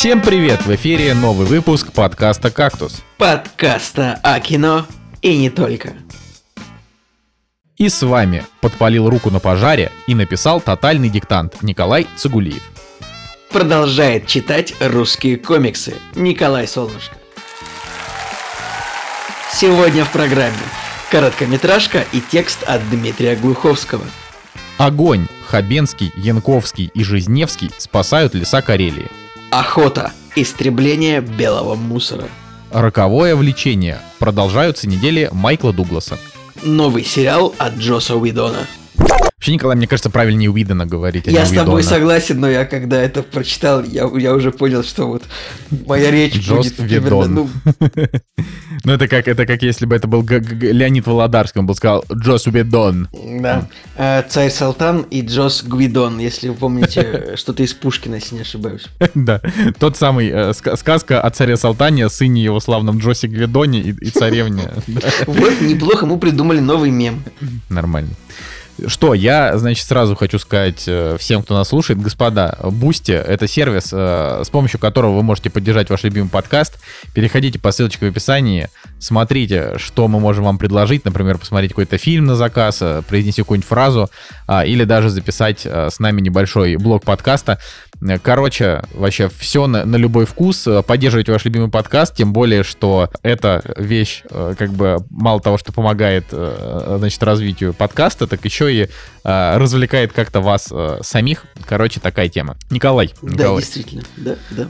Всем привет! В эфире новый выпуск подкаста «Кактус». Подкаста о кино и не только. И с вами подпалил руку на пожаре и написал тотальный диктант Николай Цигулиев. Продолжает читать русские комиксы Николай Солнышко. Сегодня в программе короткометражка и текст от Дмитрия Глуховского. Огонь, Хабенский, Янковский и Жизневский спасают леса Карелии. Охота. Истребление белого мусора. Роковое влечение. Продолжаются недели Майкла Дугласа. Новый сериал от Джоса Уидона. Вообще, Николай, мне кажется, правильнее Уидона говорить, а Я с тобой Уидона. согласен, но я когда это прочитал, я, я уже понял, что вот моя речь Джос будет примерно, Видон. ну, Ну, это как, это как если бы это был Г- Г- Леонид Володарский, он бы сказал Джос Уидон. да. Э, Царь Салтан и Джос Гвидон, если вы помните что-то из Пушкина, если не ошибаюсь. Да, тот самый э, ска- сказка о царе Салтане, сыне его славном Джосе Гвидоне и, и царевне. Вот, неплохо, мы придумали новый мем. Нормально. Что, я, значит, сразу хочу сказать э, всем, кто нас слушает, господа, Бусти — это сервис, э, с помощью которого вы можете поддержать ваш любимый подкаст. Переходите по ссылочке в описании, смотрите, что мы можем вам предложить, например, посмотреть какой-то фильм на заказ, э, произнести какую-нибудь фразу, а, или даже записать с нами небольшой блок подкаста. Э, Короче, вообще все на, на любой вкус. Э, Поддерживайте ваш любимый подкаст, тем более, что эта вещь, э, как бы, мало того, что помогает, значит, развитию подкаста, так еще и развлекает как-то вас самих. Короче, такая тема. Николай, Да, Николай, действительно, да, да.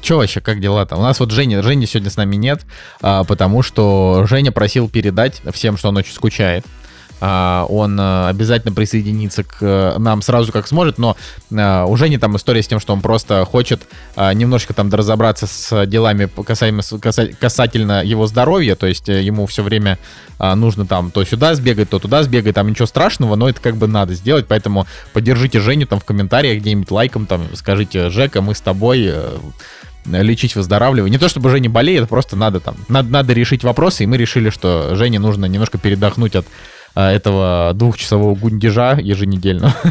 что вообще, как дела-то? У нас вот Женя, Женя сегодня с нами нет, а, потому что Женя просил передать всем, что он очень скучает. А, Он а, обязательно присоединится к э, нам сразу как сможет, но а, у Жени там история с тем, что он просто хочет немножко там доразобраться с делами касаемо, касательно его здоровья, то есть э, ему все время нужно там то сюда сбегать, то туда сбегать, там ничего страшного, но это как бы надо сделать, поэтому поддержите Женю там в комментариях где-нибудь лайком, там скажите, Жека, мы с тобой, э, лечить, выздоравливать. Не то чтобы Женя болеет, просто надо там, надо, надо решить вопросы, и мы решили, что Жене нужно немножко передохнуть от этого двухчасового гундежа еженедельно.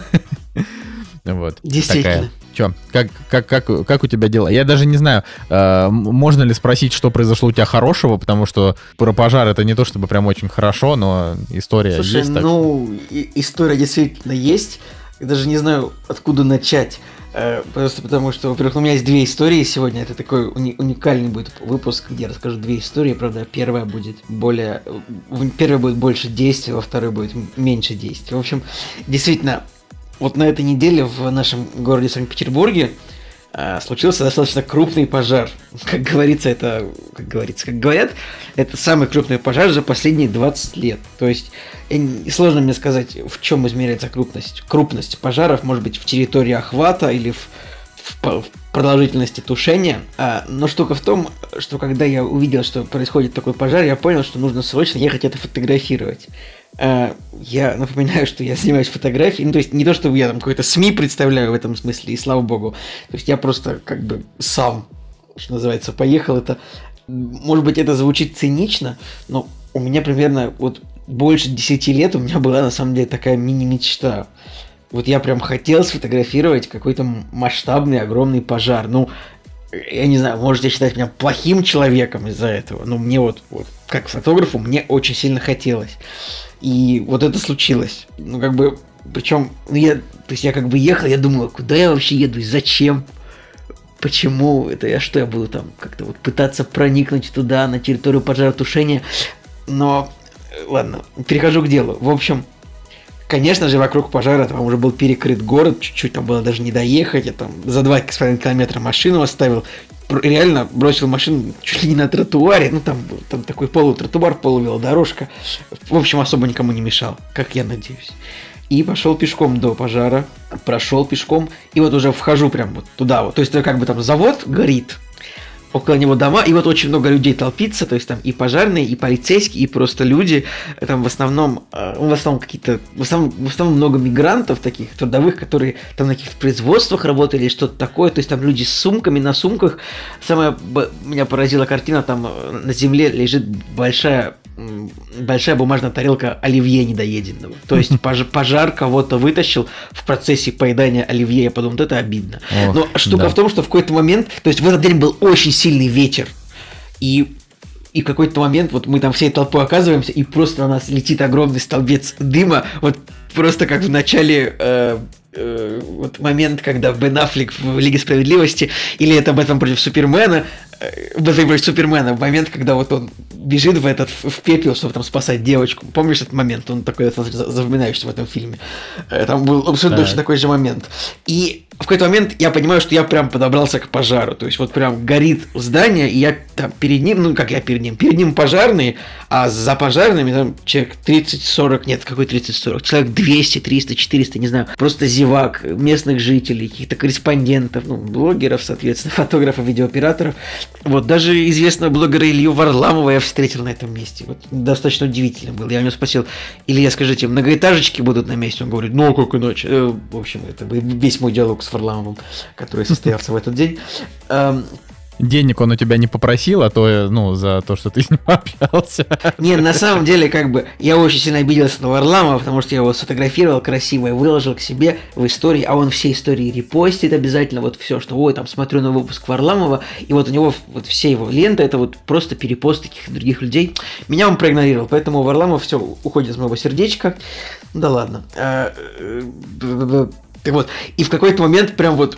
Вот. Действительно. Че, как, как, как, как у тебя дела? Я даже не знаю, э, можно ли спросить, что произошло у тебя хорошего, потому что про пожар это не то чтобы прям очень хорошо, но история Слушай, есть. так ну, и- история действительно есть. Я даже не знаю, откуда начать. Э, Просто потому что, во-первых, у меня есть две истории сегодня. Это такой уни- уникальный будет выпуск, где я расскажу две истории. Правда, первая будет более... В первой будет больше действий, во второй будет меньше действий. В общем, действительно, вот на этой неделе в нашем городе Санкт-Петербурге случился достаточно крупный пожар. Как говорится, это, как говорится, как говорят, это самый крупный пожар за последние 20 лет. То есть сложно мне сказать, в чем измеряется крупность. Крупность пожаров может быть в территории охвата или в, в в продолжительности тушения. А, но штука в том, что когда я увидел, что происходит такой пожар, я понял, что нужно срочно ехать это фотографировать. А, я напоминаю, что я занимаюсь фотографией. Ну, то есть не то, чтобы я там какой-то СМИ представляю в этом смысле, и слава богу. То есть я просто как бы сам, что называется, поехал. Это, может быть, это звучит цинично, но у меня примерно вот больше 10 лет у меня была на самом деле такая мини-мечта. Вот я прям хотел сфотографировать какой-то масштабный, огромный пожар. Ну, я не знаю, можете считать меня плохим человеком из-за этого, но мне вот, вот как фотографу, мне очень сильно хотелось. И вот это случилось. Ну, как бы, причем, ну, я, то есть я как бы ехал, я думал, куда я вообще еду и зачем? Почему это я что я буду там как-то вот пытаться проникнуть туда, на территорию пожаротушения? Но, э, ладно, перехожу к делу. В общем, Конечно же, вокруг пожара там уже был перекрыт город, чуть-чуть там было даже не доехать, я там за 2,5 километра машину оставил, реально бросил машину чуть ли не на тротуаре, ну там, там такой полутротуар, полувелодорожка, в общем, особо никому не мешал, как я надеюсь. И пошел пешком до пожара, прошел пешком, и вот уже вхожу прям вот туда вот, то есть как бы там завод горит, около него дома, и вот очень много людей толпится, то есть там и пожарные, и полицейские, и просто люди, там в основном, э, в основном какие-то, в основном, в основном много мигрантов таких трудовых, которые там на каких-то производствах работали, что-то такое, то есть там люди с сумками на сумках. Самая меня поразила картина, там э, на земле лежит большая большая бумажная тарелка оливье недоеденного. То есть пожар кого-то вытащил в процессе поедания оливье. Я подумал, это обидно. Ох, Но штука да. в том, что в какой-то момент, то есть в этот день был очень сильный ветер. И и в какой-то момент вот мы там всей толпой оказываемся, и просто на нас летит огромный столбец дыма, вот просто как в начале э, э, вот момент, когда Бен Аффлек в Лиге Справедливости, или это Бэтмен против Супермена, э, Бэтмен против Супермена, момент, когда вот он бежит в этот в пепел, чтобы там спасать девочку. Помнишь этот момент? Он такой запоминающийся в этом фильме. Э, там был абсолютно точно такой же момент. И в какой-то момент я понимаю, что я прям подобрался к пожару. То есть вот прям горит здание, и я там перед ним, ну как я перед ним, перед ним пожарные, а за пожарными там человек 30-40, нет, какой 30-40, человек 200, 300, 400, не знаю, просто зевак, местных жителей, каких-то корреспондентов, ну, блогеров, соответственно, фотографов, видеооператоров. Вот даже известного блогера Илью Варламова я встретил на этом месте. Вот достаточно удивительно было. Я у него спросил, Илья, скажите, многоэтажечки будут на месте? Он говорит, ну, а как иначе? Э, в общем, это весь мой диалог с Варламовым, который состоялся в этот день. Эм, денег он у тебя не попросил, а то, ну, за то, что ты с ним общался. Не, на самом деле, как бы, я очень сильно обиделся на Варламова, потому что я его сфотографировал красиво и выложил к себе в истории, а он все истории репостит обязательно, вот все, что, ой, там, смотрю на выпуск Варламова, и вот у него вот все его ленты, это вот просто перепост таких других людей. Меня он проигнорировал, поэтому Варламов все уходит из моего сердечка. Да ладно. Так вот, и в какой-то момент прям вот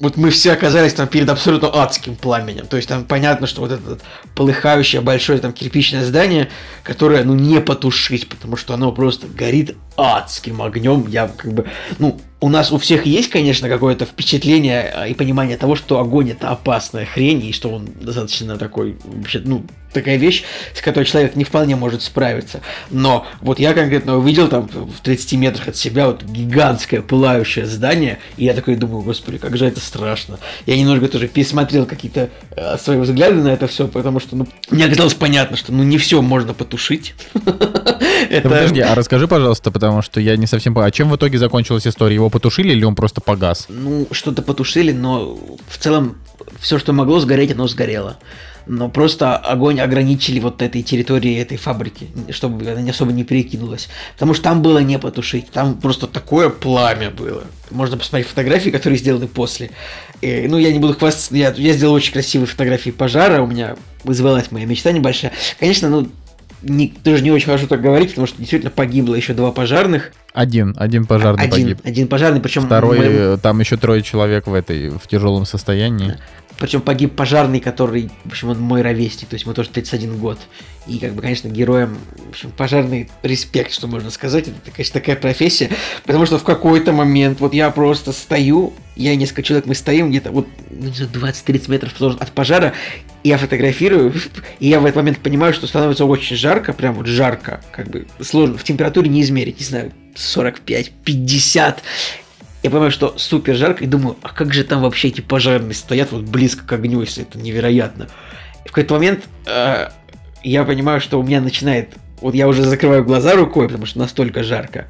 вот мы все оказались там перед абсолютно адским пламенем. То есть там понятно, что вот это полыхающее большое там кирпичное здание, которое, ну, не потушить, потому что оно просто горит адским огнем. Я как бы, ну, у нас у всех есть, конечно, какое-то впечатление а, и понимание того, что огонь это опасная хрень, и что он достаточно такой, вообще, ну, такая вещь, с которой человек не вполне может справиться. Но вот я конкретно увидел там в 30 метрах от себя вот гигантское пылающее здание, и я такой думаю, господи, как же это страшно. Я немножко тоже пересмотрел какие-то э, свои взгляды на это все, потому что, ну, мне оказалось понятно, что, ну, не все можно потушить. Подожди, а расскажи, пожалуйста, потому что я не совсем понимаю, а чем в итоге закончилась история? Его потушили или он просто погас? Ну, что-то потушили, но в целом все, что могло сгореть, оно сгорело. Но просто огонь ограничили вот этой территории этой фабрики, чтобы она не особо не перекинулась. Потому что там было не потушить, там просто такое пламя было. Можно посмотреть фотографии, которые сделаны после. И, ну, я не буду хвастаться, я, я сделал очень красивые фотографии пожара, у меня вызывалась моя мечта небольшая. Конечно, ну, не, тоже не очень хорошо так говорить, потому что действительно погибло еще два пожарных. Один, один пожарный один, погиб. Один пожарный, причем... Второй, моему... там еще трое человек в этой, в тяжелом состоянии. Причем погиб пожарный, который, в общем, он мой ровесник, то есть ему тоже 31 год. И, как бы, конечно, героям, в общем, пожарный респект, что можно сказать. Это, конечно, такая профессия. Потому что в какой-то момент вот я просто стою, я несколько человек, мы стоим где-то вот 20-30 ну, метров от пожара, я фотографирую, и я в этот момент понимаю, что становится очень жарко, прям вот жарко, как бы сложно, в температуре не измерить, не знаю, 45, 50 я понимаю, что супер жарко, и думаю, а как же там вообще эти пожарные стоят вот близко к огню, если это невероятно. И в какой-то момент э, я понимаю, что у меня начинает... Вот я уже закрываю глаза рукой, потому что настолько жарко.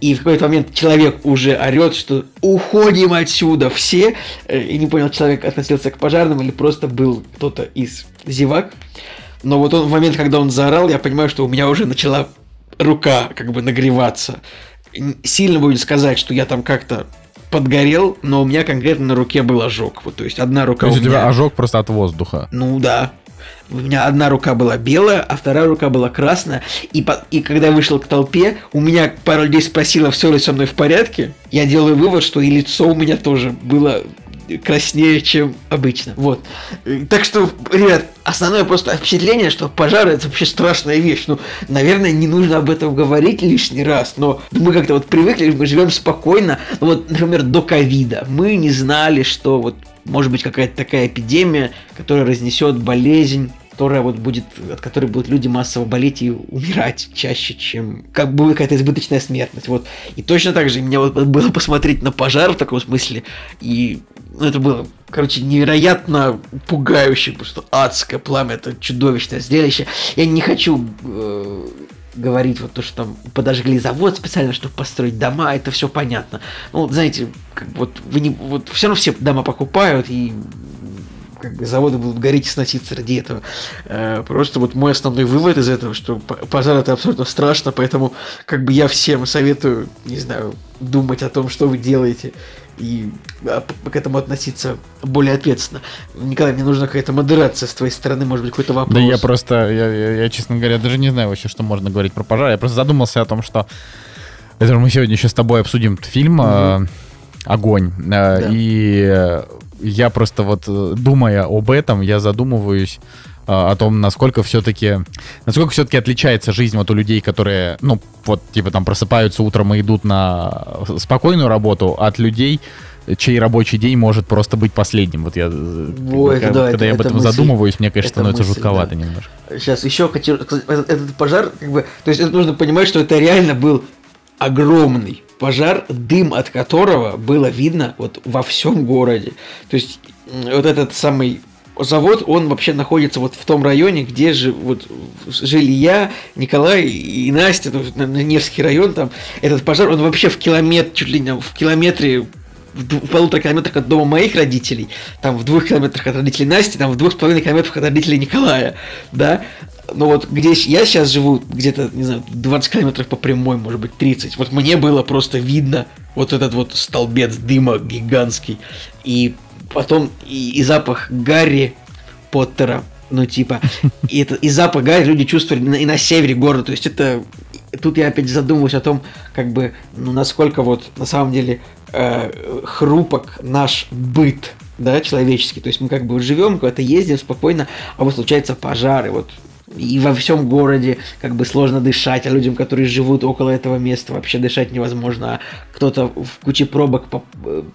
И в какой-то момент человек уже орет, что уходим отсюда все. Э, и не понял, человек относился к пожарным или просто был кто-то из зевак. Но вот он в момент, когда он заорал, я понимаю, что у меня уже начала рука как бы нагреваться сильно будет сказать, что я там как-то подгорел, но у меня конкретно на руке был ожог. Вот, то есть одна рука то есть у меня... у тебя ожог просто от воздуха? Ну да. У меня одна рука была белая, а вторая рука была красная. И, по... и когда я вышел к толпе, у меня пару людей спросило, все ли со мной в порядке. Я делаю вывод, что и лицо у меня тоже было краснее, чем обычно. Вот. Так что, ребят, основное просто впечатление, что пожар это вообще страшная вещь. Ну, наверное, не нужно об этом говорить лишний раз, но мы как-то вот привыкли, мы живем спокойно. Ну, вот, например, до ковида мы не знали, что вот может быть какая-то такая эпидемия, которая разнесет болезнь которая вот будет, от которой будут люди массово болеть и умирать чаще, чем как бы какая-то избыточная смертность. Вот. И точно так же мне вот было посмотреть на пожар в таком смысле, и это было, короче, невероятно пугающе, просто адское пламя, это чудовищное зрелище. Я не хочу э, говорить вот то, что там подожгли завод специально, чтобы построить дома, это все понятно. Ну, знаете, как, вот, вы не, вот все равно все дома покупают, и как заводы будут гореть и сноситься ради этого. Э, просто вот мой основной вывод из этого, что пожар это абсолютно страшно, поэтому как бы я всем советую, не знаю, думать о том, что вы делаете, и а, к этому относиться более ответственно. Николай, мне нужна какая-то модерация с твоей стороны, может быть, какой-то вопрос. Да я просто, я, я, я, честно говоря, даже не знаю вообще, что можно говорить про пожар. Я просто задумался о том, что это мы сегодня еще с тобой обсудим фильм э, «Огонь». Э, да. И я просто вот, э, думая об этом, я задумываюсь о том, насколько все-таки, насколько все-таки отличается жизнь вот у людей, которые, ну, вот, типа, там, просыпаются утром и идут на спокойную работу, от людей, чей рабочий день может просто быть последним. Вот я, э, Ой, когда, да, когда это, я об этом мысль, задумываюсь, мне, конечно, становится мысль, жутковато да. немножко. Сейчас еще хочу, этот, этот пожар, как бы, то есть это нужно понимать, что это реально был огромный пожар, дым от которого было видно вот во всем городе. То есть вот этот самый завод, он вообще находится вот в том районе, где же вот жили я, Николай и Настя, есть на Невский район, там. Этот пожар, он вообще в километр, чуть ли не в километре в полутора километрах от дома моих родителей, там в двух километрах от родителей Насти, там в двух с половиной километрах от родителей Николая, да, но вот где я сейчас живу, где-то, не знаю, 20 километров по прямой, может быть, 30, вот мне было просто видно вот этот вот столбец дыма гигантский, и потом и, и запах Гарри Поттера, ну типа, и, это, и запах Гарри люди чувствовали на, и на севере города, то есть это, тут я опять задумываюсь о том, как бы, ну насколько вот на самом деле э, хрупок наш быт, да, человеческий. То есть мы как бы живем, куда-то ездим спокойно, а вот случаются пожары, вот и во всем городе как бы сложно дышать, а людям, которые живут около этого места, вообще дышать невозможно. А кто-то в куче пробок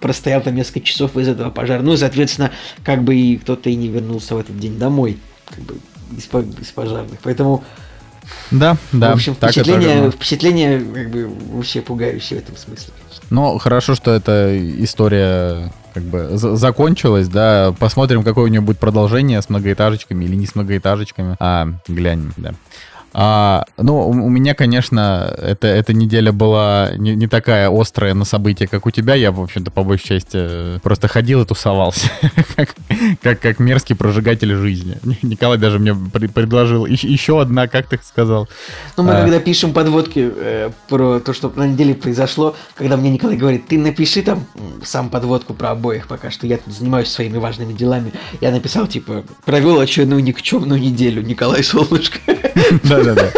простоял там несколько часов из этого пожара. Ну, и, соответственно, как бы и кто-то и не вернулся в этот день домой, как бы из, из пожарных. Поэтому да, да. В общем, впечатление, впечатление как бы вообще пугающее в этом смысле. Ну, хорошо, что эта история как бы закончилась, да. Посмотрим, какое у нее будет продолжение с многоэтажечками или не с многоэтажечками. А, глянем, да. А, ну, у меня, конечно, это, эта неделя была не, не такая острая на события, как у тебя. Я, в общем-то, по большей части просто ходил и тусовался, как, как, как мерзкий прожигатель жизни. Николай даже мне при, предложил еще одна, как ты сказал. Ну, мы а... когда пишем подводки э, про то, что на неделе произошло, когда мне Николай говорит, ты напиши там сам подводку про обоих пока что, я тут занимаюсь своими важными делами. Я написал, типа, провел очередную никчемную неделю, Николай Солнышко. Да, да-да.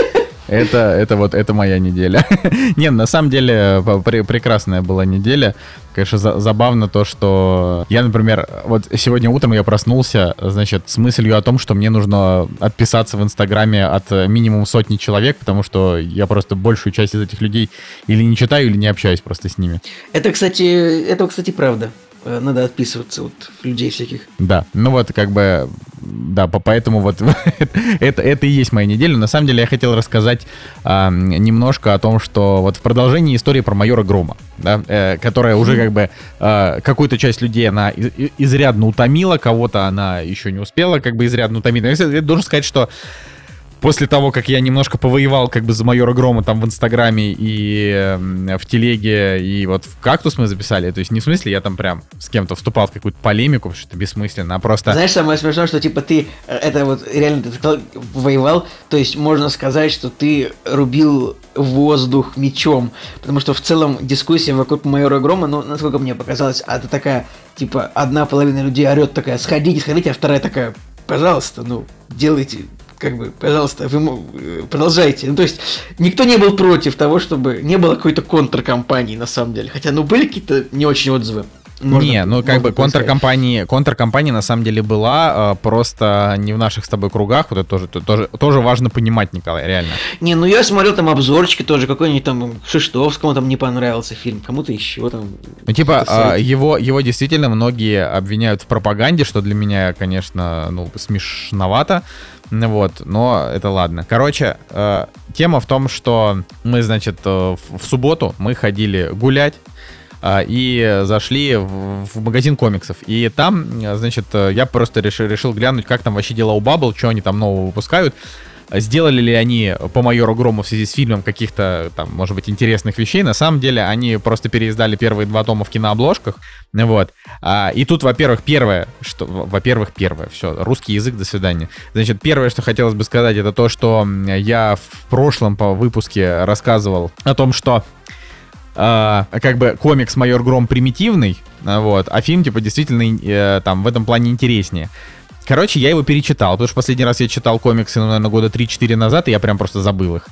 Это, это вот, это моя неделя. Не, на самом деле, при, прекрасная была неделя. Конечно, за, забавно то, что я, например, вот сегодня утром я проснулся, значит, с мыслью о том, что мне нужно отписаться в Инстаграме от минимум сотни человек, потому что я просто большую часть из этих людей или не читаю, или не общаюсь просто с ними. Это, кстати, это, кстати, правда. Э, надо отписываться от людей всяких. Да, ну вот как бы, да, поэтому вот это, это и есть моя неделя. На самом деле я хотел рассказать а, немножко о том, что вот в продолжении истории про майора Грома, да, э, которая уже как бы э, какую-то часть людей она изрядно утомила, кого-то она еще не успела как бы изрядно утомить. Я должен сказать, что после того, как я немножко повоевал как бы за майора Грома там в Инстаграме и э, в Телеге, и вот в Кактус мы записали, то есть не в смысле я там прям с кем-то вступал в какую-то полемику, потому что это бессмысленно, а просто... Знаешь, самое смешное, что типа ты, э, это вот реально ты сказал, воевал, то есть можно сказать, что ты рубил воздух мечом, потому что в целом дискуссия вокруг майора Грома, ну, насколько мне показалось, это такая, типа, одна половина людей орет такая, сходите, сходите, а вторая такая, пожалуйста, ну, делайте как бы, пожалуйста, вы э, продолжайте. Ну, то есть, никто не был против того, чтобы не было какой-то контркомпании, на самом деле. Хотя, ну, были какие-то не очень отзывы. Можно, не, ну как бы контркомпании, контркомпания на самом деле была, э, просто не в наших с тобой кругах, вот это тоже, тоже, тоже важно понимать, Николай, реально. Не, ну я смотрел там обзорчики тоже, какой-нибудь там Шиштовскому там не понравился фильм, кому-то еще там. Ну типа а, его, его действительно многие обвиняют в пропаганде, что для меня, конечно, ну смешновато, вот, но это ладно. Короче, э, тема в том, что мы, значит, э, в, в субботу мы ходили гулять, а, и зашли в, в магазин комиксов. И там, значит, я просто решил, решил глянуть, как там вообще дела у Bubble, что они там нового выпускают. Сделали ли они по майору Грому в связи с фильмом каких-то, там, может быть, интересных вещей. На самом деле, они просто переиздали первые два тома в кинообложках. Вот. А, и тут, во-первых, первое, что... Во-первых, первое. Все, русский язык, до свидания. Значит, первое, что хотелось бы сказать, это то, что я в прошлом по выпуске рассказывал о том, что Uh, как бы комикс Майор Гром примитивный, вот, а фильм, типа, действительно, uh, там, в этом плане интереснее. Короче, я его перечитал, потому что последний раз я читал комиксы, ну, наверное, года 3-4 назад, и я прям просто забыл их.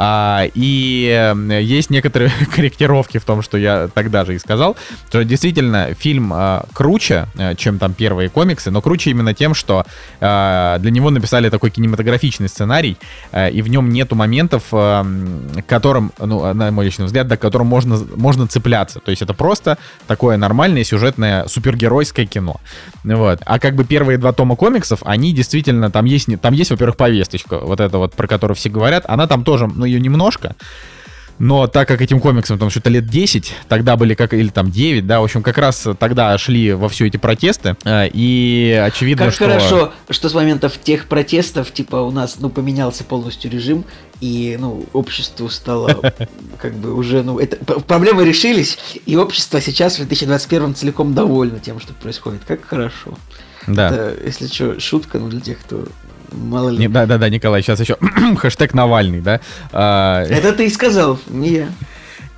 А, и есть некоторые корректировки в том, что я тогда же и сказал, что действительно фильм а, круче, а, чем там первые комиксы, но круче именно тем, что а, для него написали такой кинематографичный сценарий, а, и в нем нету моментов, а, которым, ну, на мой личный взгляд, до которым можно, можно цепляться. То есть это просто такое нормальное сюжетное супергеройское кино. Вот. А как бы первые два тома комиксов, они действительно, там есть, там есть, во-первых, повесточка, вот это вот, про которую все говорят, она там тоже, ну, ее немножко. Но так как этим комиксам там что-то лет 10, тогда были как, или там 9, да, в общем, как раз тогда шли во все эти протесты, э, и очевидно, как что... хорошо, что с моментов тех протестов, типа, у нас, ну, поменялся полностью режим, и, ну, обществу стало, как бы, уже, ну, это, проблемы решились, и общество сейчас в 2021 целиком довольно тем, что происходит. Как хорошо. Да. Это, если что, шутка, ну, для тех, кто Мало ли. Да, да, да, Николай, сейчас еще хэштег Навальный, да? А, Это ты сказал, не я.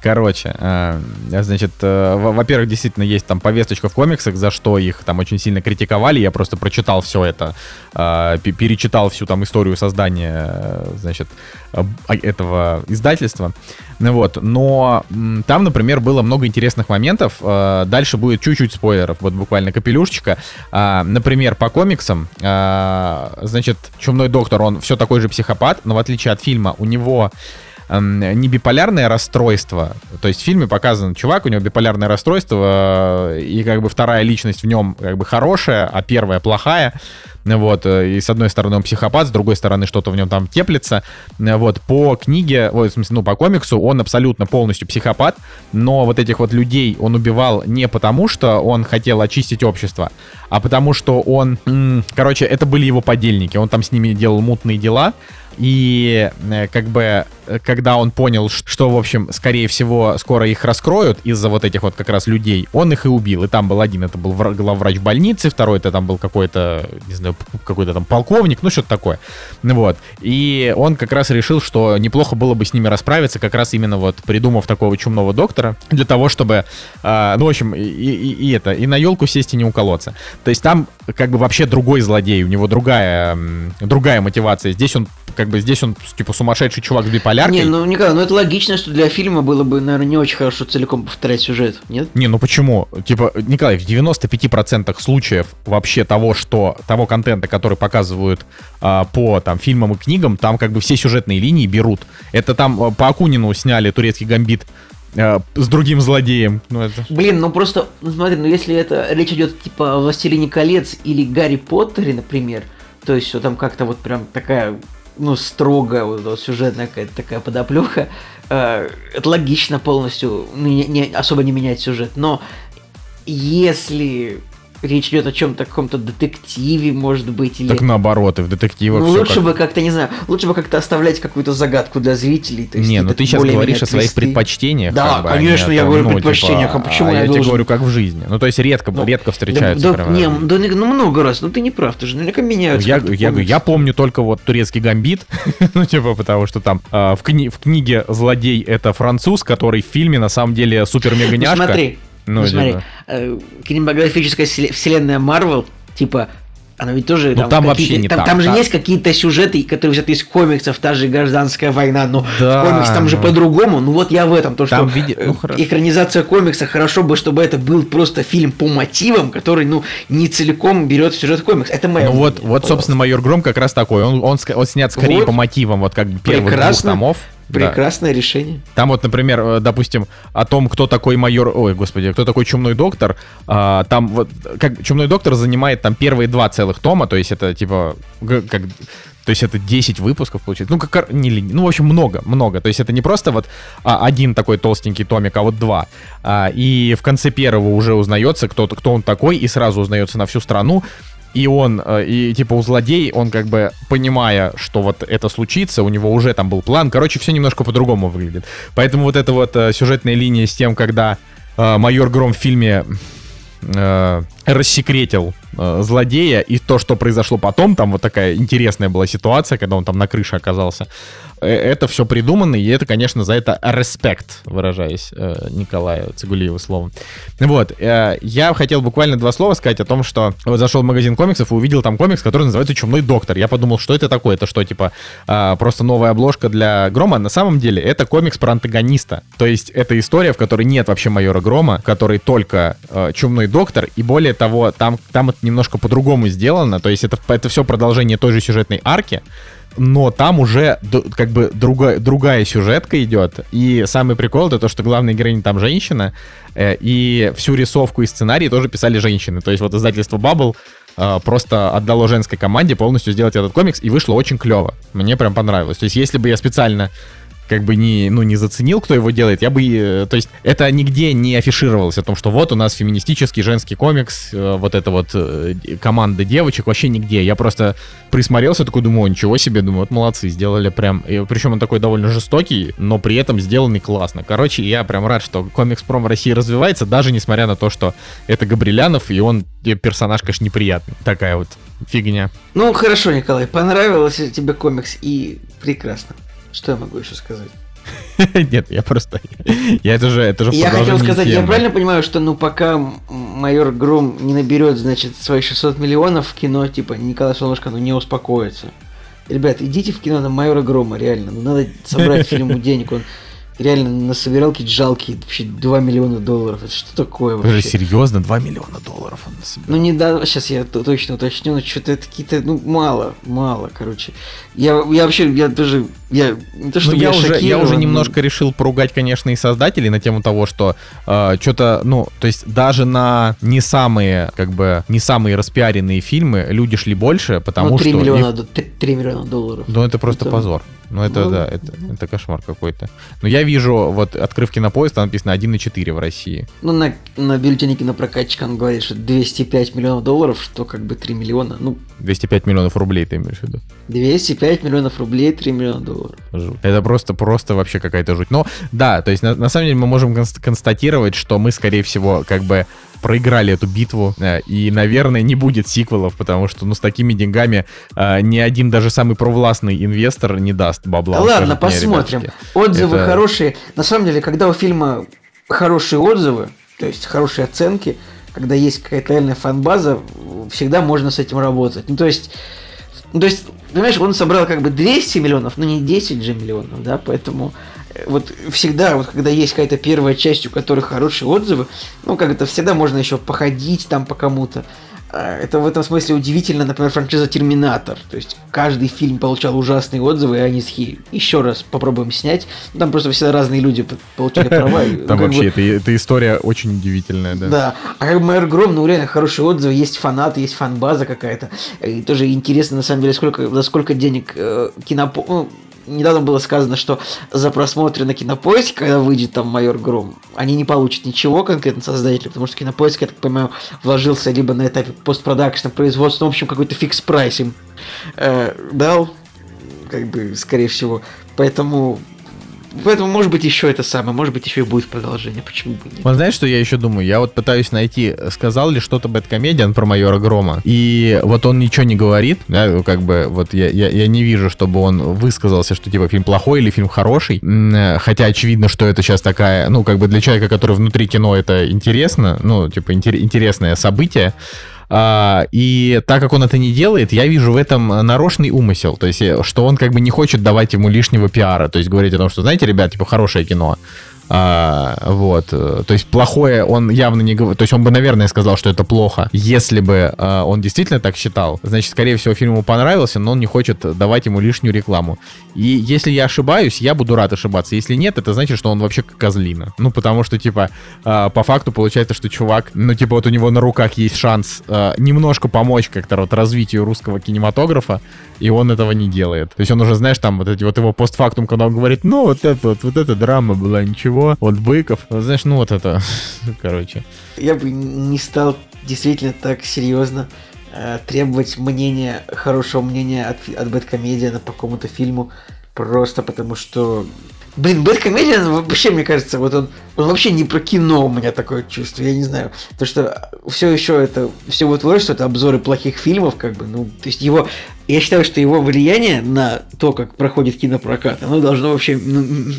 Короче, а, значит, э, во-первых, действительно есть там повесточка в комиксах, за что их там очень сильно критиковали. Я просто прочитал все это, а, перечитал всю там историю создания, э, значит, этого издательства. Ну вот, но там, например, было много интересных моментов. Э, дальше будет чуть-чуть спойлеров, вот буквально капелюшечка. Например, по комиксам, значит, Чумной доктор, он все такой же психопат, но в отличие от фильма, у него не биполярное расстройство. То есть в фильме показан чувак, у него биполярное расстройство, э, и как бы вторая личность в нем как бы хорошая, а первая плохая. Вот, э, и с одной стороны он психопат, с другой стороны что-то в нем там теплится. Вот, по книге, в смысле, ну, по комиксу он абсолютно полностью психопат, но вот этих вот людей он убивал не потому, что он хотел очистить общество, а потому что он, короче, это были его подельники, он там с ними делал мутные дела, и э, как бы, э, когда он понял, что, в общем, скорее всего, скоро их раскроют из-за вот этих вот как раз людей, он их и убил. И там был один, это был главврач больницы, второй это там был какой-то, не знаю, какой-то там полковник, ну что-то такое. Вот. И он как раз решил, что неплохо было бы с ними расправиться, как раз именно вот придумав такого чумного доктора, для того, чтобы, э, ну, в общем, и, и, и это, и на елку сесть и не уколоться. То есть там как бы вообще другой злодей, у него другая, другая мотивация. Здесь он как бы здесь он, типа, сумасшедший чувак с биполяркой. Не, ну, Николай, ну это логично, что для фильма было бы, наверное, не очень хорошо целиком повторять сюжет, нет? Не, ну почему? Типа, Николай, в 95% случаев вообще того, что, того контента, который показывают а, по, там, фильмам и книгам, там как бы все сюжетные линии берут. Это там а, по Акунину сняли турецкий гамбит а, с другим злодеем. Ну, это... Блин, ну просто, ну смотри, ну если это речь идет типа о Властелине колец или Гарри Поттере, например, то есть что там как-то вот прям такая ну, строго вот, сюжетная какая-то такая подоплеха. Э, это логично полностью, не, не, особо не менять сюжет. Но если речь идет о чем-то, каком-то детективе, может быть, или... Так наоборот, и в детективах Ну, лучше как... бы как-то, не знаю, лучше бы как-то оставлять какую-то загадку для зрителей. То есть не, ну ты сейчас говоришь о своих предпочтениях. Да, как бы, конечно, я говорю о ну, предпочтениях, типа, а почему а я, я должен... тебе говорю, как в жизни. Ну, то есть редко, ну, редко встречаются. Да, прямо... не, да, ну, много раз, ну ты не прав, ты же наверняка меняются. Я, я, я, я помню только вот турецкий гамбит, ну, типа, потому что там э, в, кни в книге злодей это француз, который в фильме на самом деле супер-меганяшка. Ну, смотри, ну, ну смотри, э, кинематографическая вселенная Марвел, типа, она ведь тоже... Ну, там, там вообще не там, так. Там же да. есть какие-то сюжеты, которые взяты из комиксов, та же гражданская война, но да, в комиксе там ну... же по-другому. Ну вот я в этом, то что види... ну, экранизация комикса, хорошо бы, чтобы это был просто фильм по мотивам, который, ну, не целиком берет сюжет комикс. Это моя... Ну вот, вот, собственно, майор Гром как раз такой. Он, он, он снят скорее вот. по мотивам, вот как бы первых Прекрасно. двух томов. Прекрасное да. решение. Там вот, например, э, допустим, о том, кто такой майор, ой, господи, кто такой чумной доктор, а, там вот, как чумной доктор занимает там первые два целых тома, то есть это типа, как, то есть это 10 выпусков получается. Ну, как, не, ну, в общем, много, много. То есть это не просто вот а, один такой толстенький томик, а вот два. А, и в конце первого уже узнается, кто, кто он такой, и сразу узнается на всю страну. И он, э, и типа у злодей, он как бы, понимая, что вот это случится, у него уже там был план, короче, все немножко по-другому выглядит. Поэтому вот эта вот э, сюжетная линия с тем, когда э, майор Гром в фильме э, рассекретил э, злодея, и то, что произошло потом, там вот такая интересная была ситуация, когда он там на крыше оказался, э, это все придумано, и это, конечно, за это респект, выражаясь э, Николаю Цигулиеву словом. Вот, э, я хотел буквально два слова сказать о том, что вот зашел в магазин комиксов и увидел там комикс, который называется «Чумной доктор». Я подумал, что это такое? Это что, типа, э, просто новая обложка для Грома? На самом деле, это комикс про антагониста. То есть, это история, в которой нет вообще майора Грома, который только э, Чумной доктор, и более того, там, там немножко по-другому сделано, то есть это, это все продолжение той же сюжетной арки, но там уже как бы другая, другая сюжетка идет. И самый прикол это то, что главная героиня там женщина, э, и всю рисовку и сценарий тоже писали женщины. То есть вот издательство Bubble э, просто отдало женской команде полностью сделать этот комикс, и вышло очень клево. Мне прям понравилось. То есть если бы я специально как бы не, ну, не заценил, кто его делает, я бы... Э, то есть это нигде не афишировалось о том, что вот у нас феминистический женский комикс, э, вот это вот э, команда девочек, вообще нигде. Я просто присмотрелся, такой думаю, ничего себе, думаю, вот молодцы, сделали прям... И, причем он такой довольно жестокий, но при этом сделанный классно. Короче, я прям рад, что комикс-пром в России развивается, даже несмотря на то, что это Габрилянов, и он персонаж, конечно, неприятный. Такая вот фигня. Ну, хорошо, Николай, понравился тебе комикс, и прекрасно. Что я могу еще сказать? Нет, я просто... Я это же, это же Я хотел сказать, темы. я правильно понимаю, что ну пока майор Гром не наберет, значит, свои 600 миллионов в кино, типа Николай Солнышко, ну не успокоится. Ребят, идите в кино на майора Грома, реально. Ну надо собрать фильму денег. Он реально насобирал какие-то жалкие вообще 2 миллиона долларов. Это что такое вообще? Подожди, серьезно? 2 миллиона долларов он насобирал? Ну не да, сейчас я точно уточню, но что-то это какие-то, ну мало, мало, короче. Я, я вообще, я даже, я не то, что ну, я, уже, я уже немножко решил поругать, конечно, и создателей на тему того, что э, что-то, ну, то есть даже на не самые, как бы, не самые распиаренные фильмы люди шли больше, потому ну, 3 что... Миллиона, их... 3 миллиона долларов. Ну это просто это... позор. Ну, это, ну, да, это, это кошмар какой-то. Но я вижу, вот, открыв кинопоезд, там написано 1,4 в России. Ну, на, на бюллетене кинопрокатчика он говорит, что 205 миллионов долларов, что как бы 3 миллиона, ну... 205 миллионов рублей ты имеешь в виду? 205 миллионов рублей, 3 миллиона долларов. Жуть. Это просто, просто вообще какая-то жуть. Но, да, то есть, на, на самом деле мы можем констатировать, что мы, скорее всего, как бы проиграли эту битву, э, и, наверное, не будет сиквелов, потому что, ну, с такими деньгами э, ни один даже самый провластный инвестор не даст бабла. Да ладно, посмотрим. Мне, отзывы Это... хорошие. На самом деле, когда у фильма хорошие отзывы, то есть хорошие оценки, когда есть какая-то реальная фан-база, всегда можно с этим работать. Ну, то есть, ну, то есть, понимаешь, он собрал как бы 200 миллионов, но не 10 же миллионов, да, поэтому вот всегда, вот когда есть какая-то первая часть, у которой хорошие отзывы, ну, как это всегда можно еще походить там по кому-то. А, это в этом смысле удивительно, например, франшиза Терминатор. То есть каждый фильм получал ужасные отзывы, и они такие, еще раз попробуем снять. Там просто всегда разные люди получили права. Там вообще эта история очень удивительная, да. Да. А как Майор Гром, ну реально хорошие отзывы, есть фанаты, есть фан-база какая-то. И тоже интересно, на самом деле, сколько, за сколько денег э, кинопо... Недавно было сказано, что за просмотры на кинопоиске, когда выйдет там майор Гром, они не получат ничего конкретно создатели, потому что кинопоиск, я так понимаю, вложился либо на этапе постпродакшна производства, в общем, какой-то фикс прайс им э, дал, как бы, скорее всего. Поэтому Поэтому, может быть, еще это самое, может быть, еще и будет продолжение. Почему бы нет? Вот знаешь, что я еще думаю? Я вот пытаюсь найти, сказал ли что-то Бэткомедиан про майора Грома. И вот он ничего не говорит, да, как бы, вот я, я, я не вижу, чтобы он высказался, что типа фильм плохой или фильм хороший. Хотя очевидно, что это сейчас такая, ну, как бы для человека, который внутри кино, это интересно, ну, типа интересное событие. А, и так как он это не делает, я вижу в этом нарочный умысел. То есть, э, что он как бы не хочет давать ему лишнего пиара. То есть, говорить о том, что, знаете, ребят, типа, хорошее кино. А, вот. То есть плохое он явно не говорит. То есть он бы, наверное, сказал, что это плохо, если бы а, он действительно так считал. Значит, скорее всего, фильм ему понравился, но он не хочет давать ему лишнюю рекламу. И если я ошибаюсь, я буду рад ошибаться. Если нет, это значит, что он вообще козлина. Ну, потому что, типа, а, по факту получается, что чувак, ну, типа, вот у него на руках есть шанс а, немножко помочь как-то вот развитию русского кинематографа, и он этого не делает. То есть он уже, знаешь, там вот эти вот его постфактум, когда он говорит, ну, вот это вот, вот эта драма была ничего, вот Быков, вот, знаешь, ну вот это, короче. Я бы не стал действительно так серьезно э, требовать мнения, хорошего мнения от, от Бэткомедиана по какому-то фильму, просто потому что Блин, Бэткомедиан вообще, мне кажется, вот он, он вообще не про кино у меня такое чувство, я не знаю. То, что все еще это, все его творчество, это обзоры плохих фильмов, как бы, ну, то есть его, я считаю, что его влияние на то, как проходит кинопрокат, оно должно вообще ну,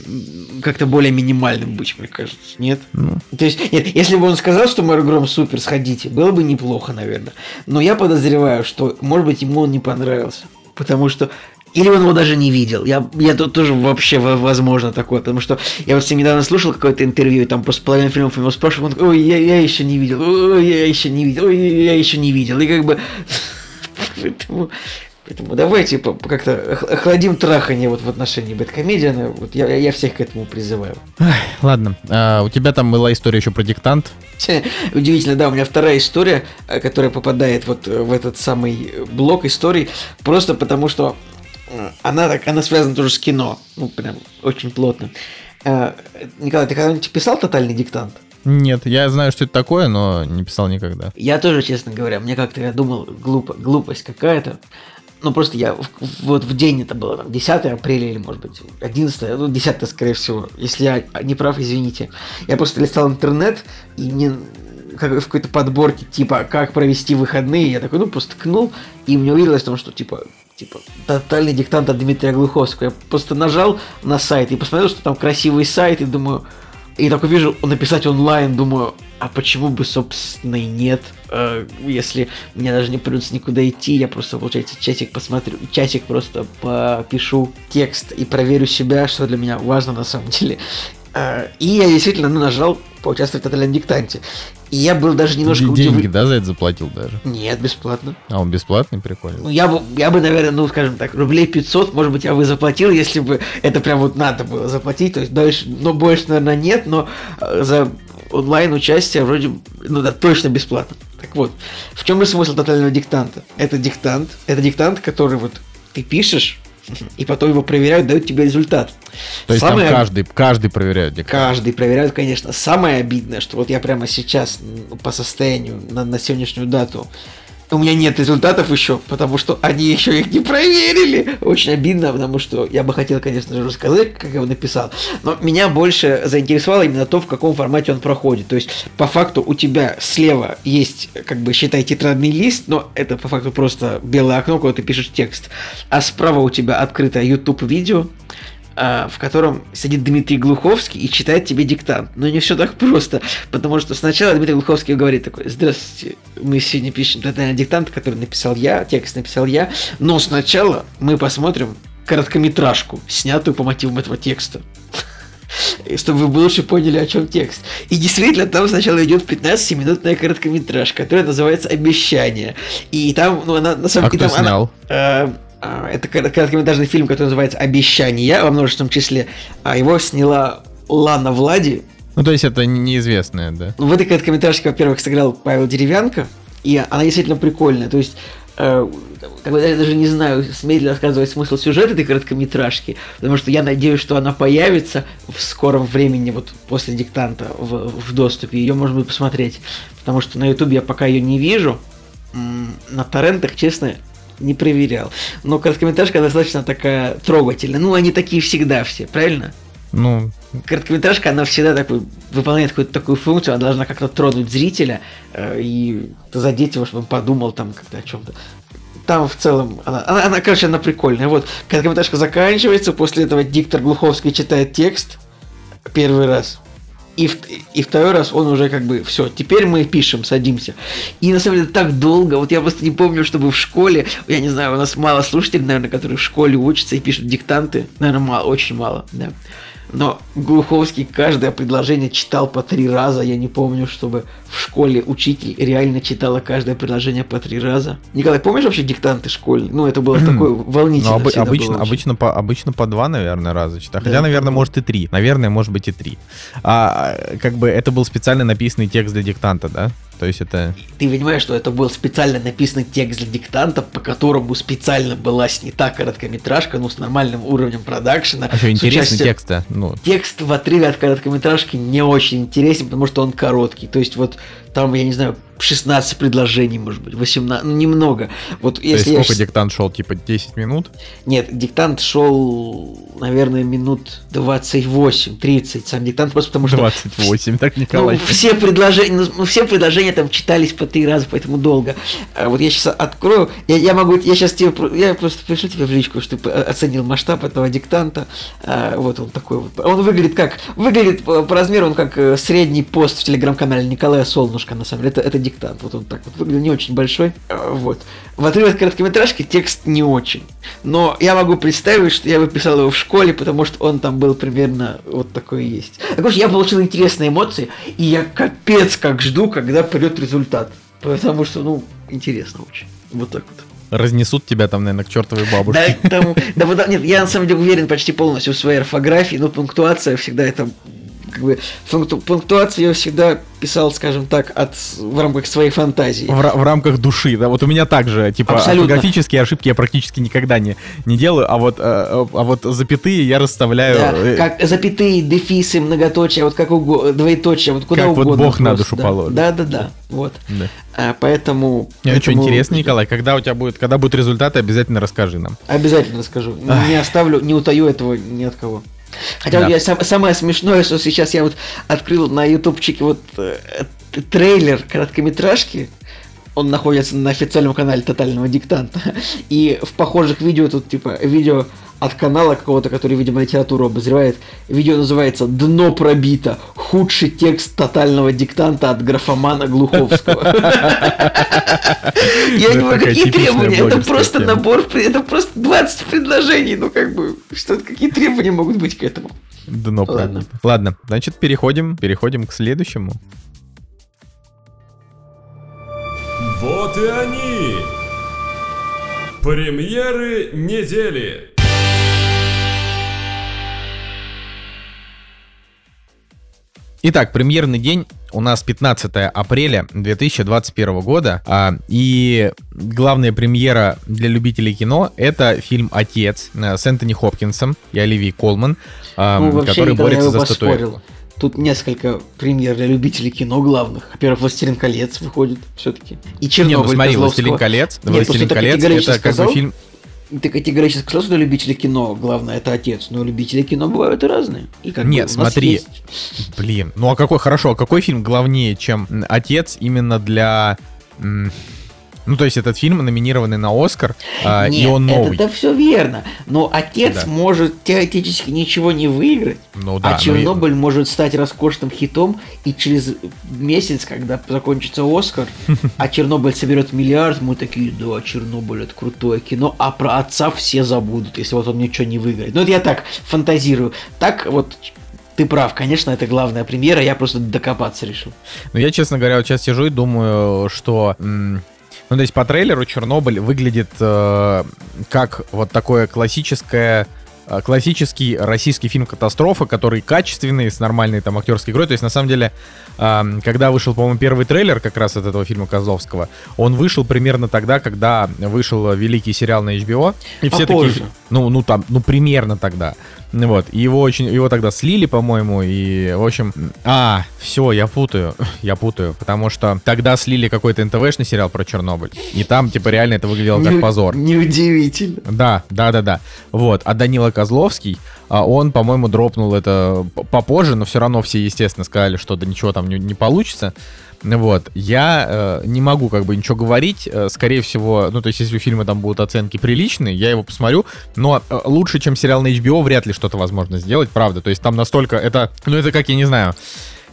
как-то более минимальным быть, мне кажется, нет? Ну. То есть, нет, если бы он сказал, что Мэр Гром супер, сходите, было бы неплохо, наверное. Но я подозреваю, что, может быть, ему он не понравился. Потому что или он его даже не видел. Я, я тут тоже вообще возможно такое, потому что я вот недавно слушал какое-то интервью, и там просто половина фильмов его спрашивал, он такой, ой, я, я еще не видел, ой, я еще не видел, ой, я еще не видел. И как бы... Поэтому, поэтому давайте как-то охладим трахание вот в отношении Бэткомедиана. Вот я, я всех к этому призываю. Ладно, а, у тебя там была история еще про диктант. Удивительно, да, у меня вторая история, э, которая попадает вот в этот самый блок историй, просто потому что она, так, она связана тоже с кино. Ну, прям очень плотно. Э, Николай, ты когда-нибудь писал «Тотальный диктант»? Нет, я знаю, что это такое, но не писал никогда. Я тоже, честно говоря, мне как-то, я думал, глупо, глупость какая-то. Ну, просто я вот в день это было, там, 10 апреля или, может быть, 11, ну, 10, скорее всего. Если я не прав, извините. Я просто листал интернет, и мне как в какой-то подборке, типа, как провести выходные, я такой, ну, просто ткнул, и мне увиделось в том, что, типа, типа, тотальный диктант от Дмитрия Глуховского. Я просто нажал на сайт и посмотрел, что там красивый сайт, и думаю, и такой вижу, написать онлайн, думаю, а почему бы, собственно, и нет, э, если мне даже не придется никуда идти, я просто, получается, часик посмотрю, часик просто попишу текст и проверю себя, что для меня важно на самом деле. Э, и я действительно ну, нажал поучаствовать в тотальном диктанте. И я был даже немножко Деньги, удивлен. да, за это заплатил даже? Нет, бесплатно. А он бесплатный, прикольно. Ну, я бы, я бы, наверное, ну, скажем так, рублей 500, может быть, я бы заплатил, если бы это прям вот надо было заплатить. То есть дальше, ну, больше, наверное, нет, но э, за онлайн участие вроде, ну да, точно бесплатно. Так вот, в чем же смысл тотального диктанта? Это диктант, это диктант, который вот ты пишешь, и потом его проверяют, дают тебе результат. То есть Самое... там каждый, каждый проверяет диктант? Каждый проверяют, конечно. Самое обидное, что вот я прямо сейчас по состоянию на, на сегодняшнюю дату у меня нет результатов еще, потому что они еще их не проверили. Очень обидно, потому что я бы хотел, конечно же, рассказать, как я его написал. Но меня больше заинтересовало именно то, в каком формате он проходит. То есть, по факту, у тебя слева есть, как бы, считай, тетрадный лист, но это по факту просто белое окно, куда ты пишешь текст. А справа у тебя открыто YouTube-видео, в котором сидит Дмитрий Глуховский и читает тебе диктант. Но не все так просто, потому что сначала Дмитрий Глуховский говорит такой, здравствуйте, мы сегодня пишем тотальный диктант, который написал я, текст написал я, но сначала мы посмотрим короткометражку, снятую по мотивам этого текста чтобы вы лучше поняли, о чем текст. И действительно, там сначала идет 15-минутная короткометражка, которая называется «Обещание». И там, ну, она на самом деле... А кто снял? Она, э, а, это короткометражный фильм, который называется «Обещание» во множественном числе. А его сняла Лана Влади. Ну, то есть это неизвестное, да? В этой короткометражке, во-первых, сыграл Павел Деревянко, и она действительно прикольная. То есть э, как бы, я даже не знаю, смеет ли рассказывать смысл сюжета этой короткометражки, потому что я надеюсь, что она появится в скором времени, вот после диктанта в, в доступе. Ее можно будет посмотреть, потому что на ютубе я пока ее не вижу. На торрентах, честно, не проверял. Но короткометражка достаточно такая трогательная. Ну, они такие всегда все, правильно? Ну. Короткометражка, она всегда такой, выполняет какую-то такую функцию, она должна как-то тронуть зрителя э, и задеть его, чтобы он подумал там как-то о чем-то. Там в целом, она, она, она, короче, она прикольная. Вот, короткометражка заканчивается, после этого диктор Глуховский читает текст первый раз. И, и второй раз он уже как бы все, теперь мы пишем, садимся. И на самом деле так долго, вот я просто не помню, чтобы в школе, я не знаю, у нас мало слушателей, наверное, которые в школе учатся и пишут диктанты, наверное, мало, очень мало, да. Но Глуховский каждое предложение читал по три раза. Я не помню, чтобы в школе учитель реально читала каждое предложение по три раза. Николай, помнишь вообще диктанты школьные? Ну, это было такое волнительно. Ну, об, обычно, было обычно, по, обычно по два, наверное, раза читал. Хотя, да, наверное, может и три. Наверное, может быть и три. А как бы это был специально написанный текст для диктанта, да? То есть это... Ты понимаешь, что это был специально написанный текст для диктанта, по которому специально была снята короткометражка, ну, с нормальным уровнем продакшена. А что, интересный участием... текст? Ну. Текст в отрыве от короткометражки не очень интересен, потому что он короткий. То есть вот там, я не знаю, 16 предложений, может быть, 18, ну немного. Вот То есть если я сколько щас- диктант шел? Типа 10 минут? Нет, диктант шел, наверное, минут 28-30. Сам диктант просто потому что... 28, так, Ну, Николай? все предложения, ну, все предложения там читались по три раза, поэтому долго. А вот я сейчас открою, я, я могу, я сейчас тебе, я просто пришлю тебе в личку, чтобы ты оценил масштаб этого диктанта. А, вот он такой вот. Он выглядит как, выглядит по, по размеру он как э, средний пост в телеграм-канале Николая Солнышко, на самом деле. Это, это диктант, вот он так вот выглядит не очень большой. А, Вот. В отрыве от короткометражки текст не очень. Но я могу представить, что я бы писал его в школе, потому что он там был примерно вот такой и есть. Так уж я получил интересные эмоции, и я капец как жду, когда придет результат. Потому что, ну, интересно очень. Вот так вот. Разнесут тебя там, наверное, к чертовой Да, бабушке. там, да, нет, я на самом деле уверен почти полностью в своей орфографии, но пунктуация всегда это как бы пункту- пунктуацию я всегда писал, скажем так, от в рамках своей фантазии. В, в рамках души, да, вот у меня также, типа, Абсолютно. орфографические ошибки я практически никогда не, не делаю, а вот, э, а вот запятые я расставляю, Да, э, как запятые, дефисы, многоточия, вот как угодно, двоеточие, вот куда Как вот угодно. Бог на просто, душу да. положит. Да, да, да, вот. да. А, поэтому... Очень поэтому интересно, Николай, когда у тебя будет, когда будут результаты, обязательно расскажи нам. Обязательно расскажу. Не оставлю, не утаю этого ни от кого. Хотя Да. я сам- самое смешное, что сейчас я вот открыл на ютубчике вот э, трейлер короткометражки. Он находится на официальном канале Тотального Диктанта. И в похожих видео тут типа видео от канала какого-то, который, видимо, литературу обозревает. Видео называется «Дно пробито. Худший текст тотального диктанта от графомана Глуховского». Я Ну, не знаю, такая какие требования. Это просто набор, это просто 20 предложений. Ну, как бы, что какие требования могут быть к этому? Дно Ладно. пробито. Ладно, значит, переходим, переходим к следующему. Вот и они! Премьеры недели! Итак, премьерный день у нас 15 апреля 2021 года, а, и главная премьера для любителей кино — это фильм «Отец» с Энтони Хопкинсом и Оливией Колман, а, ну, который борется за статуэтку. Тут несколько премьер для любителей кино главных. Во-первых, «Властелин колец» выходит все-таки. И Не, «Чернобыль» ну смотри. «Властелин колец», Нет, «Властелин колец» — это как бы фильм... Ты категорически сказал, что для любителей кино главное это отец, но любители кино бывают и разные. И как Нет, смотри. есть- Блин, ну а какой, хорошо, а какой фильм главнее, чем «Отец» именно для... Ну, то есть этот фильм номинированный на Оскар, а, и Нет, он новый. Это все верно. Но отец Да. может теоретически ничего не выиграть. Ну да, а ну и- Чернобыль может стать роскошным хитом, и через месяц, когда закончится Оскар, а Чернобыль соберет миллиард, мы такие, да, Чернобыль это крутое кино, а про отца все забудут, если вот он ничего не выиграет. Ну это я так фантазирую. Так вот ты прав, конечно, это главная премьера, я просто докопаться решил. Ну, я, честно говоря, вот сейчас сижу и думаю, что... Ну, то есть по трейлеру Чернобыль выглядит э, как вот такое классическое э, классический российский фильм «Катастрофа», который качественный, с нормальной там актерской игрой. То есть, на самом деле, эм, когда вышел, по-моему, первый трейлер как раз от этого фильма Козловского, он вышел примерно тогда, когда вышел великий сериал на HBO. И все Попозже. такие, ну, ну там, ну примерно тогда. Вот, его очень, его тогда слили, по-моему, и, в общем, а, все, я путаю, я путаю, потому что тогда слили какой-то НТВшный сериал про Чернобыль, и там, типа, реально это выглядело как позор. Неудивительно. Да, да, да, да. Вот. А Данила Козловский, а, он, по-моему, дропнул это попозже, но все равно все, естественно, сказали, что да ничего там не, не получится. Вот. Я э, не могу как бы ничего говорить. Э, скорее всего, ну, то есть, если у фильма там будут оценки приличные, я его посмотрю. Но э, лучше, чем сериал на HBO, вряд ли что-то возможно сделать, правда. То есть, там настолько это... Ну, это как, я не знаю...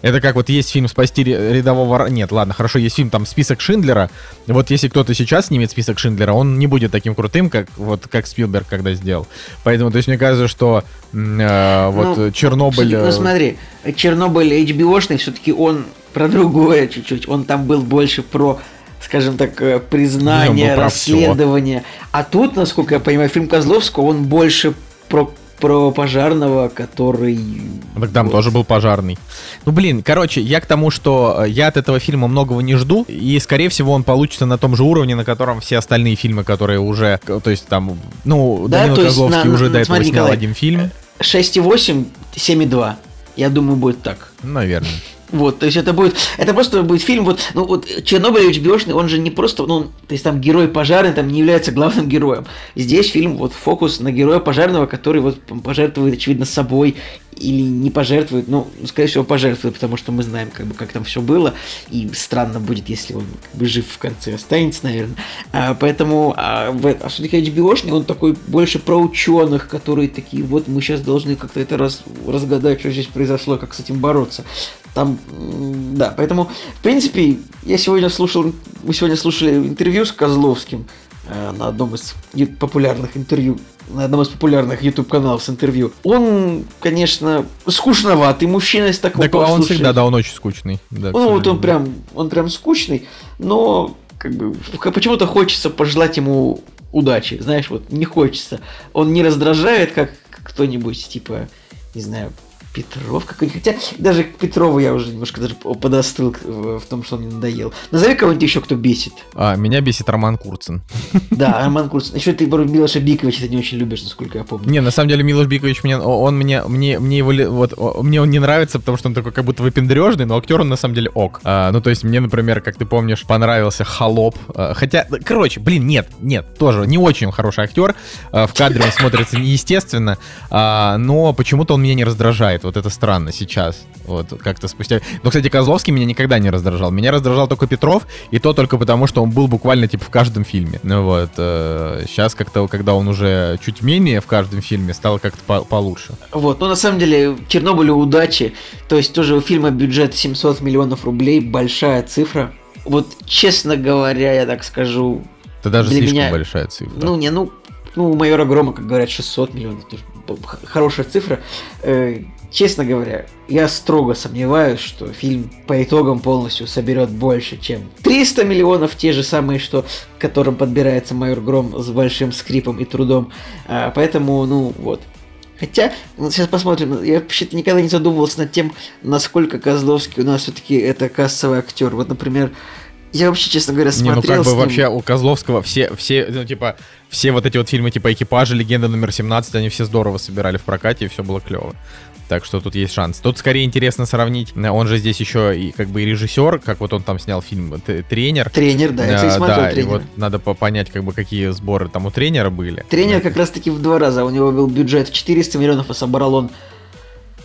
Это как вот есть фильм «Спасти рядового...» Нет, ладно, хорошо, есть фильм там «Список Шиндлера». Вот если кто-то сейчас снимет «Список Шиндлера», он не будет таким крутым, как вот как Спилберг когда сделал. Поэтому, то есть, мне кажется, что э, вот Ну, Чернобыль... Ну смотри, Чернобыль HBO-шный все-таки он про другое чуть-чуть. Он там был больше про скажем так, э, признание, расследование. А тут, насколько я понимаю, фильм Козловского, он больше про, про пожарного, который... Ну, Так там Вот. тоже был пожарный. Ну, блин, короче, я к тому, что э, я от этого фильма многого не жду, и, скорее всего, он получится на том же уровне, на котором все остальные фильмы, которые уже, то есть там, ну, Да, Данила Козловский на- уже на- до этого смотри, снял Николай, один фильм. 6,8, 7,2. Я думаю, будет так. Наверное. Вот, то есть это будет, это просто будет фильм, вот, ну вот Чернобыль HBO, он же не просто, ну, то есть там герой пожарный там не является главным героем. Здесь фильм, вот, фокус на героя пожарного, который вот пожертвует, очевидно, собой или не пожертвует, ну, скорее всего, пожертвует, потому что мы знаем, как бы, как там все было, и странно будет, если он как бы, жив в конце останется, наверное. А, поэтому, а, а все-таки HBO, он такой больше про ученых, которые такие, вот мы сейчас должны как-то это раз, разгадать, что здесь произошло, как с этим бороться. Там, да, поэтому, в принципе, я сегодня слушал, мы сегодня слушали интервью с Козловским на одном из популярных интервью на одном из популярных YouTube каналов с интервью. Он, конечно, скучноватый мужчина, если так Так он всегда, да, он очень скучный. Да, ну, вот он прям, он прям скучный, но как бы почему-то хочется пожелать ему удачи, знаешь, вот не хочется. Он не раздражает, как кто-нибудь, типа, не знаю, Петров какой-нибудь. Хотя даже к Петрову я уже немножко даже подостыл в том, что он мне надоел. Назови кого-нибудь еще, кто бесит. А, меня бесит Роман Курцин. Да, Роман Курцин. Еще ты Милоша Биковича ты не очень любишь, насколько я помню. Не, на самом деле Милош Бикович мне, он мне, мне, мне его, вот, мне он не нравится, потому что он такой как будто выпендрежный, но актер он на самом деле ок. А, ну, то есть мне, например, как ты помнишь, понравился Холоп. А, хотя, короче, блин, нет, нет, тоже не очень хороший актер. А, в кадре он смотрится неестественно, а, но почему-то он меня не раздражает. Вот это странно сейчас. Вот как-то спустя... Но, кстати, Козловский меня никогда не раздражал. Меня раздражал только Петров, и то только потому, что он был буквально типа в каждом фильме. Ну вот. Э, сейчас как-то, когда он уже чуть менее в каждом фильме, стало как-то по получше. Вот. Ну, на самом деле, Чернобылю удачи. То есть тоже у фильма бюджет 700 миллионов рублей, большая цифра. Вот, честно говоря, я так скажу... Это даже слишком меня... большая цифра. Ну, не, ну, ну, у майора Грома, как говорят, 600 миллионов. Хорошая цифра. Честно говоря, я строго сомневаюсь, что фильм по итогам полностью соберет больше, чем 300 миллионов, те же самые, что к которым подбирается майор Гром с большим скрипом и трудом. А, поэтому, ну вот. Хотя, ну, сейчас посмотрим, я вообще-то никогда не задумывался над тем, насколько Козловский у нас все-таки это кассовый актер. Вот, например, я вообще, честно говоря, смотрел Не, ну как бы вообще у Козловского все, все, ну типа, все вот эти вот фильмы типа «Экипажи», «Легенда номер 17», они все здорово собирали в прокате, и все было клево. Так что тут есть шанс. Тут скорее интересно сравнить. Он же здесь еще и как бы и режиссер, как вот он там снял фильм «Тренер». Тренер, да, я, кстати, смотрел да, тренер. И вот надо понять, как бы, какие сборы там у тренера были. Тренер как раз-таки в два раза. У него был бюджет 400 миллионов, а собрал он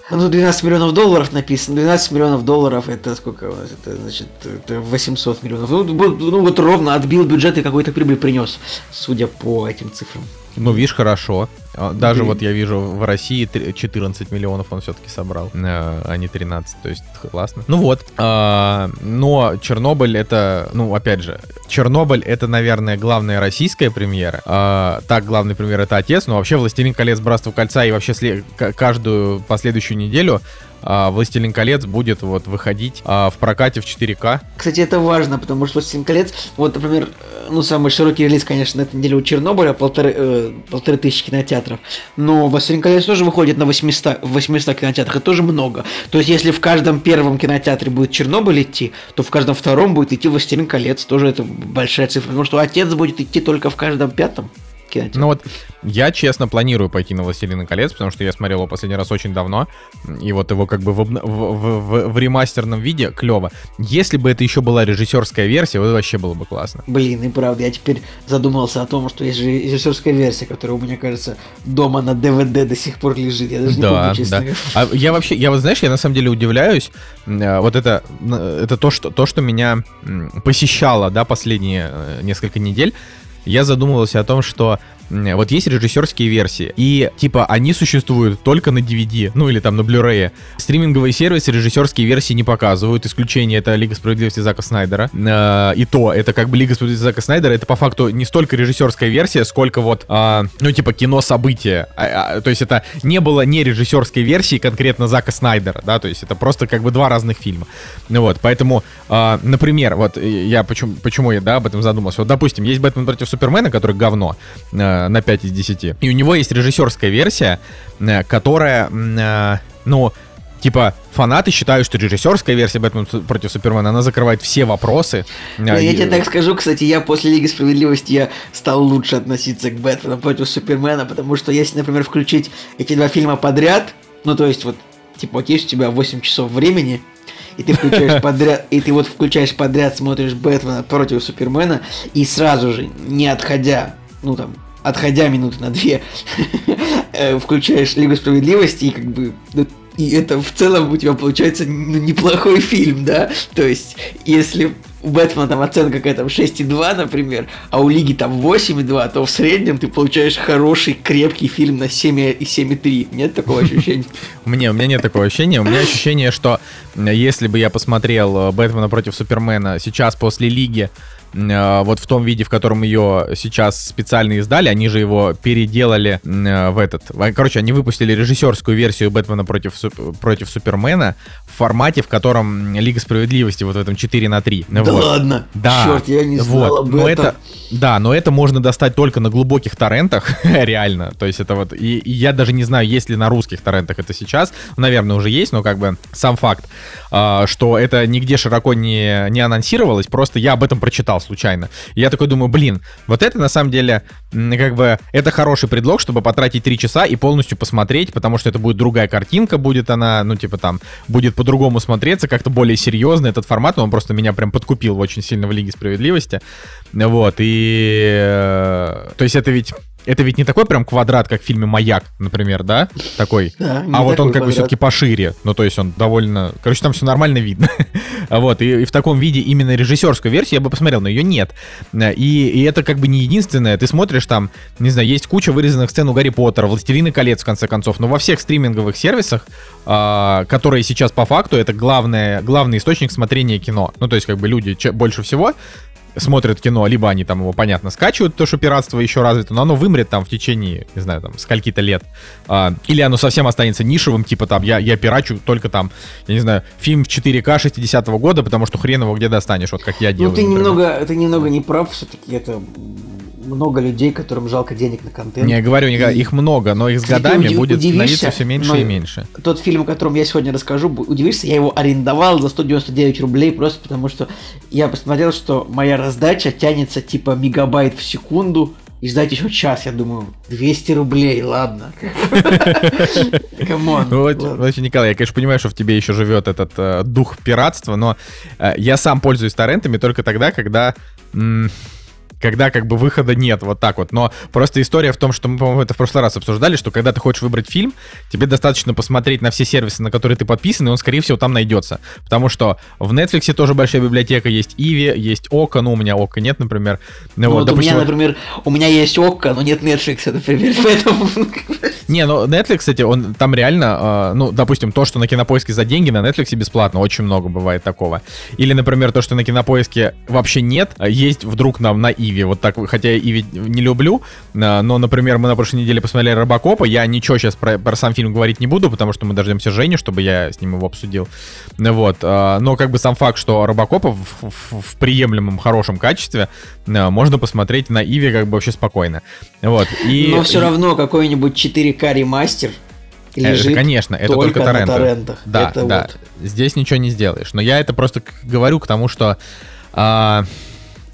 ну, 12 миллионов долларов написано. 12 миллионов долларов это сколько у нас? Это значит это 800 миллионов. Ну, ну вот ровно отбил бюджет и какой-то прибыль принес, судя по этим цифрам. Ну, видишь, хорошо. А, даже Блин. вот я вижу в России 14 миллионов он все-таки собрал, э, а не 13, то есть классно. Ну вот, а, но Чернобыль это, ну опять же, Чернобыль это, наверное, главная российская премьера. Так, главный премьер это Отец, но вообще Властелин колец, Братство кольца и вообще каждую последующую неделю а, «Властелин колец» будет вот выходить а, в прокате в 4К. Кстати, это важно, потому что «Властелин колец», вот, например, ну, самый широкий релиз, конечно, на этой неделе у Чернобыля, полторы, э, полторы тысячи кинотеатров, но «Властелин колец» тоже выходит на 800, 800 кинотеатрах, это тоже много. То есть, если в каждом первом кинотеатре будет Чернобыль идти, то в каждом втором будет идти «Властелин колец», тоже это большая цифра, потому что «Отец» будет идти только в каждом пятом кинотеатр. Ну вот, я честно планирую пойти на «Властелина колец», потому что я смотрел его последний раз очень давно, и вот его как бы в, в, в, в ремастерном виде клево. Если бы это еще была режиссерская версия, вот вообще было бы классно. Блин, и правда, я теперь задумался о том, что есть же режиссерская версия, которая у меня, кажется, дома на DVD до сих пор лежит. Я даже не да, помню, честно да. А я вообще, я вот знаешь, я на самом деле удивляюсь, э, вот это, это то, что, то, что меня посещало, да, последние э, несколько недель, я задумывался о том, что вот есть режиссерские версии, и типа они существуют только на DVD, ну или там на Blu-ray. Стриминговые сервисы режиссерские версии не показывают, исключение это Лига справедливости Зака Снайдера. Э, и то, это как бы Лига справедливости Зака Снайдера, это по факту не столько режиссерская версия, сколько вот, э, ну типа кино события. А, а, то есть это не было не режиссерской версии конкретно Зака Снайдера, да, то есть это просто как бы два разных фильма. Ну вот, поэтому, э, например, вот я почему, почему я, да, об этом задумался. Вот, допустим, есть Бэтмен против Супермена, который говно. Э, на 5 из 10. И у него есть режиссерская версия, э, которая, э, ну, типа, фанаты считают, что режиссерская версия Бэтмен против Супермена, она закрывает все вопросы. Я, и... я тебе так скажу, кстати, я после Лиги Справедливости я стал лучше относиться к Бэтмену против Супермена, потому что если, например, включить эти два фильма подряд, ну, то есть вот Типа, есть у тебя 8 часов времени, и ты включаешь подряд, и ты вот включаешь подряд, смотришь Бэтмена против Супермена, и сразу же, не отходя, ну там, отходя минуты на две, э, включаешь Лигу Справедливости, и как бы ну, и это в целом у тебя получается ну, неплохой фильм, да? То есть, если у Бэтмена там оценка какая-то 6,2, например, а у Лиги там 8,2, то в среднем ты получаешь хороший, крепкий фильм на 7 и 7,3. Нет такого ощущения? Мне, у меня нет такого ощущения. У меня ощущение, что если бы я посмотрел Бэтмена против Супермена сейчас после Лиги, вот в том виде, в котором ее сейчас специально издали, они же его переделали э, в этот... Короче, они выпустили режиссерскую версию Бэтмена против, против Супермена в формате, в котором Лига Справедливости вот в этом 4 на 3. Да вот. ладно? Да. Черт, я не знал вот. об но этом. Это, да, но это можно достать только на глубоких торрентах, реально. То есть это вот... И, и я даже не знаю, есть ли на русских торрентах это сейчас. Наверное, уже есть, но как бы сам факт, э, что это нигде широко не, не анонсировалось, просто я об этом прочитал случайно. И я такой думаю, блин, вот это на самом деле, как бы, это хороший предлог, чтобы потратить 3 часа и полностью посмотреть, потому что это будет другая картинка, будет она, ну, типа там, будет по-другому смотреться, как-то более серьезно этот формат, он просто меня прям подкупил очень сильно в Лиге Справедливости. Вот, и... Э, то есть это ведь это ведь не такой прям квадрат, как в фильме «Маяк», например, да? Такой. Да, а вот он как такой бы все-таки пошире. Ну, то есть он довольно... Короче, там все нормально видно. вот, и, и в таком виде именно режиссерскую версию я бы посмотрел, но ее нет. И, и это как бы не единственное. Ты смотришь там, не знаю, есть куча вырезанных сцен у Гарри Поттера, «Властелины колец», в конце концов. Но во всех стриминговых сервисах, а, которые сейчас по факту, это главное, главный источник смотрения кино. Ну, то есть как бы люди больше всего смотрят кино, либо они там его, понятно, скачивают, то, что пиратство еще развито, но оно вымрет там в течение, не знаю, там, скольки-то лет. А, или оно совсем останется нишевым, типа там, я, я пирачу только там, я не знаю, фильм в 4К 60-го года, потому что хрен его где достанешь, вот как я делаю. Ну, ты например. немного, ты немного не прав, все-таки это много людей, которым жалко денег на контент. Не, я говорю, не, их много, но их с годами Уди- будет становиться все меньше и меньше. Тот фильм, о котором я сегодня расскажу, удивишься, я его арендовал за 199 рублей, просто потому что я посмотрел, что моя раздача тянется типа мегабайт в секунду, и ждать еще час, я думаю, 200 рублей, ладно. Come on. Ну, вот, Николай, я, конечно, понимаю, что в тебе еще живет этот э, дух пиратства, но э, я сам пользуюсь торрентами только тогда, когда... когда как бы выхода нет, вот так вот. Но просто история в том, что мы, по-моему, это в прошлый раз обсуждали, что когда ты хочешь выбрать фильм, тебе достаточно посмотреть на все сервисы, на которые ты подписан, и он, скорее всего, там найдется. Потому что в Netflix тоже большая библиотека, есть Ivi, есть Okko, ну, у меня Okko нет, например. Ну, вот, вот у допустим, меня, вот- например, у меня есть ОККО, но нет Netflix, например, поэтому... Не, ну Netflix, кстати, он там реально, э, ну, допустим, то, что на кинопоиске за деньги, на Netflix бесплатно, очень много бывает такого. Или, например, то, что на кинопоиске вообще нет, а есть вдруг нам на Иви. Вот так, хотя я Иви не люблю, э, но, например, мы на прошлой неделе посмотрели Робокопа, я ничего сейчас про, про сам фильм говорить не буду, потому что мы дождемся Женю, чтобы я с ним его обсудил. Вот, э, но как бы сам факт, что Робокопа в, в- в приемлемом, хорошем качестве э, можно посмотреть на Иви как бы вообще спокойно. Вот, и... Но все равно какой-нибудь 4К ремастер Это, лежит конечно, это только, на торренты. торрентах. Да, Это да. вот. Здесь ничего не сделаешь. Но я это просто говорю к тому, что а,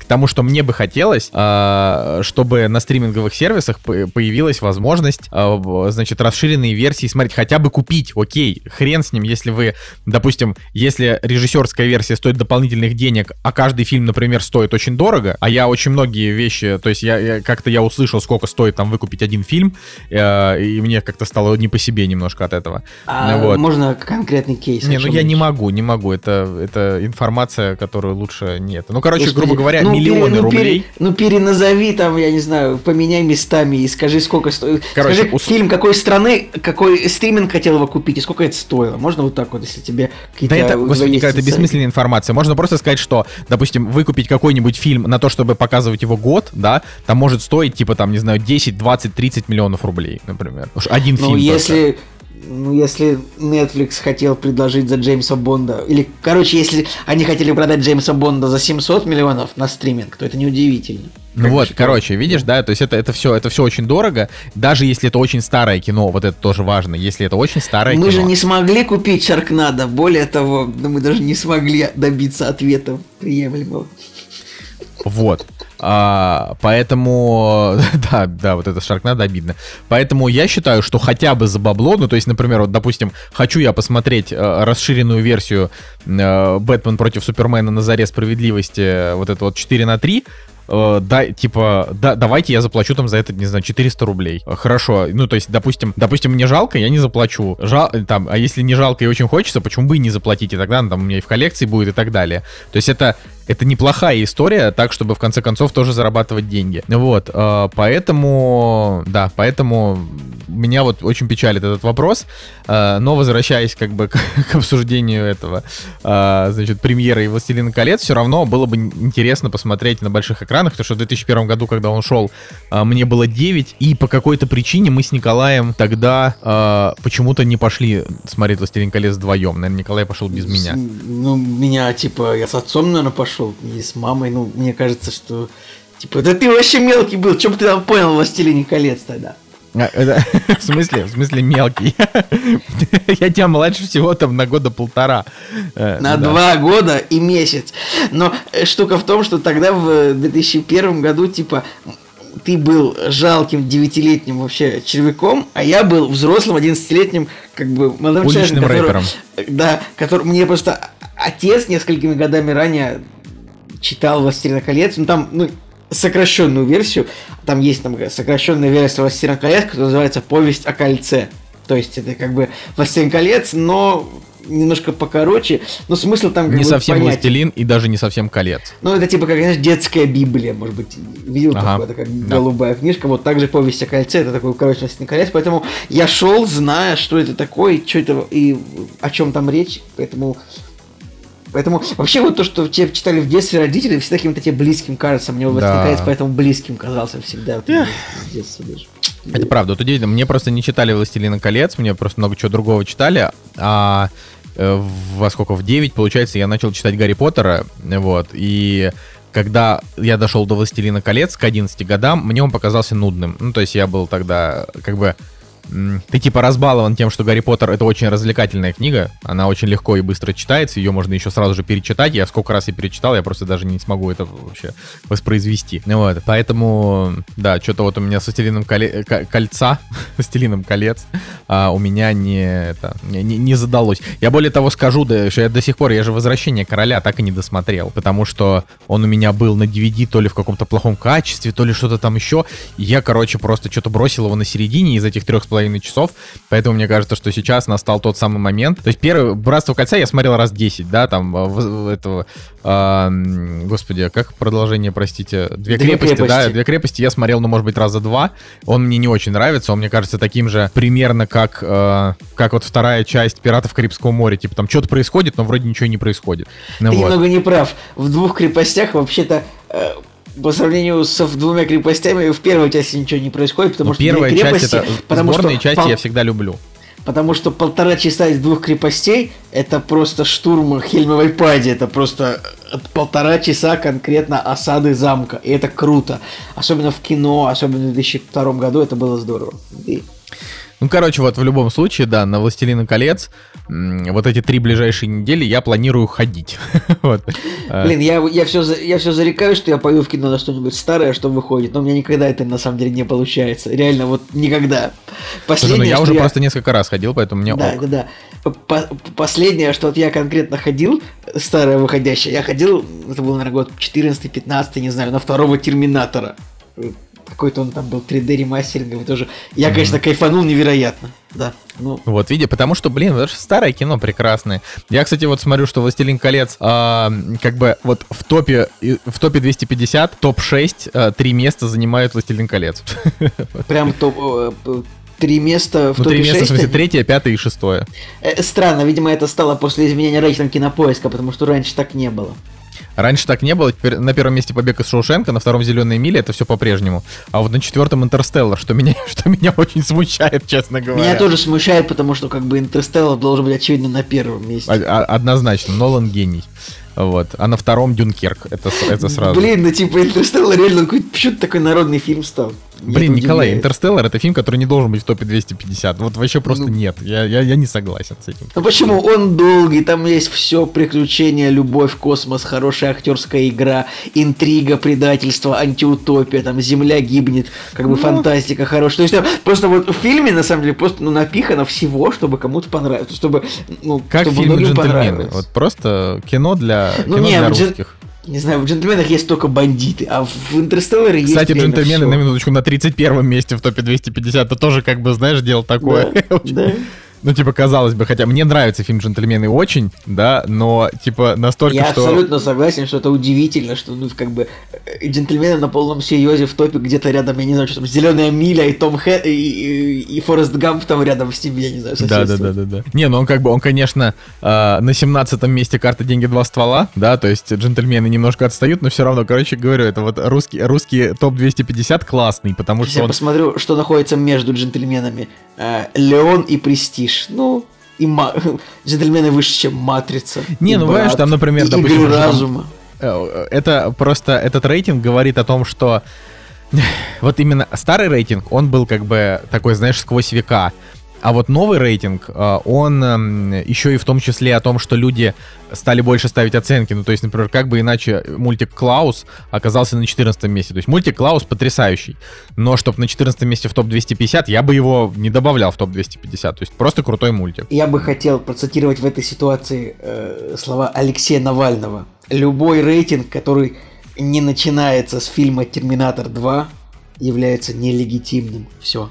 тому, что мне бы хотелось, а, чтобы на стриминговых сервисах по- появилась возможность, а, значит, расширенные версии смотреть, хотя бы купить, окей, хрен с ним, если вы, допустим, если режиссерская версия стоит дополнительных денег, а каждый фильм, например, стоит очень дорого, а я очень многие вещи, то есть я, я- как-то я услышал, сколько стоит там выкупить один фильм, э, и мне как-то стало не по себе немножко от этого. А вот. можно конкретный кейс? Не, ну я не могу, не могу. Это, это информация, которую лучше нет. Ну, короче, Господи, грубо говоря, ну, миллионы пере- ну, пере- рублей. ну переназови там, я не знаю, поменяй местами и скажи, сколько стоит. Короче, скажи, ус- фильм какой страны, какой стриминг хотел его купить и сколько это стоило. Можно вот так вот, если тебе какие-то... Да это, господи, Николай, это бессмысленная информация. Можно просто сказать, что, допустим, выкупить какой-нибудь фильм на то, чтобы показывать его год, да, там может стоить, типа, там, не знаю, 10, 20, 30 миллионов рублей, например. Уж один Ну, фильм если... Ну, если Netflix хотел предложить за Джеймса Бонда, или, короче, если они хотели продать Джеймса Бонда за 700 миллионов на стриминг, то это неудивительно. Ну Как вот, что- короче, видишь, да, то есть это, это все, это все очень дорого, даже если это очень старое кино, вот это тоже важно, если это очень старое Мы кино. же не смогли купить Шаркнада, более того, да мы даже не смогли добиться ответа приемлемого. Вот. А, поэтому, да, да, вот это Шаркнадо обидно. Поэтому я считаю, что хотя бы за бабло, ну, то есть, например, вот, допустим, хочу я посмотреть э, расширенную версию э, Бэтмен против Супермена на заре справедливости, э, вот это вот 4 на 3, э, да, типа, да, давайте я заплачу там за это, не знаю, 400 рублей. Э, Хорошо, ну, то есть, допустим, допустим, мне жалко, я не заплачу. Жал, там, а если не жалко и очень хочется, почему бы и не заплатить, и тогда ну, там у меня и в коллекции будет и так далее. То есть это это неплохая история, так, чтобы в конце концов тоже зарабатывать деньги. Вот, э, поэтому, да, поэтому меня вот очень печалит этот вопрос, э, но возвращаясь как бы к, обсуждению этого, э, значит, премьеры и «Властелина колец», все равно было бы интересно посмотреть на больших экранах, потому что в 2001 году, когда он шел, мне было 9, и по какой-то причине мы с Николаем тогда почему-то не пошли смотреть «Властелин колец» вдвоем. Наверное, Николай пошел без меня. Ну, меня, типа, я с отцом, наверное, пошел, и с мамой. Ну, мне кажется, что, типа, да ты вообще мелкий был, что бы ты там понял «Властелине колец» тогда? А, это- в смысле? В смысле мелкий? Я тебя младше всего там на года полтора. Э, На да. два года и месяц. Но э, штука в том, что тогда в 2001 году, типа, ты был жалким девятилетним вообще червяком, а я был взрослым 11-летним, как бы, молодым человеком, который- рэпером. Да, который мне просто отец несколькими годами ранее читал «Властелина колец», ну там, ну, сокращенную версию, там есть там сокращенная версия «Властелина колец», которая называется «Повесть о кольце». То есть это как бы «Властелин колец», но немножко покороче, но смысл там Не совсем понятен. властелин и даже не совсем колец. Ну, это типа, как, знаешь, детская Библия, может быть, видел Ага, такое, это как да. голубая книжка, вот также повесть о кольце, это такой, короче, «Властелин колец», поэтому я шел, зная, что это такое, что это и о чем там речь, поэтому Поэтому вообще вот то, что тебе читали в детстве родители, всегда каким-то тебе близким кажется. Мне «Властелин Да. колец» поэтому близким казался всегда. Вот, в детстве даже. Это правда, вот удивительно. Мне просто не читали «Властелина колец», мне просто много чего другого читали, а э, во сколько, в 9, получается, я начал читать Гарри Поттера, вот, и когда я дошел до «Властелина колец» к 11 годам, мне он показался нудным. Ну, то есть я был тогда, как бы, ты типа разбалован тем, что Гарри Поттер это очень развлекательная книга, она очень легко и быстро читается, ее можно еще сразу же перечитать, я сколько раз и перечитал, я просто даже не смогу это вообще воспроизвести. Вот, поэтому, да, что-то вот у меня с «Властелином коле- ко- кольца», «Властелином колец» а, у меня не, это, не- не задалось. Я более того скажу, да, что я до сих пор, я же «Возвращение короля» так и не досмотрел, потому что он у меня был на DVD то ли в каком-то плохом качестве, то ли что-то там еще, и я, короче, просто что-то бросил его на середине из этих трех с половиной часов, поэтому мне кажется, что сейчас настал тот самый момент. То есть первое «Братство кольца» я смотрел раз 10, да, там, а, этого, м, господи, а как продолжение, простите, «Две, «Две крепости», да, крепости. «Две крепости» я смотрел, ну, может быть, раза два, он мне не очень нравится, он мне кажется таким же примерно как, э, как вот вторая часть «Пиратов Карибского моря», типа там что-то происходит, но вроде ничего не происходит. Ну Ты вот. немного не прав. В двух крепостях вообще-то э, по сравнению с двумя крепостями в первой части ничего не происходит, потому Но что Ну, первая две часть крепости, это потому сборные что части пол- я всегда люблю. Потому что полтора часа из двух крепостей это просто штурм Хельмовой пади. Это просто полтора часа конкретно осады замка. И это круто. Особенно в кино, особенно в 2002 году это было здорово. И Ну, короче, вот в любом случае, да, на «Властелина колец» вот эти три ближайшие недели я планирую ходить. Вот. Э, Блин, я, я, все, я все зарекаюсь, что я пою в кино на что-нибудь старое, что выходит, но у меня никогда это на самом деле не получается. Реально, вот никогда. Слушай, ну Последнее, я уже просто несколько раз ходил, поэтому мне Да, ок. да, да. По- Последнее, что вот я конкретно ходил, старое выходящее, я ходил, это был, наверное, год 14-15, не знаю, на второго Терминатора. Какой-то он там был 3D ремастеринговый тоже. Я, конечно, кайфанул невероятно. Да. Ну, Вот, види, потому что, блин, это же старое кино прекрасное. Я, кстати, вот смотрю, что «Властелин колец» а, как бы вот в топе, в топе 250, топ-6, а, три места занимают «Властелин колец». прям топ... э, Три места в Ну, три топе места, в 6. смысле, третье, пятое и шестое. Э, Странно, видимо, это стало после изменения рейтинга кинопоиска, потому что раньше так не было. Раньше так не было. Теперь на первом месте побег из Шоушенка, на втором зеленые мили, это все по-прежнему. А вот на четвертом Интерстеллар, что меня, что меня очень смущает, честно говоря. Меня тоже смущает, потому что как бы Интерстеллар должен быть очевидно на первом месте. А- а- Однозначно, Нолан гений. Вот. А на втором Дюнкерк. Это, это сразу. Блин, ну типа Интерстеллар реально какой-то почему-то такой народный фильм стал. Блин, Николай. Интерстеллар это фильм, который не должен быть в топе 250. Вот вообще просто Ну. нет. Я, я, я не согласен с этим. Ну почему? Он долгий, там есть все, приключения, любовь, космос, хорошая актерская игра, интрига, предательство, антиутопия, там земля гибнет, как Ну. бы фантастика хорошая. То есть там просто вот в фильме, на самом деле, просто ну, напихано всего, чтобы кому-то понравилось, чтобы, ну, Как чтобы фильм «Джентльмены». Вот просто кино для, Ну, кино не, для «Джен- русских. Не знаю, в «Джентльменах» есть только бандиты, а в «Интерстелларе» есть Кстати, «Джентльмены» всё. на минуточку на 31 месте в топе 250. Это тоже, как бы, знаешь, дело такое. Да. Ну, типа, казалось бы, хотя мне нравится фильм «Джентльмены» очень, да, но, типа, настолько, Я что... абсолютно согласен, что это удивительно, что, ну, как бы, э, джентльмены на полном серьезе в топе где-то рядом, я не знаю, что там, Зеленая миля и Том Хэ и, и, и Форест Гамп там рядом с ним, я не знаю, Да, да, да, соседствуют. да, да. Не, ну он как бы, он, конечно, э, на 17 месте карта деньги два ствола, да, то есть джентльмены немножко отстают, но все равно, короче говорю, это вот русский, русский топ 250 классный, потому Сейчас что я он... посмотрю, что находится между джентльменами. Э, Леон и Престиж. Ну, и ма- джентльмены выше, чем Матрица. Не, ну, понимаешь, там, например, и допустим, Игры разума. Э, Это просто, этот рейтинг говорит о том, что вот именно старый рейтинг, он был как бы такой, знаешь, сквозь века. А вот новый рейтинг, э, он еще и в том числе о том, что люди стали больше ставить оценки. Ну, то есть, например, как бы иначе мультик «Клаус» оказался на 14 месте. То есть мультик «Клаус» потрясающий. Но чтобы на 14 месте в топ-250, я бы его не добавлял в топ-250. То есть просто крутой мультик. Я бы хотел процитировать в этой ситуации э, слова Алексея Навального. Любой рейтинг, который не начинается с фильма «Терминатор 2», является нелегитимным. Все.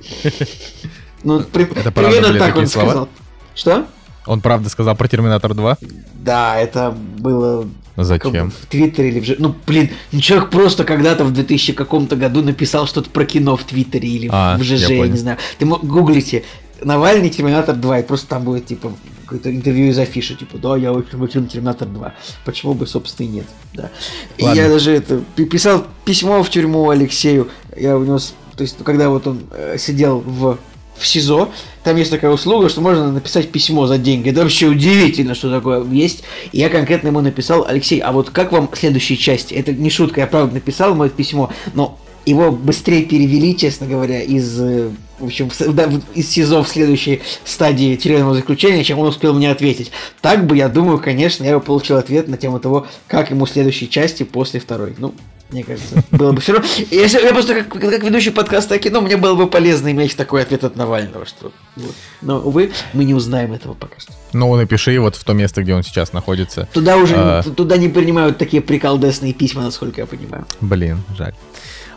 Ну, при- Это примерно так он слова? сказал. Что? Он правда сказал про «Терминатор 2»? Да, это было Зачем? в Твиттере или в Ж- Ну, блин, ну человек просто когда-то в 2000 каком-то году написал что-то про кино в Твиттере или А, в ЖЖ, я я, не знаю. Ты гуглите Навальный Терминатор 2, и просто там будет, типа, какое-то интервью из афиши, типа, да, я очень люблю Терминатор 2. Почему бы, собственно, и нет, да. И Ладно. я даже это, пи- писал письмо в тюрьму Алексею, я у него, то есть, когда вот он э, сидел в в СИЗО, там есть такая услуга, что можно написать письмо за деньги. Это вообще удивительно, что такое есть. И я конкретно ему написал, Алексей, а вот как вам следующие части? Это не шутка, я правда написал ему это письмо, но его быстрее перевели, честно говоря, из, э, в общем, да, из СИЗО в следующей стадии тюремного заключения, чем он успел мне ответить. Так бы, я думаю, конечно, я бы получил ответ на тему того, как ему следующие части после второй. Ну, мне кажется, было бы все равно. Если я просто как, как ведущий подкаста о кино, мне было бы полезно иметь такой ответ от Навального, что. вот. Но, увы, мы не узнаем этого пока что. Ну, напиши вот в то место, где он сейчас находится. Туда уже А. туда не принимают такие приколдесные письма, насколько я понимаю. Блин, жаль.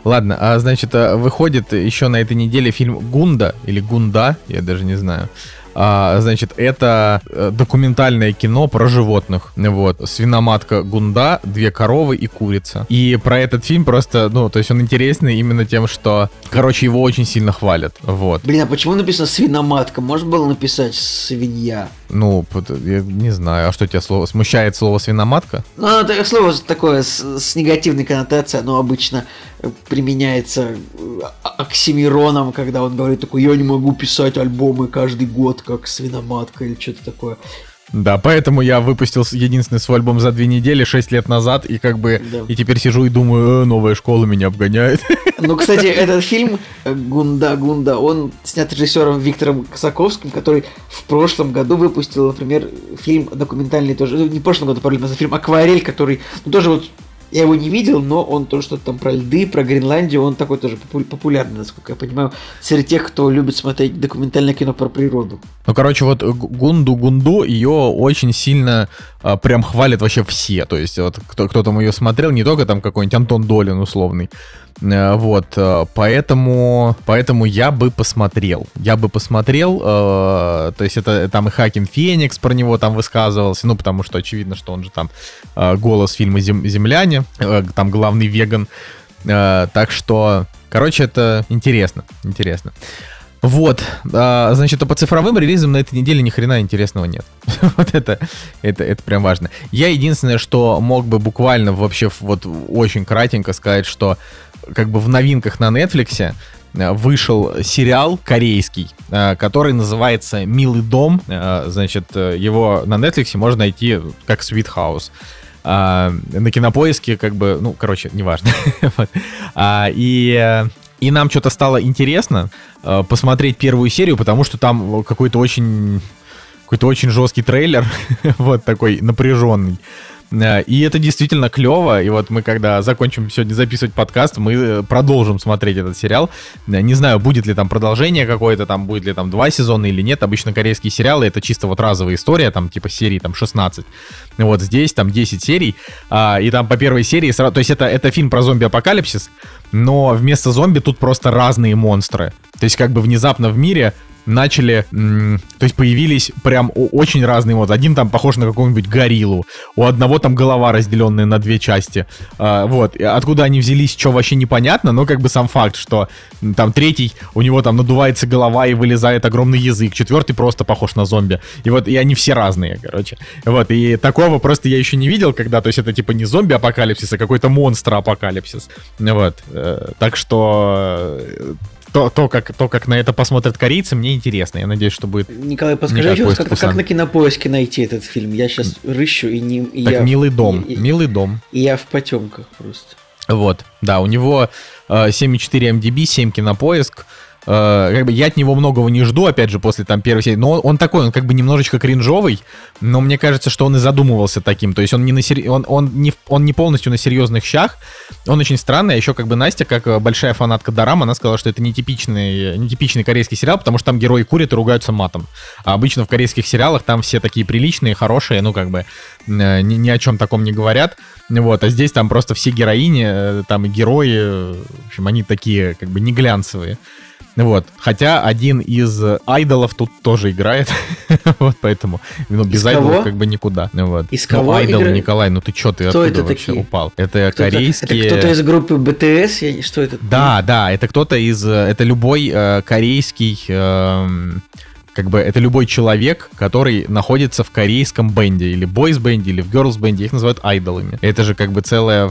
Ладно, а значит, а, выходит еще на этой неделе фильм Гунда или Гунда, я даже не знаю. А, значит, это э, документальное кино про животных. Вот. Свиноматка Гунда, две коровы и курица. И про этот фильм просто, ну, то есть он интересный именно тем, что, короче, его очень сильно хвалят. Вот. Блин, а почему написано свиноматка? Можно было написать свинья? Ну, я не знаю, а что тебя слово смущает слово свиноматка? Ну, так- слово такое с, с негативной коннотацией, оно обычно э, применяется э, а- оксимироном, когда он говорит такой, я не могу писать альбомы каждый год, как свиноматка или что-то такое. Да, поэтому я выпустил единственный свой альбом за две недели, шесть лет назад, и как бы, Да. и теперь сижу и думаю, «Э, новая школа меня обгоняет. Ну, кстати, этот фильм э, Гунда Гунда, он снят режиссером Виктором Косаковским, который в прошлом году выпустил, например, фильм документальный тоже, ну, не в прошлом году, параллельно, фильм Акварель, который, ну, тоже вот я его не видел, но он тоже что-то там про льды, про Гренландию, он такой тоже попу- популярный, насколько я понимаю, среди тех, кто любит смотреть документальное кино про природу. Ну, короче, вот Гунду Гунду ее очень сильно а, прям хвалят вообще все. То есть, вот кто, кто там ее смотрел, не только там какой-нибудь Антон Долин условный. Э, Вот, э, поэтому, поэтому я бы посмотрел. Я бы посмотрел, э, то есть это там и Хакин Феникс про него там высказывался, ну, потому что очевидно, что он же там э, голос фильма «Зем- «Земляне», э, там главный веган. Э, Так что, короче, это интересно, интересно. Вот, а, значит, а по цифровым релизам на этой неделе ни хрена интересного нет. вот это, это, это прям важно. Я единственное, что мог бы буквально вообще вот очень кратенько сказать, что как бы в новинках на Netflix э, вышел сериал корейский, э, который называется «Милый дом». Э, Значит, э, его на Netflix можно найти как Sweet House. А, на кинопоиске, как бы, ну, короче, неважно. Вот. А, и, э, и нам что-то стало интересно э, посмотреть первую серию, потому что там какой-то очень какой-то очень жесткий трейлер, вот такой напряженный. Э, И это действительно клево. И вот мы, когда закончим сегодня записывать подкаст, мы э, продолжим смотреть этот сериал. Э, Не знаю, будет ли там продолжение какое-то, там будет ли там два сезона или нет. Обычно корейские сериалы это чисто вот разовая история, там типа серии там 16. Вот здесь там 10 серий. а, И там по первой серии сразу... То есть это, это фильм про зомби-апокалипсис, но вместо зомби тут просто разные монстры. То есть как бы внезапно в мире начали, то есть появились прям очень разные вот. Один там похож на какую-нибудь гориллу, у одного там голова разделенная на две части. А, вот, откуда они взялись, что вообще непонятно, но как бы сам факт, что там третий, у него там надувается голова и вылезает огромный язык, четвертый просто похож на зомби. И вот, и они все разные, короче. Вот, и такого просто я еще не видел, когда, то есть это типа не зомби-апокалипсис, а какой-то монстр-апокалипсис. Вот, э, так что э, то, то, как, то, как на это посмотрят корейцы, мне интересно. Я надеюсь, что будет Николай, подскажи еще как, как на кинопоиске найти этот фильм? Я сейчас рыщу и не. и так я, милый дом. И, и- Милый дом. и я в потемках просто. Вот, да, у него э, 7,4 MDB, 7 кинопоиск. Э, как бы я от него многого не жду, опять же, после там первой серии. Но он, он такой, он как бы немножечко кринжовый, но мне кажется, что он и задумывался таким. То есть он не, на сер- он, он, не, он не полностью на серьезных щах, он очень странный. А еще как бы Настя, как э, большая фанатка Дорам, она сказала, что это нетипичный, нетипичный корейский сериал, потому что там герои курят и ругаются матом. А обычно в корейских сериалах там все такие приличные, хорошие, ну как бы э, ни, ни о чем таком не говорят. Вот, а здесь там просто все героини, э, там и герои, в общем, они такие как бы не глянцевые. Вот. Хотя один из э, айдолов тут тоже играет. вот поэтому. Ну, без Из айдолов кого? как бы никуда. Вот. Из Ну, кого айдол, играет? Николай, ну ты чё, ты Кто откуда это вообще такие? упал? Это Кто-то- корейские... Это кто-то из группы БТС? Я... Что это? Да, да, это кто-то из... э, Это любой э, корейский... эм, как бы это любой человек, который находится в корейском бенде, или бойс-бенде, или в girls-бенде, их называют айдолами. Это же как бы целая... э,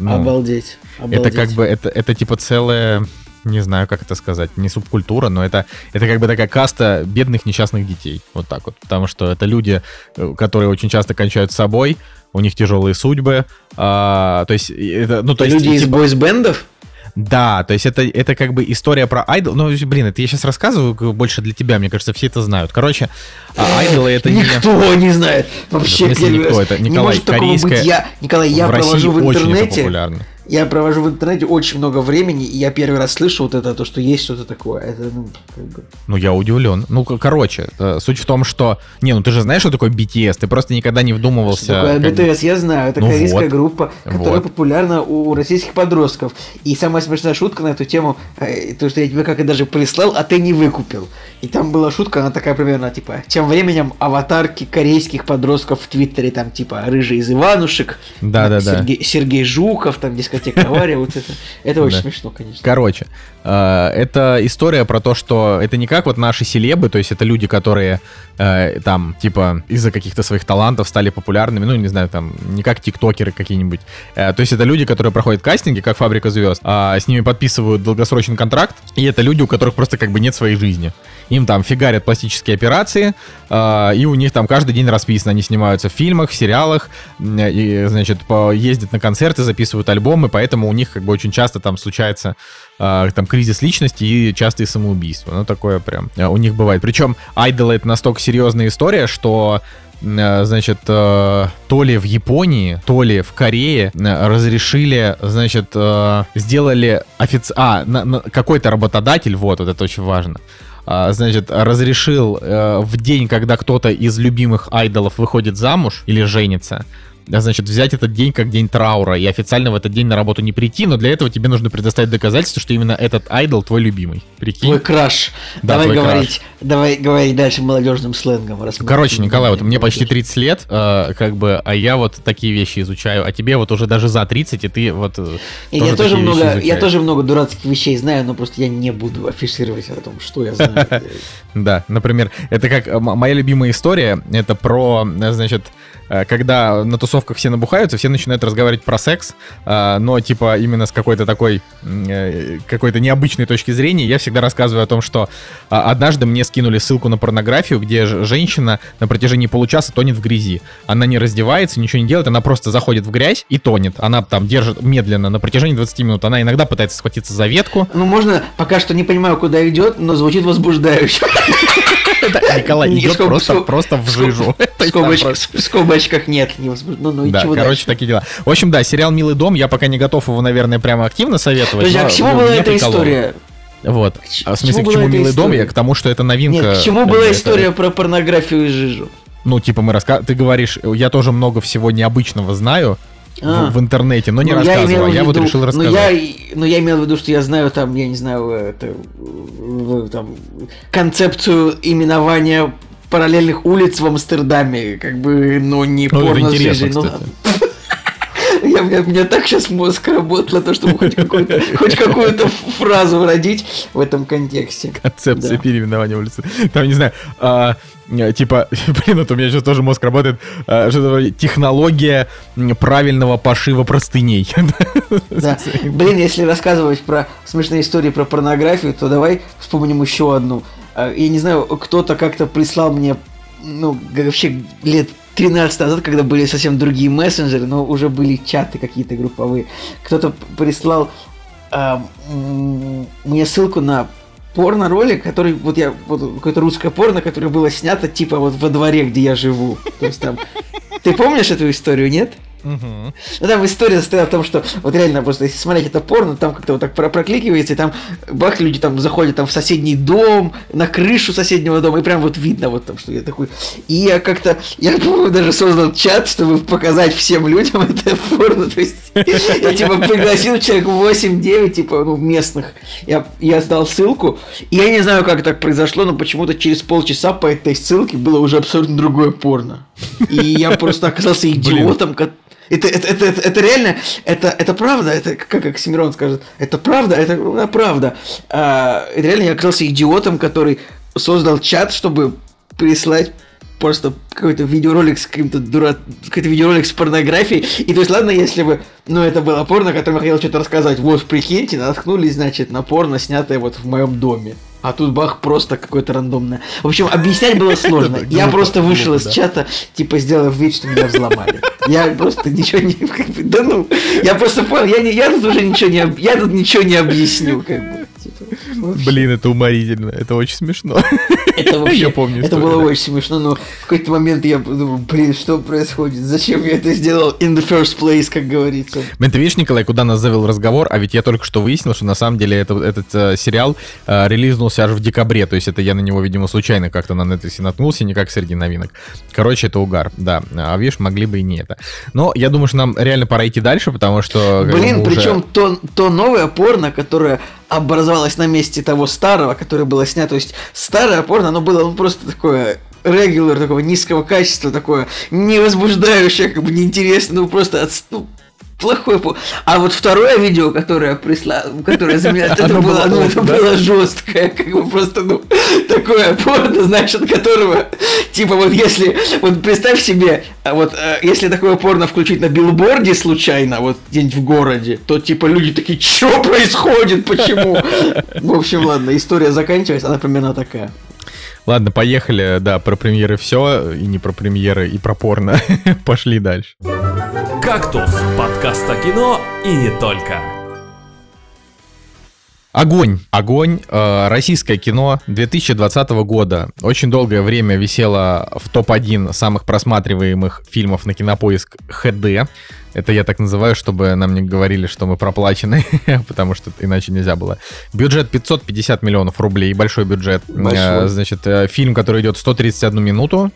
ну, Обалдеть. это Обалдеть. как бы, это, это типа целая, не знаю, как это сказать, не субкультура, но это, это как бы такая каста бедных несчастных детей. Вот так вот. Потому что это люди, э, которые очень часто кончают с собой, у них тяжелые судьбы. а, то есть, это, ну, то есть, Люди из типа, бойсбендов? да, то есть это, это как бы история про айдол. Ну, блин, это я сейчас рассказываю больше для тебя, мне кажется, все это знают. Короче, а айдолы это не... Никто не знает. Вообще, В смысле никто? Это, не Николай, может такого корейская- быть. Я, Николай, я в России в очень это интернете. популярно. Я провожу в интернете очень много времени, и я первый раз слышу вот это, то, что есть что-то такое. Это, ну, как бы... Ну, я удивлен. Ну, короче, э, суть в том, что... Не, ну ты же знаешь, что такое BTS, ты просто никогда не вдумывался... Что такое бы- БТС, я знаю. Это Ну корейская вот. группа, которая Вот. популярна у российских подростков. И самая смешная шутка на эту тему, э, то, что я тебе как и даже прислал, а ты не выкупил. И там была шутка, она такая примерно, типа, тем временем аватарки корейских подростков в Твиттере, там, типа, Рыжий из Иванушек, Да-да-да. Сергей, Сергей Жуков, там, дискотека Авария, вот это. Это очень смешно, конечно. Короче, э, это история про то, что это не как вот наши селебы, то есть это люди, которые э, там, типа, из-за каких-то своих талантов стали популярными, ну, не знаю, там, не как тиктокеры какие-нибудь. Э, то есть это люди, которые проходят кастинги, как «Фабрика звезд», а с ними подписывают долгосрочный контракт, и это люди, у которых просто как бы нет своей жизни. Им там фигарят пластические операции, и у них там каждый день расписано. Они снимаются в фильмах, в сериалах, и, значит, ездят на концерты, записывают альбомы, поэтому у них как бы очень часто там случается э, там кризис личности и частые самоубийства. Ну, такое прям э, у них бывает. Причем айдолы это настолько серьезная история, что э, значит, то ли в Японии, то ли в Корее разрешили, значит, сделали офици... А, какой-то работодатель, вот, вот это очень важно, а, значит, разрешил в день, когда кто-то из любимых айдолов выходит замуж или женится, а, значит, взять этот день как день траура и официально в этот день на работу не прийти, но для этого тебе нужно предоставить доказательство, что именно этот айдол твой любимый. Прикинь? Твой краш. Да, давай твой говорить, давай говорить дальше молодежным сленгом. раз Короче, Николай, вот молодежь. мне почти 30 лет, э, как бы, а я вот такие вещи изучаю, а тебе вот уже даже за 30, и ты вот э, И я тоже много, я тоже много дурацких вещей знаю, но просто я не буду афишировать о том, что я знаю. Да, например, это как моя любимая история, это про, э, значит, когда на тусовках все набухаются, все начинают разговаривать про секс, э, но типа именно с какой-то такой, э, какой-то необычной точки зрения, я всегда рассказываю о том, что э, однажды мне скинули ссылку на порнографию, где женщина на протяжении получаса тонет в грязи. Она не раздевается, ничего не делает, она просто заходит в грязь и тонет. Она там держит медленно на протяжении 20 минут. Она иногда пытается схватиться за ветку. Ну, можно, пока что не понимаю, куда идет, но звучит возбуждающе. Николай идет просто, просто в жижу. В скобочках, нет. Ну, ну Да, короче, такие дела. В общем, да, сериал «Милый дом», я пока не готов его, наверное, прямо активно советовать. Подожди, а к чему была эта история? Вот. А в смысле, к чему «Милый дом»? Я к тому, что это новинка. Нет, к чему была история про порнографию и жижу? Ну, типа мы раска... Ты говоришь, я тоже много всего необычного знаю А. в, интернете, но не Ну, рассказывал. а в Я вот виду- решил ну, рассказать. я, и- ну, я имел в виду, что я знаю там, я не знаю, это, там, концепцию именования параллельных улиц в Амстердаме, как бы, но не Ну, это порно с интересно, жижей. Ну, Я, у, меня, так сейчас мозг работал на то, чтобы хоть какую-то, хоть какую-то фразу родить в этом контексте. Концепция Да. переименования улицы. Там, не знаю, а, типа, блин, вот у меня сейчас тоже мозг работает, а, что-то технология правильного пошива простыней. Да. Блин, если рассказывать про смешные истории про порнографию, то давай вспомним еще одну. А, Я не знаю, кто-то как-то прислал мне, ну, вообще лет 13 назад, когда были совсем другие мессенджеры, но уже были чаты какие-то групповые. Кто-то прислал м, мне ссылку на порно-ролик, который, вот я, вот какое-то русское порно, которое было снято типа вот во дворе, где я живу. То есть там... Ты помнишь эту историю, нет? Мгм. Ну, там история состояла в том, что вот реально просто, если смотреть это порно, там как-то вот так про- прокликивается, и там бах, люди там заходят там в соседний дом, на крышу соседнего дома, и прям вот видно вот там, что я такой... И я как-то, я, по-моему, даже создал чат, чтобы показать всем людям это порно, то есть я типа пригласил человек 8-9, типа, ну, местных, я, я сдал ссылку, и я не знаю, как так произошло, но почему-то через полчаса по этой ссылке было уже абсолютно другое порно. И я просто оказался идиотом, это, это, это, это, это реально, это, это правда, это как Оксимирон скажет, это правда, это ну, правда. А, это реально я оказался идиотом, который создал чат, чтобы прислать просто какой-то видеоролик с каким-то дура... какой-то видеоролик с порнографией. И то есть, ладно, если бы, ну, это было порно, которым я хотел что-то рассказать. Вот, прикиньте, наткнулись, значит, на порно, снятое вот в моем доме. А тут бах, просто какое-то рандомное. В общем, объяснять было сложно. Я просто вышел из чата, типа, сделав вид, что меня взломали. Я просто ничего не... Да ну, я просто понял, я, я тут уже ничего не... Я тут ничего не объясню, как бы. Блин, это уморительно, это очень смешно. Это вообще, Я помню это было очень смешно, но в какой-то момент я подумал, блин, что происходит? Зачем я это сделал in the first place, как говорится? Блин, ты видишь, Николай, куда нас завел разговор, а ведь я только что выяснил, что на самом деле это, этот э, сериал э, релизнулся аж в декабре, то есть это я на него, видимо, случайно как-то на Netflix наткнулся, не как среди новинок. Короче, это угар, да. А видишь, могли бы и не это. Но я думаю, что нам реально пора идти дальше, потому что... Блин, мы уже- причем то, то новое порно, которое образовалось на месте того старого, которое было снято, то есть старое порно, оно было ну, просто такое регулар такого низкого качества, такое не возбуждающее, как бы неинтересно, ну просто от, ну, плохое по- А вот второе видео, которое прислал, которое за меня, это было, ну, это было жесткое, как бы просто, ну, такое порно, знаешь, от которого, типа вот если, вот представь себе, а вот э, если такое порно включить на билборде случайно, вот где-нибудь в городе, то типа люди такие, что происходит, почему? В общем, ладно, история заканчивается, она примерно такая. Ладно, поехали, да, про премьеры все, и не про премьеры, и про порно. Пошли дальше. «Кактус» – подкаст о кино и не только. Огонь. Огонь. Э, российское кино 2020 года. Очень долгое время висело в топ-1 самых просматриваемых фильмов на кинопоиск HD. Это я так называю, чтобы нам не говорили, что мы проплачены, потому что иначе нельзя было. Бюджет 550 миллионов рублей, большой бюджет. Большой. Э, Значит, э, фильм, который идет 131 минуту.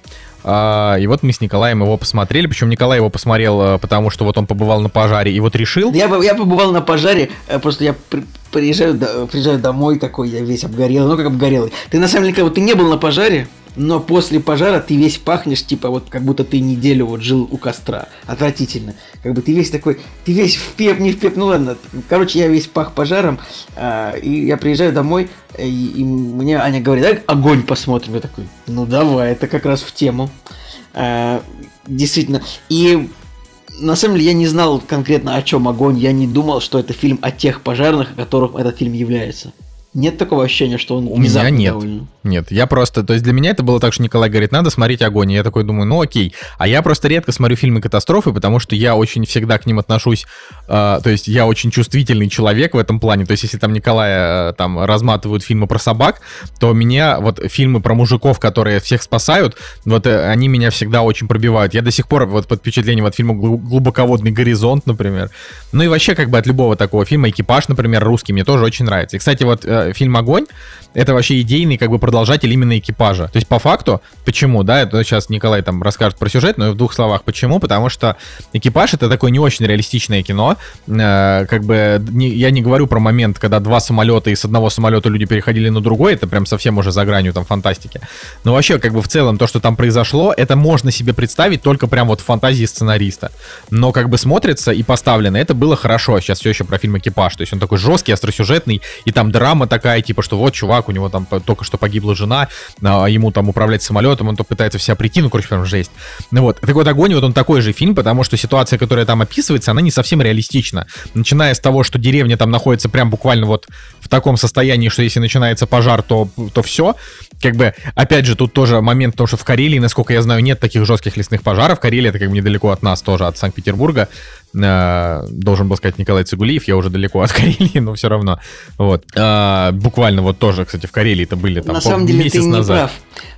А, И вот мы с Николаем его посмотрели. Причем Николай его посмотрел, э, потому что вот он побывал на пожаре и вот решил. Я, я побывал на пожаре, э, просто я при- приезжаю, приезжаю домой такой, я весь обгорелый, ну как обгорелый. Ты на самом деле, как бы ты не был на пожаре, но после пожара ты весь пахнешь, типа вот как будто ты неделю вот жил у костра. Отвратительно. Как бы ты весь такой, ты весь в пеп, не в пеп, ну ладно. Короче, я весь пах пожаром, а, и я приезжаю домой, э, и, и мне Аня говорит, давай огонь посмотрим. Я такой, ну давай, это как раз в тему. Э, действительно. И на самом деле я не знал конкретно о чем огонь. Я не думал, что это фильм о тех пожарных, о которых этот фильм является. Нет такого ощущения, что он У меня нет. Довольно. Нет, я просто... То есть для меня это было так, что Николай говорит, надо смотреть огонь. И я такой думаю, ну окей. А я просто редко смотрю фильмы катастрофы, потому что я очень всегда к ним отношусь... Э, то есть я очень чувствительный человек в этом плане. То есть если там Николая э, там разматывают фильмы про собак, то меня вот фильмы про мужиков, которые всех спасают, вот э, они меня всегда очень пробивают. Я до сих пор вот под впечатлением от фильма «Глубоководный горизонт», например. Ну и вообще как бы от любого такого фильма «Экипаж», например, русский, мне тоже очень нравится. И, кстати, вот э, фильм «Огонь» — это вообще идейный как бы продолжатель именно экипажа. То есть по факту, почему, да, это сейчас Николай там расскажет про сюжет, но в двух словах почему, потому что «Экипаж» — это такое не очень реалистичное кино, э, как бы не, я не говорю про момент, когда два самолета и с одного самолета люди переходили на другой, это прям совсем уже за гранью там фантастики. Но вообще, как бы в целом, то, что там произошло, это можно себе представить только прям вот в фантазии сценариста. Но как бы смотрится и поставлено, это было хорошо. Сейчас все еще про фильм «Экипаж», то есть он такой жесткий, остросюжетный, и там драма такая, типа, что вот чувак, у него там только что погибла жена, а ему там управлять самолетом, он то пытается вся прийти, ну, короче, прям жесть. Ну вот, так вот, «Огонь», вот он такой же фильм, потому что ситуация, которая там описывается, она не совсем реалистична. Начиная с того, что деревня там находится прям буквально вот таком состоянии, что если начинается пожар, то, то все. Как бы, опять же, тут тоже момент, потому что в Карелии, насколько я знаю, нет таких жестких лесных пожаров. Карелия это как бы недалеко от нас тоже, от Санкт-Петербурга. Э, должен был сказать Николай Цигулиев, я уже далеко от Карелии, но все равно. Вот. Э, буквально вот тоже, кстати, в Карелии это были там На самом деле ты не назад.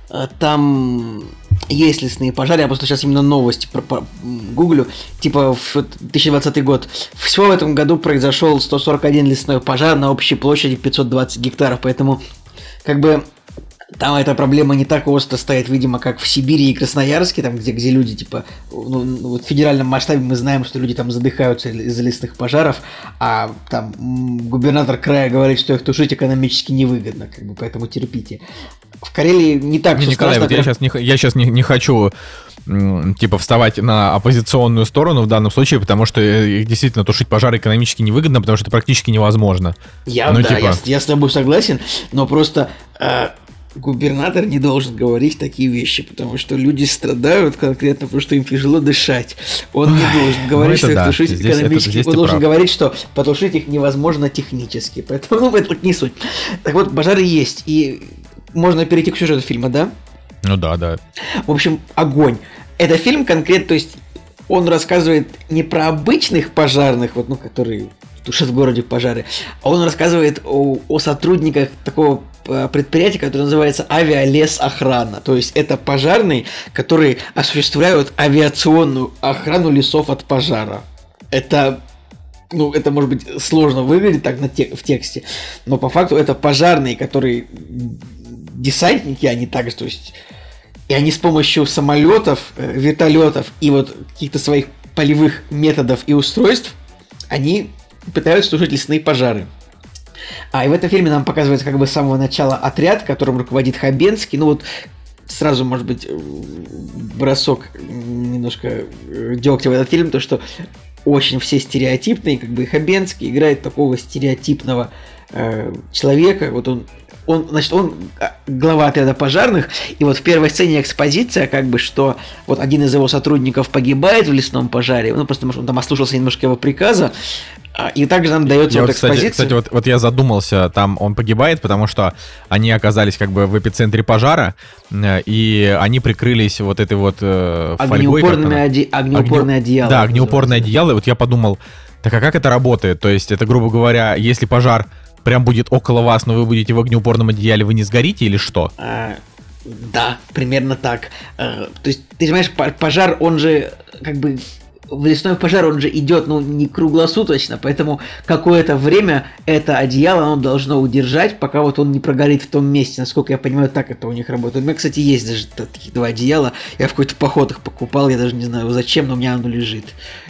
прав. Э, там есть лесные пожары, я просто сейчас именно новости про, про, гуглю, типа в 2020 год. Всего в этом году произошел 141 лесной пожар на общей площади 520 гектаров, поэтому как бы там эта проблема не так остро стоит, видимо, как в Сибири и Красноярске, там, где, где люди, типа, ну, ну, вот в федеральном масштабе мы знаем, что люди там задыхаются из-за лесных пожаров, а там губернатор края говорит, что их тушить экономически невыгодно, как бы, поэтому терпите. В Карелии не так все Николай, страшно. Вот я сейчас, не, я сейчас не, не хочу типа вставать на оппозиционную сторону в данном случае, потому что э, их действительно тушить пожары экономически невыгодно, потому что это практически невозможно. Я, ну, да, типа... я, я с тобой согласен, но просто э, губернатор не должен говорить такие вещи, потому что люди страдают конкретно, потому что им тяжело дышать. Он не должен ну говорить, ну, что да. их тушить здесь экономически. Это, Он должен прав. говорить, что потушить их невозможно технически. Поэтому ну, это не суть. Так вот, пожары есть. И можно перейти к сюжету фильма, да? Ну да, да. В общем, огонь. Это фильм конкретно, то есть он рассказывает не про обычных пожарных, вот, ну, которые тушат в городе пожары, а он рассказывает о, о сотрудниках такого Э, предприятие, которое называется авиалесохрана. То есть это пожарные, которые осуществляют авиационную охрану лесов от пожара. Это ну, это может быть сложно выглядит так на те, в тексте, но по факту это пожарные, которые десантники, они также, то есть, и они с помощью самолетов, э, вертолетов и вот каких-то своих полевых методов и устройств, они пытаются тушить лесные пожары. А и в этом фильме нам показывается как бы с самого начала отряд, которым руководит Хабенский. Ну вот сразу, может быть, бросок немножко э, дегтя в этот фильм, то что очень все стереотипные, как бы Хабенский играет такого стереотипного э, человека, вот он он, значит, он а, глава отряда пожарных, и вот в первой сцене экспозиция, как бы, что вот один из его сотрудников погибает в лесном пожаре, ну, просто он там ослушался немножко его приказа, а, и также нам дается вот, вот экспозиция. Кстати, вот, вот я задумался, там он погибает, потому что они оказались как бы в эпицентре пожара, э, и они прикрылись вот этой вот э, фольгой. Оде... Огнеупорное Огню... одеяло. Да, огнеупорное одеяло. И вот я подумал, так а как это работает? То есть это, грубо говоря, если пожар прям будет около вас, но вы будете в огнеупорном одеяле, вы не сгорите или что? А, да, примерно так. А, то есть, ты понимаешь, пожар, он же как бы в лесной пожар он же идет, ну, не круглосуточно, поэтому какое-то время это одеяло оно должно удержать, пока вот он не прогорит в том месте. Насколько я понимаю, так это у них работает. У меня, кстати, есть даже таких два одеяла. Я в какой-то поход их покупал, я даже не знаю зачем, но у меня оно лежит.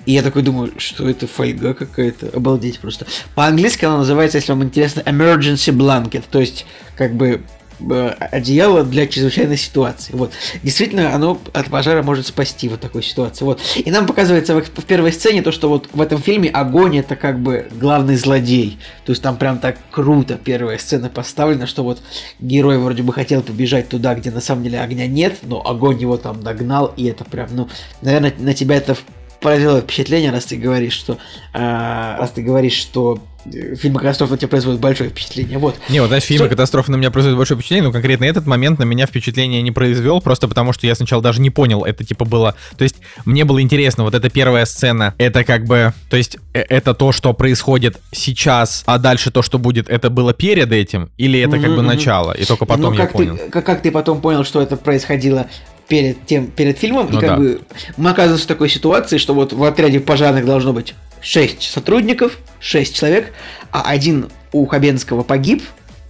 И я такой думаю, что это фольга какая-то. Обалдеть просто. По-английски оно называется, если вам интересно, emergency blanket. То есть, как бы одеяло для чрезвычайной ситуации. Вот. Действительно, оно от пожара может спасти вот такой ситуации. Вот. И нам показывается в, в первой сцене то, что вот в этом фильме огонь это как бы главный злодей. То есть там прям так круто первая сцена поставлена, что вот герой вроде бы хотел побежать туда, где на самом деле огня нет, но огонь его там догнал, и это прям, ну, наверное, на тебя это произвело впечатление, раз ты говоришь, что э, раз ты говоришь, что фильмы катастрофы на тебя производят большое впечатление. Вот. Не, вот, знаешь, фильмы катастрофы на меня производят большое впечатление, но конкретно этот момент на меня впечатление не произвел, просто потому что я сначала даже не понял, это типа было... То есть мне было интересно, вот эта первая сцена, это как бы... То есть э, это то, что происходит сейчас, а дальше то, что будет, это было перед этим, или это как бы начало, и только потом ну, я понял. Ты, как, как ты потом понял, что это происходило перед тем, перед фильмом, ну, и как да. бы мы оказываемся в такой ситуации, что вот в отряде пожарных должно быть 6 сотрудников, 6 человек, а один у Хабенского погиб,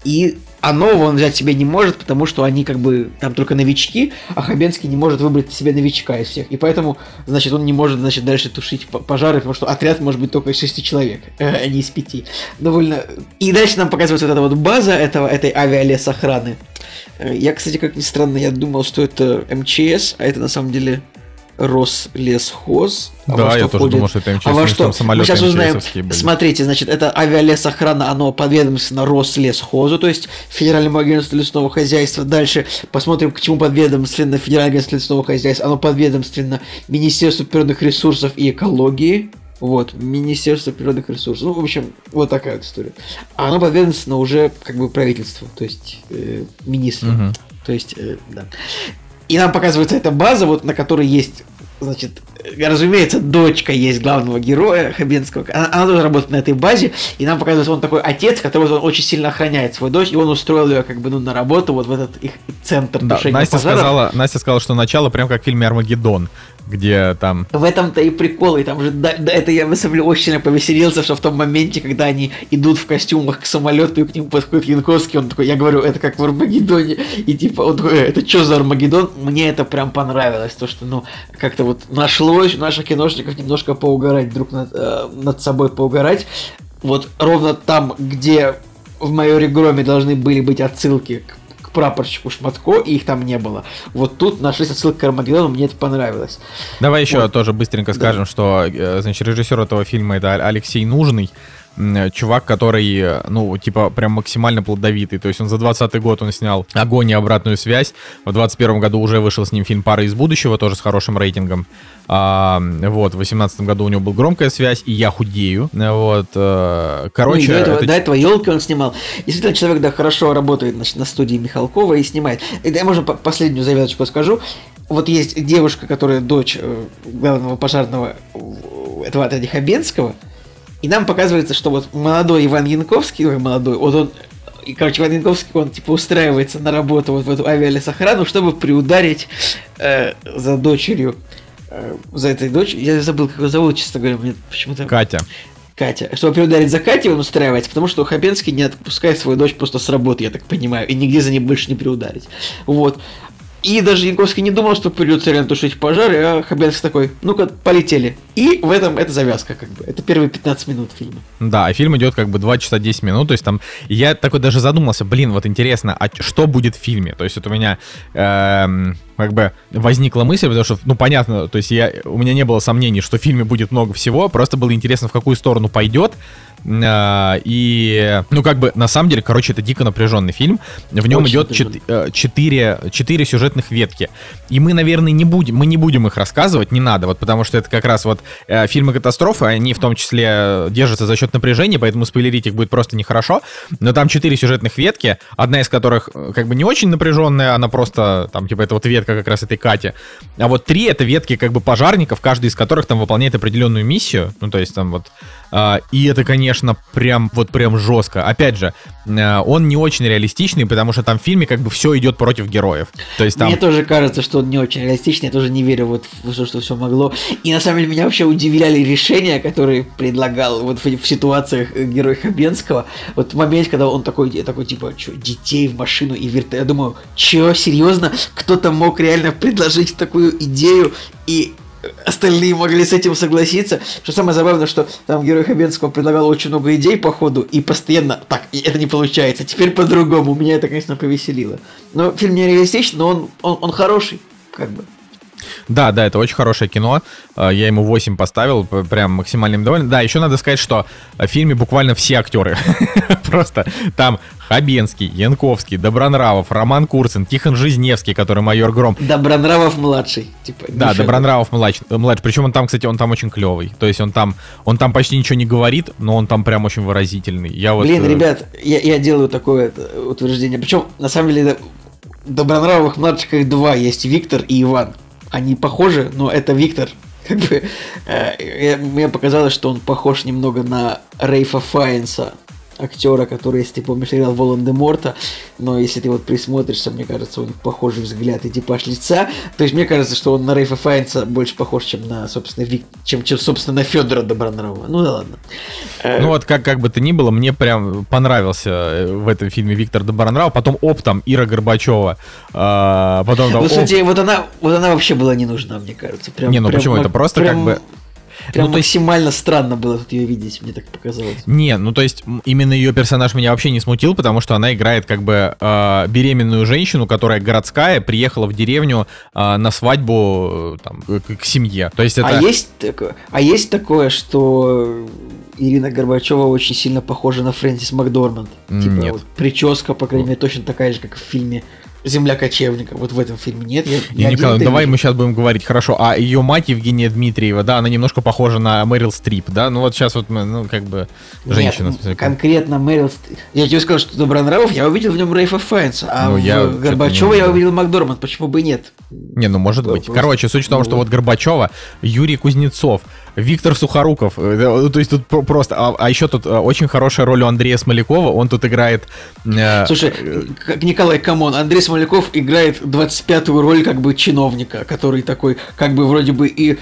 и а нового он взять себе не может, потому что они как бы там только новички, а Хабенский не может выбрать себе новичка из всех. И поэтому, значит, он не может, значит, дальше тушить пожары, потому что отряд может быть только из шести человек, а не из пяти. Довольно... И дальше нам показывается вот эта вот база этого, этой авиалесохраны. Э, я, кстати, как ни странно, я думал, что это МЧС, а это на самом деле Рослесхоз. А да, я тоже думал, что это МЧС, а во что? Мы сейчас узнаем. Были. Смотрите, значит, это авиалесохрана, оно подведомственно Рослесхозу, то есть Федеральному агентству лесного хозяйства. Дальше посмотрим, к чему подведомственно Федеральное агентство лесного хозяйства. Оно подведомственно Министерству природных ресурсов и экологии. Вот, Министерство природных ресурсов. Ну, в общем, вот такая вот история. А оно подведомственно уже как бы правительству, то есть э, министру. Угу. То есть, э, да. И нам показывается эта база, вот на которой есть, значит, разумеется, дочка есть главного героя Хабенского. Она, она тоже работает на этой базе, и нам показывается, он такой отец, который он очень сильно охраняет свою дочь, и он устроил ее как бы ну, на работу вот в этот их центр да, Настя пожаров. сказала, Настя сказала, что начало прям как в фильме Армагеддон где там... В этом-то и прикол, и там же, да, да, это я, на самом очень сильно повеселился, что в том моменте, когда они идут в костюмах к самолету, и к ним подходит Янковский, он такой, я говорю, это как в Армагеддоне, и типа, он такой, «Э, это что за Армагеддон? Мне это прям понравилось, то, что, ну, как-то вот нашлось у наших киношников немножко поугарать друг над, э, над собой, поугарать, вот ровно там, где в майоре Громе должны были быть отсылки к прапорщику Шматко, и их там не было. Вот тут нашлись отсылки к Армагеддону, мне это понравилось. Давай еще вот. тоже быстренько да. скажем, что э, значит, режиссер этого фильма это Алексей Нужный чувак, который, э, ну, типа, прям максимально плодовитый. То есть он за 20 год он снял «Огонь и обратную связь». В 21 году уже вышел с ним фильм «Пара из будущего», тоже с хорошим рейтингом. А, вот, в 18 году у него был «Громкая связь» и «Я худею». Вот, э, короче... Ну, до этого, это... до этого «Елки» он снимал. Действительно, человек, да, хорошо работает значит, на студии Михалкова и снимает. И да, я, можно, последнюю завязочку скажу. Вот есть девушка, которая дочь э, главного пожарного этого отряда Хабенского – и нам показывается, что вот молодой Иван Янковский, ой, молодой, вот он и, короче, Иван Янковский, он, типа, устраивается на работу вот в эту авиалесохрану, чтобы приударить э, за дочерью, э, за этой дочерью. Я забыл, как его зовут, честно говоря, мне почему-то... Катя. Катя. Чтобы приударить за Катей, он устраивается, потому что Хабенский не отпускает свою дочь просто с работы, я так понимаю, и нигде за ней больше не приударить. Вот. И даже Янковский не думал, что придется реально тушить пожары, а Хабенский такой, ну-ка, полетели. И в этом это завязка, как бы. Это первые 15 минут фильма. Да, а фильм идет как бы 2 часа 10 минут, то есть там... Я такой даже задумался, блин, вот интересно, а что будет в фильме? То есть вот у меня... Эм как бы возникла мысль, потому что, ну, понятно, то есть я, у меня не было сомнений, что в фильме будет много всего, просто было интересно, в какую сторону пойдет, и, ну, как бы, на самом деле, короче, это дико напряженный фильм. В нем Очень идет э, четыре, четыре сюжетных ветки. И мы, наверное, не будем, мы не будем их рассказывать, не надо, вот потому что это как раз вот э, фильмы катастрофы, они в том числе держатся за счет напряжения, поэтому спойлерить их будет просто нехорошо. Но там четыре сюжетных ветки, одна из которых э, как бы не очень напряженная, она просто, там, типа, это вот ветка как раз этой Кати. А вот три это ветки как бы пожарников, каждый из которых там выполняет определенную миссию. Ну, то есть там вот а, и это, конечно, прям вот прям жестко. Опять же, а, он не очень реалистичный, потому что там в фильме как бы все идет против героев. То есть там... Мне тоже кажется, что он не очень реалистичный, я тоже не верю вот в то, что все могло. И на самом деле меня вообще удивляли решения, которые предлагал вот в, в ситуациях герой Хабенского. Вот момент, когда он такой, такой типа, что, детей в машину и вертолет. Я думаю, че, серьезно? Кто-то мог реально предложить такую идею и остальные могли с этим согласиться. Что самое забавное, что там герой Хабенского предлагал очень много идей по ходу, и постоянно, так, и это не получается, теперь по-другому. Меня это, конечно, повеселило. Но фильм не реалистичный, но он, он, он хороший, как бы. Да, да, это очень хорошее кино. Э, Я ему 8 поставил, прям максимально им доволен. Да, еще надо сказать, что в фильме буквально все актеры. Просто там Хабенский, Янковский, Добронравов, Роман Курцин, Тихон Жизневский, который майор Гром. Добронравов младший. Типа, Да. Добронравов младший, младший. Причем он там, кстати, он там очень клевый. То есть он там, он там почти ничего не говорит, но он там прям очень выразительный. Я вот, Блин, э, ребят, я, я делаю такое утверждение. Причем, на самом деле, Добронравовых младших их два. Есть Виктор и Иван. Они похожи, но это Виктор. Как бы, э, мне показалось, что он похож немного на Рейфа Файнса, актера, который, если ты помнишь, играл Волан-де-Морта, но если ты вот присмотришься, мне кажется, у них похожий взгляд и типаж лица. То есть мне кажется, что он на Рейфа Файнса больше похож, чем на, собственно, Вик... чем, чем, собственно, на Федора Добронравова. Ну да ладно. Э, Ну вот как, как бы то ни было, мне прям понравился э, в этом фильме Виктор Добронрав, потом оптом Ира Горбачева, а, потом там Ну, оп- кстати, вот она, вот она вообще была не нужна, мне кажется. Прям, Не, ну прям почему? Это просто прям- как бы- Прям Ну, то есть- максимально странно было тут ее видеть, мне так показалось. Не, ну то есть именно ее персонаж меня вообще не смутил, потому что она играет как бы э, беременную женщину, которая городская, приехала в деревню э, на свадьбу э, там, к, к семье. То есть это... А есть такое, а есть такое, что Ирина Горбачева очень сильно похожа на Фрэнсис Макдорманд. Типа Нет. вот прическа, по крайней мере, точно такая же, как в фильме Земля кочевника. Вот в этом фильме нет. Я, Я понял, один-то давай вижу. мы сейчас будем говорить, хорошо, а ее мать Евгения Дмитриева, да, она немножко похожа на Мэрил Стрип, да, ну вот сейчас вот мы, ну как бы женщина. Нет, смотри, конкретно Мэрил Стрип. Я тебе сказал, что Добронравов, я увидел в нем Рейфа Файнса, а Ну, в я Горбачева я увидел. Макдорманд, почему бы и нет? Не, ну может Да, быть. просто- Короче, суть в том, что ну, вот Горбачева, Юрий Кузнецов, Виктор Сухоруков, э, да, то есть тут про- просто, а, а еще тут э, очень хорошая роль у Андрея Смолякова, он тут играет... э, Слушай, как Николай come on, Андрей Смоляков играет 25-ю роль как бы чиновника, который такой, как бы вроде бы и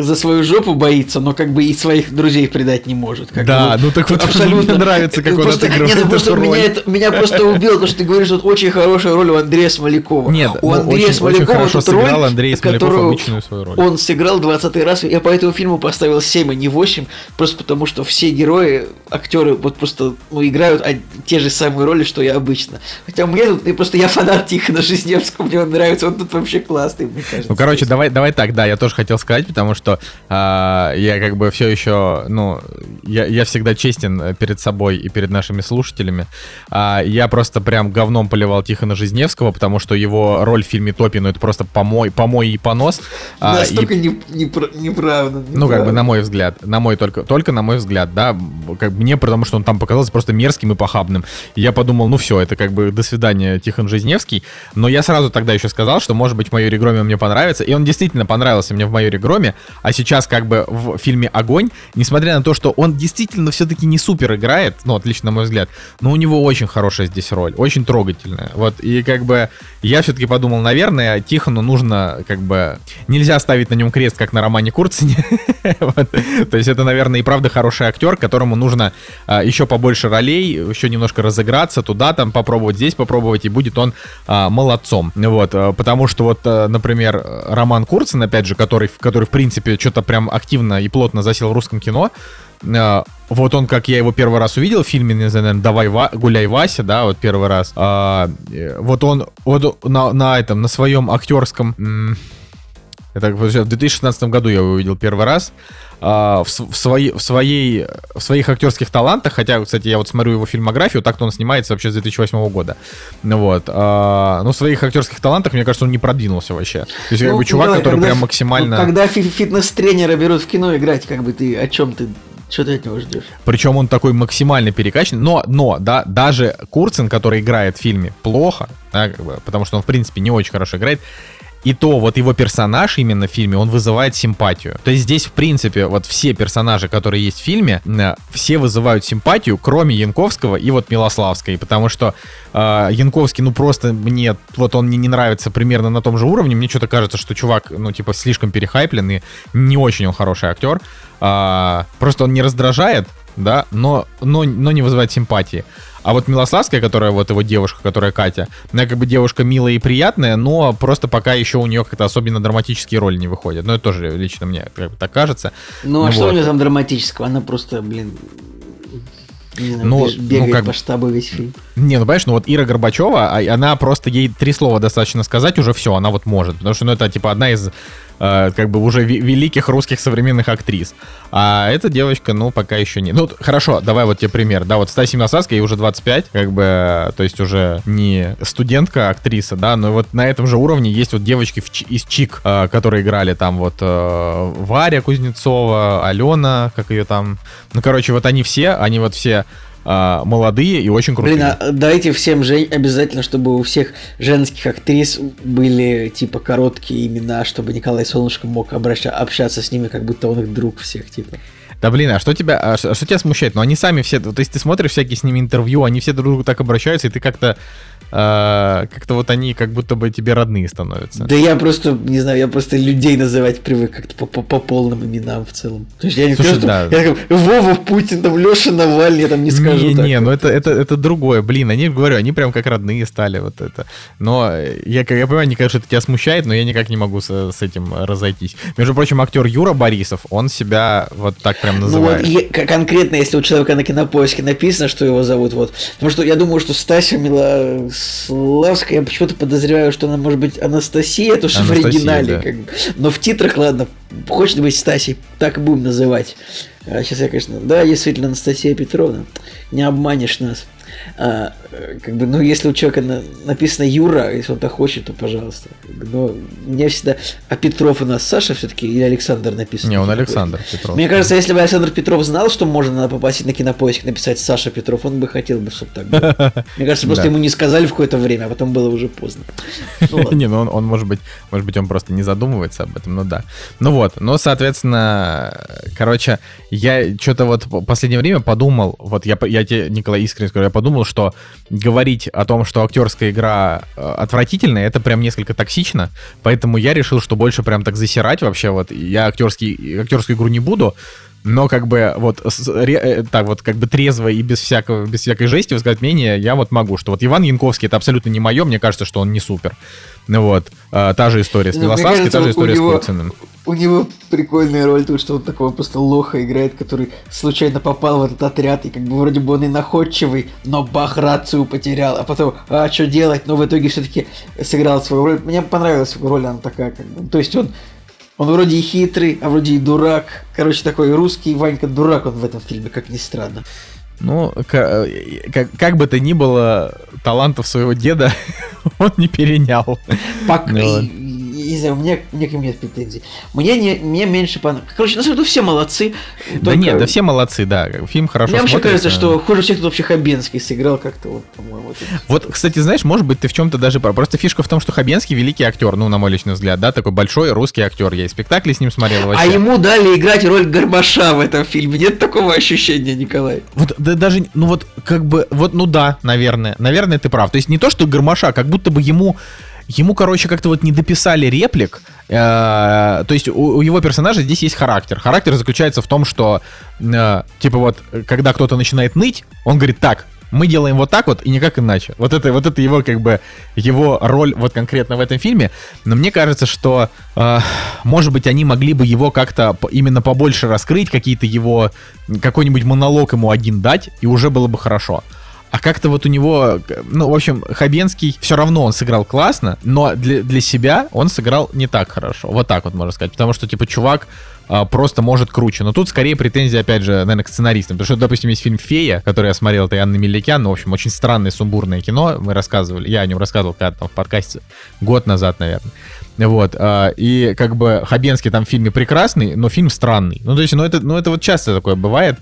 за свою жопу боится, но как бы и своих друзей предать не может. Как Да, бы ну так вот абсолютно мне нравится, как он Просто- отыгрывает нет, ну просто эту меня, роль. это- меня просто убило, то, что ты говоришь, вот очень хорошая роль у Андрея Смолякова. Нет, у ну, Андрея очень- очень Смолякова хорошо тут роль, сыграл Андрей Смоляков обычную свою роль. Он сыграл 20 раз, я по этому фильму поставил 7, а не 8, просто потому что все герои, актеры вот просто ну, играют те же самые роли, что и обычно. Хотя мне тут, и просто я фанат Тихона Жизневского, мне он нравится, он тут вообще классный, мне кажется. Ну, короче, давай, давай так, да, я тоже хотел сказать, потому что а, я как бы все еще, ну, я, я всегда честен э, перед собой и перед нашими слушателями. А, я просто прям говном поливал Тихона Жизневского, потому что его роль в фильме Топи, ну, это просто помой, помой и понос. А, и- Настолько не, непра- неправда. ну, как бы, неправда. на мой взгляд, на мой только, только на мой взгляд, да, как бы мне, потому что он там показался просто мерзким и похабным. И я подумал, ну все, это как бы до свидания, Тихон Жизневский. Но я сразу тогда еще сказал, что, может быть, в майоре Громе он мне понравится. И он действительно понравился мне в майоре Громе. А сейчас, как бы, в фильме Огонь, несмотря на то, что он действительно все-таки не супер играет, ну, отлично, на мой взгляд, но у него очень хорошая здесь роль, очень трогательная. Вот, и как бы я все-таки подумал, наверное, Тихону нужно, как бы, нельзя ставить на нем крест, как на Романе Курцине. То есть это, наверное, и правда хороший актер, которому нужно а, еще побольше ролей, еще немножко разыграться, туда там попробовать, здесь попробовать, и будет он а, молодцом. Вот, а, потому что вот, например, Роман Курцин, опять же, который, который в принципе, что-то прям активно и плотно засел в русском кино, вот он, как я его первый раз увидел в фильме, не знаю, «Давай, Ва- гуляй, Вася», да, вот первый раз, а, э, вот он, вот на, на этом, на своем актерском, это в 2016 году я его увидел первый раз. А, в, в, своей, в, своей, в своих актерских талантах, хотя, кстати, я вот смотрю его фильмографию, так-то он снимается вообще с 2008 года. Ну Вот. А, но в своих актерских талантах, мне кажется, он не продвинулся вообще. То есть, как Ну, бы чувак, давай, который когда прям максимально. ну, Когда фи- фитнес-тренера берут в кино играть, как бы ты, о чем ты, что ты от него ждешь? Причем он такой максимально перекачан. Но, но, да, даже Курцин, который играет в фильме, плохо, да, как бы, потому что он, в принципе, не очень хорошо играет. И то вот его персонаж именно в фильме, он вызывает симпатию. То есть здесь, в принципе, вот все персонажи, которые есть в фильме, э, все вызывают симпатию, кроме Янковского и вот Милославской. Потому что э, Янковский, ну просто мне, вот он мне не нравится примерно на том же уровне. Мне что-то кажется, что чувак, ну типа, слишком перехайплен и не очень он хороший актер. А, просто он не раздражает, да, но, но, но не вызывает симпатии. А вот Милославская, которая вот его девушка, которая Катя, она как бы девушка милая и приятная, но просто пока еще у нее как-то особенно драматические роли не выходят. Ну, это тоже лично мне как бы так кажется. Ну, а Ну что вот. у нее там драматического? Она просто, блин, не знаю, Ну, беж- бегает ну, как- по штабу весь фильм. Не, ну понимаешь, ну вот Ира Горбачева, а- она просто ей три слова достаточно сказать, уже все, она вот может. Потому что, ну, это типа одна из э, как бы уже великих русских современных актрис. А эта девочка, ну, пока еще не. Ну, хорошо, давай вот тебе пример. Да, вот Стасия Милосавская, ей уже 25, как бы, то есть уже не студентка, а актриса, да, но вот на этом же уровне есть вот девочки в из ЧИК, э, которые играли там вот э, Варя Кузнецова, Алена, как ее там. Ну, короче, вот они все, они вот все э, молодые и очень крутые. Блин, а дайте всем же обязательно, чтобы у всех женских актрис были типа короткие имена, чтобы Николай Солнышко мог обраща- общаться с ними, как будто он их друг всех, типа. Да блин, а что тебя, а что, а что тебя смущает? Ну они сами все, то есть ты смотришь всякие с ними интервью, они все друг другу так обращаются, и ты как-то, э, как-то вот они как будто бы тебе родные становятся. Да я просто, не знаю, я просто людей называть привык как-то по, по- по полным именам в целом. То есть я не Слушай, скажу, да. что я Вова Путин, там Леша Навальный, я там не скажу не, так. не, ну это, это, это другое, блин, они, говорю, они прям как родные стали, вот это. Но э, я, я понимаю, не конечно, это тебя смущает, но я никак не могу с, с этим разойтись. Между прочим, актер Юра Борисов, он себя вот так прям Ну называет. вот е- к- конкретно, если у человека на кинопоиске написано, что его зовут, вот. Потому что я думаю, что Стася Милославская, я почему-то подозреваю, что она может быть Анастасия, то что в оригинале. да. Как бы. Но в титрах, ладно, хочет быть Стасей, так и будем называть. А, сейчас я, конечно, да, действительно, Анастасия Петровна, не обманешь нас. А, э, как бы, ну, если у человека на- написано Юра, если он так хочет, то пожалуйста. Но мне всегда... А Петров у нас Саша все-таки или Александр написан? Не, он? Александр Петров. Мне кажется, если бы Александр Петров знал, что можно надо попросить на кинопоиск написать Саша Петров, он бы хотел бы, чтобы так было. Мне кажется, просто ему не сказали в какое-то время, а потом было уже поздно. Не, ну он, может быть, может быть, он просто не задумывается об этом, ну да. Ну вот, ну, соответственно, короче, я что-то вот в последнее время подумал, вот я, я тебе, Николай, искренне скажу, я подумал, что говорить о том, что актерская игра э, отвратительная, это прям несколько токсично, поэтому я решил, что больше прям так засирать вообще, вот, я актерский, актерскую игру не буду, но как бы вот с- ре- э, так вот как бы трезво и без всякого без всякой жести высказать мнение я вот могу, что вот Иван Янковский это абсолютно не мое, мне кажется, что он не супер. Ну вот, а, та же история с Ну, кажется, та же история него- с Курциным. У него прикольная роль тут, что он такого просто лоха играет, который случайно попал в этот отряд, и как бы вроде бы он и находчивый, но бах, рацию потерял, а потом, а что делать, но в итоге все-таки сыграл свою роль. Мне понравилась его роль, она такая, как бы, то есть он он вроде и хитрый, а вроде и дурак. Короче, такой русский Ванька дурак он в этом фильме, как ни странно. Ну, ка- э, как, как бы то ни было, талантов своего деда он не перенял. Пока, Ну не знаю, мне, мне к ним нет претензий. Мне, не, мне меньше понравилось. Короче, на самом деле все молодцы. Да только- нет, да все молодцы, да, фильм хорошо Мне вообще кажется, что хуже всех тут вообще Хабенский сыграл как-то, вот, по-моему. тут. Вот, кстати, знаешь, может быть, ты в чем-то даже. Просто фишка в том, что Хабенский великий актер, ну, на мой личный взгляд, да, такой большой русский актер. Я и спектакли с ним смотрел вообще. А ему дали играть роль Горбаша в этом фильме. Нет такого ощущения, Николай? Вот да, даже, ну вот, как бы, вот, ну да, наверное, наверное, ты прав. То есть не то, что Гармаша, как будто бы ему, ему, короче, как-то вот не дописали реплик. Э, то есть у, у его персонажа здесь есть характер. Характер заключается в том, что, э, типа вот, когда кто-то начинает ныть, он говорит, так, мы делаем вот так вот и никак иначе. Вот это, вот это его, как бы, его роль вот конкретно в этом фильме. Но мне кажется, что, э, может быть, они могли бы его как-то именно побольше раскрыть, какие-то его, какой-нибудь монолог ему один дать, и уже было бы хорошо. А как-то вот у него, ну, в общем, Хабенский все равно он сыграл классно, но для, для себя он сыграл не так хорошо. Вот так вот можно сказать. Потому что, типа, чувак а, просто может круче. Но тут скорее претензии, опять же, наверное, к сценаристам. Потому что, допустим, есть фильм «Фея», который я смотрел, это Анна Меликян. Ну, в общем, очень странное, сумбурное кино. Мы рассказывали, я о нем рассказывал когда там в подкасте год назад, наверное. Вот, а, и как бы Хабенский там в фильме прекрасный, но фильм странный. Ну, то есть, ну это, ну, это вот часто такое бывает.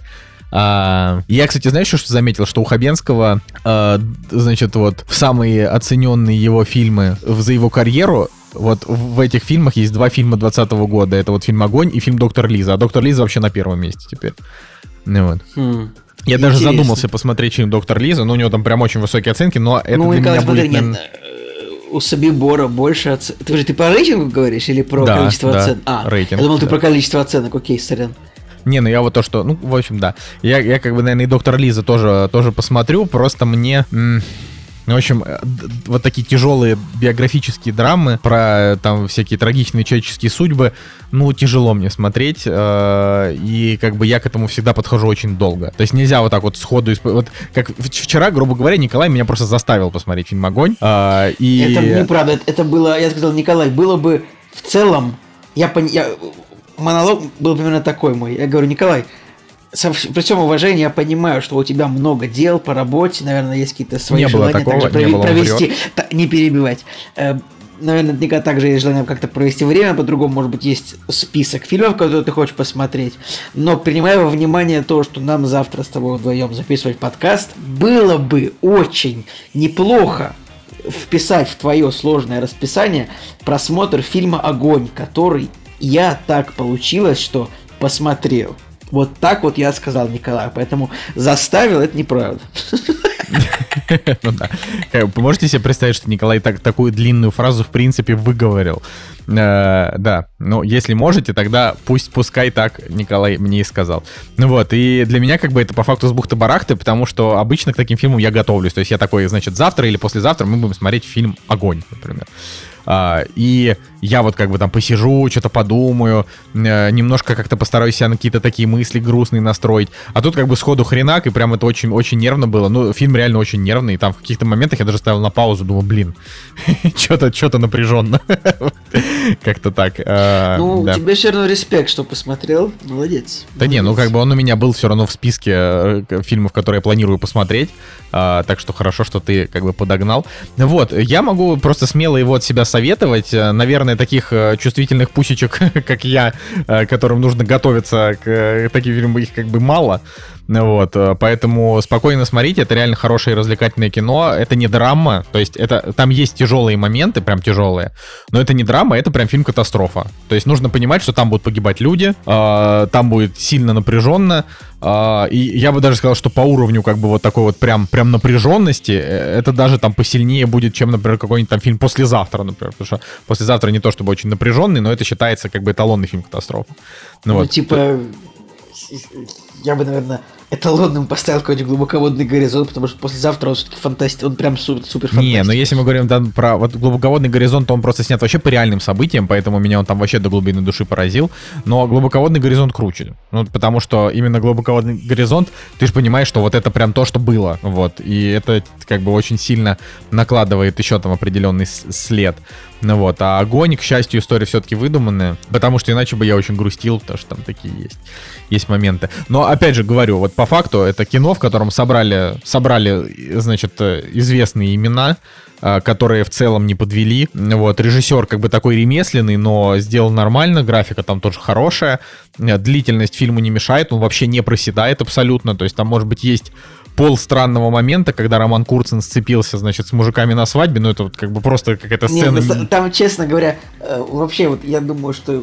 А, я, кстати, знаешь, что заметил? Что у Хабенского, а, значит, вот в самые оцененные его фильмы за его карьеру, вот в этих фильмах есть два фильма 20 года. Это вот фильм «Огонь» и фильм «Доктор Лиза». А «Доктор Лиза» вообще на первом месте теперь. Ну вот. Хм. Я даже Интересно. задумался посмотреть фильм «Доктор Лиза», но у него там прям очень высокие оценки, но это ну, для Николай, меня смотри, будет, нет, наверное, э, у Собибора больше оценок. Ты, же- ты по рейтингу говоришь или про Да, количество да, оценок? А, рейтинг, я думал, ты да. про количество оценок. Окей, сорян. Не, ну я вот то, что, ну, в общем, да. Я, я как бы, наверное, и доктор Лиза тоже, тоже посмотрю, просто мне... ну, в общем, э, вот такие тяжелые биографические драмы про там всякие трагичные человеческие судьбы, ну, тяжело мне смотреть, э, и как бы я к этому всегда подхожу очень долго. То есть нельзя вот так вот сходу... исп- Вот как вчера, грубо говоря, Николай меня просто заставил посмотреть фильм «Огонь», э, и... Это неправда. Это, это было, я сказал, Николай, было бы в целом, я, пон- я монолог был примерно такой мой. Я говорю, Николай, со, при всем уважении я понимаю, что у тебя много дел по работе, наверное, есть какие-то свои Не было желания такого, также не было, провести, та- не перебивать. Э, наверное, наверняка также есть желание как-то провести время, по-другому, может быть, есть список фильмов, которые ты хочешь посмотреть. Но принимая во внимание то, что нам завтра с тобой вдвоем записывать подкаст, было бы очень неплохо вписать в твое сложное расписание просмотр фильма «Огонь», который я так получилось, что посмотрел. Вот так вот я сказал Николаю, поэтому заставил, это неправда. Ну Вы можете себе представить, что Николай так, такую длинную фразу, в принципе, выговорил? Э, да. Ну, если можете, тогда пусть, пускай так Николай мне и сказал. Ну вот, и для меня как бы это по факту с бухты-барахты, потому что обычно к таким фильмам я готовлюсь. То есть я такой, значит, завтра или послезавтра мы будем смотреть фильм «Огонь», например. А, и я вот как бы там посижу, что-то подумаю, э, немножко как-то постараюсь себя на какие-то такие мысли грустные настроить. А тут как бы сходу хренак, и прям это очень, очень нервно было. Ну, фильм реально очень нервный, и там в каких-то моментах я даже ставил на паузу, думаю, блин, что-то что напряженно. Как-то так. э, Ну, тебе все равно респект, что посмотрел. Молодец. Да не, ну как бы он у меня был все равно в списке э, фильмов, которые я планирую посмотреть, а, так что хорошо, что ты как бы подогнал. Вот, я могу просто смело его от себя советовать. Э, Наверное, таких э, чувствительных пусечек, как я, э, которым нужно готовиться к таким фильмам, их как бы мало. Вот, э, поэтому спокойно смотрите, это реально хорошее развлекательное кино, это не драма, то есть это, там есть тяжелые моменты, прям тяжелые, но это не драма, это прям фильм-катастрофа. То есть нужно понимать, что там будут погибать люди, э, там будет сильно напряженно, э, и я бы даже сказал, что по уровню как бы вот такой вот прям, прям напряженности, э, это даже там посильнее будет, чем, например, какой-нибудь там фильм «Послезавтра», например, потому что «Послезавтра» не то чтобы очень напряженный, но это считается как бы эталонный фильм-катастрофа. Ну, Ну, вот. типа, я бы, наверное, эталонным поставил какой-нибудь глубоководный горизонт, потому что послезавтра он все-таки фантастик, он прям супер, супер Не, но если мы говорим там про вот глубоководный горизонт, то он просто снят вообще по реальным событиям, поэтому меня он там вообще до глубины души поразил. Но глубоководный горизонт круче. Ну, потому что именно глубоководный горизонт, ты же понимаешь, что вот это прям то, что было. Вот. И это как бы очень сильно накладывает еще там определенный след. Ну вот. А огонь, к счастью, история все-таки выдуманная. Потому что иначе бы я очень грустил, потому что там такие есть, есть моменты. Но опять же говорю, вот по факту это кино, в котором собрали, собрали значит, э, известные имена, э, которые в целом не подвели. Вот, режиссер как бы такой ремесленный, но сделал нормально, графика там тоже хорошая, Э, длительность фильму не мешает, он вообще не проседает абсолютно, то есть там, может быть, есть пол странного момента, когда Роман Курцин сцепился, значит, с мужиками на свадьбе, ну это вот как бы просто какая-то Не, сцена... ну, с- там, честно говоря, э, вообще, вот я думаю, что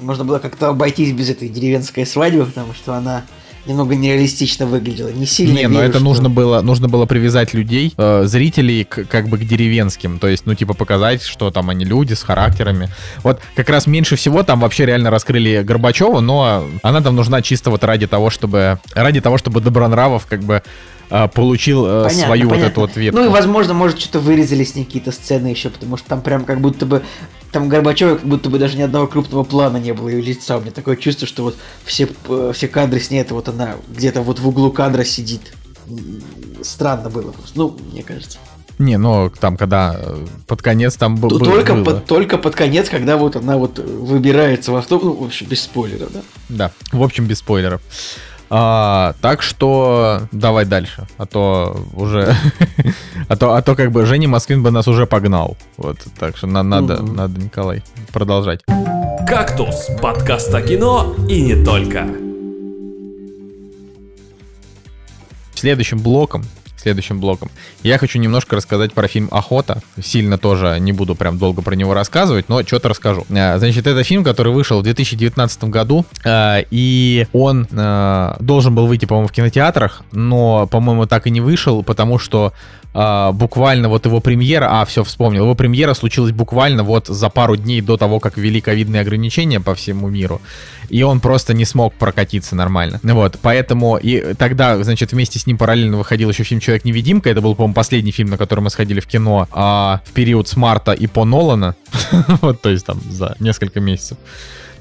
можно было как-то обойтись без этой деревенской свадьбы, потому что она немного нереалистично выглядела. Не сильно Не, но верю, это что- нужно было, нужно было привязать людей, э, зрителей к, как бы к деревенским, то есть, ну, типа, показать, что там они люди с характерами. Вот как раз меньше всего там вообще реально раскрыли Горбачева, но она там нужна чисто вот ради того, чтобы, ради того, чтобы Добронравов как бы э, получил э, Понятно, свою вот понятно. эту вот ветку. Ну и, возможно, может, что-то вырезали с ней какие-то сцены еще, потому что там прям как будто бы... Там Горбачева как будто бы даже ни одного крупного плана не было ее лица. У меня такое чувство, что вот все, э, все кадры с ней, это вот она где-то вот в углу кадра сидит. Странно было просто. Ну, мне кажется. Не, ну там, когда э, под конец там был, только, под, только под конец, когда вот она вот выбирается в автобус, ну, в общем, без спойлеров, да? Да, в общем, без спойлеров. А, так что давай дальше, а то уже, а то, а то как бы Женя Москвин бы нас уже погнал, вот, так что на- надо, Мгм. надо, Николай, продолжать. «Кактус» – подкаст о кино и не только. Следующим блоком, следующим блоком. Я хочу немножко рассказать про фильм «Охота». Сильно тоже не буду прям долго про него рассказывать, но что-то расскажу. Э, значит, это фильм, который вышел в 2019 году, э, и он э, должен был выйти, по-моему, в кинотеатрах, но, по-моему, так и не вышел, потому что буквально вот его премьера, а, все, вспомнил, его премьера случилась буквально вот за пару дней до того, как ввели ковидные ограничения по всему миру, и он просто не смог прокатиться нормально. Вот, поэтому и тогда, значит, вместе с ним параллельно выходил еще фильм «Человек-невидимка», это был, по-моему, последний фильм, на который мы сходили в кино а, в период с марта и по Нолана, вот, то есть там за несколько месяцев.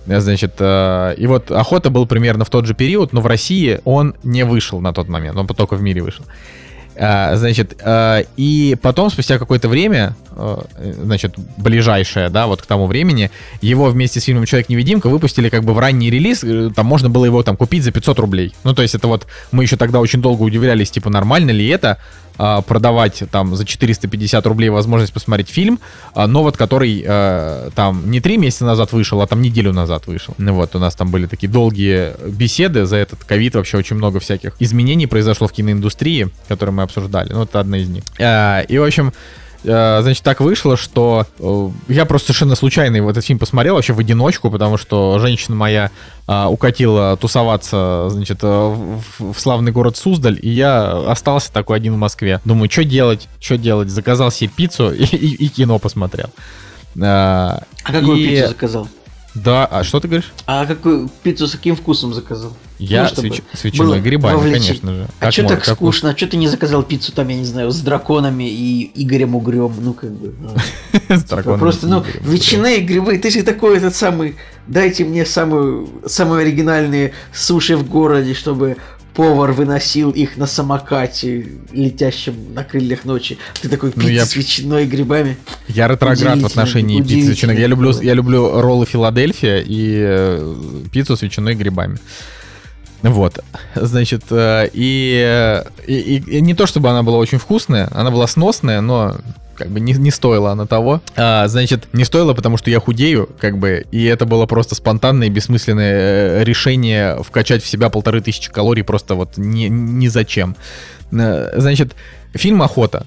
Значит, э, и вот «Охота» был примерно в тот же период, но в России он не вышел на тот момент, он только в мире вышел. А, значит, а, и потом, спустя какое-то время, значит, ближайшее, да, вот к тому времени, его вместе с фильмом «Человек-невидимка» выпустили как бы в ранний релиз, э, там можно было его там купить за 500 рублей. Ну, то есть это вот, мы еще тогда очень долго удивлялись, типа, нормально ли это, а, продавать там за 450 рублей возможность посмотреть фильм, но вот который там не три месяца назад вышел, а там неделю назад вышел. Ну вот, у нас там были такие долгие беседы за этот ковид, вообще очень много всяких изменений произошло в киноиндустрии, которые мы обсуждали. Ну, это одна из них. И, в общем, Э, значит, так вышло, что э, я просто совершенно случайно этот фильм посмотрел, вообще в одиночку, потому что женщина моя э, укатила тусоваться, значит, в, в славный город Суздаль, и я остался такой один в Москве. Думаю, что делать, что делать? Заказал себе пиццу и, и, и кино посмотрел. А какую и... пиццу заказал? Да, а что ты говоришь? А какую пиццу с каким вкусом заказал? Я ну, с, с ветчиной грибами, вовлечен. конечно же. А что так как скучно? А что ты не заказал пиццу там, я не знаю, с драконами и Игорем Угрем? Ну, как бы. Ну. С драконами. Просто, ну, ветчина и грибы, ты же такой этот самый, дайте мне самые оригинальные суши в городе, чтобы повар выносил их на самокате, летящем на крыльях ночи. Ты такой пицца ну, я... с ветчиной и грибами. Я ретроград в отношении пиццы с ветчиной. Я люблю, я люблю роллы Филадельфия и э, пиццу с ветчиной и грибами. Вот, значит, э, и, и, и не то чтобы она была очень вкусная, она была сносная, но как бы не, не стоило она того. А, значит, не стоило, потому что я худею, как бы, и это было просто спонтанное и бессмысленное э, решение вкачать в себя полторы тысячи калорий просто вот ни, ни зачем. Э, значит, Фильм «Охота».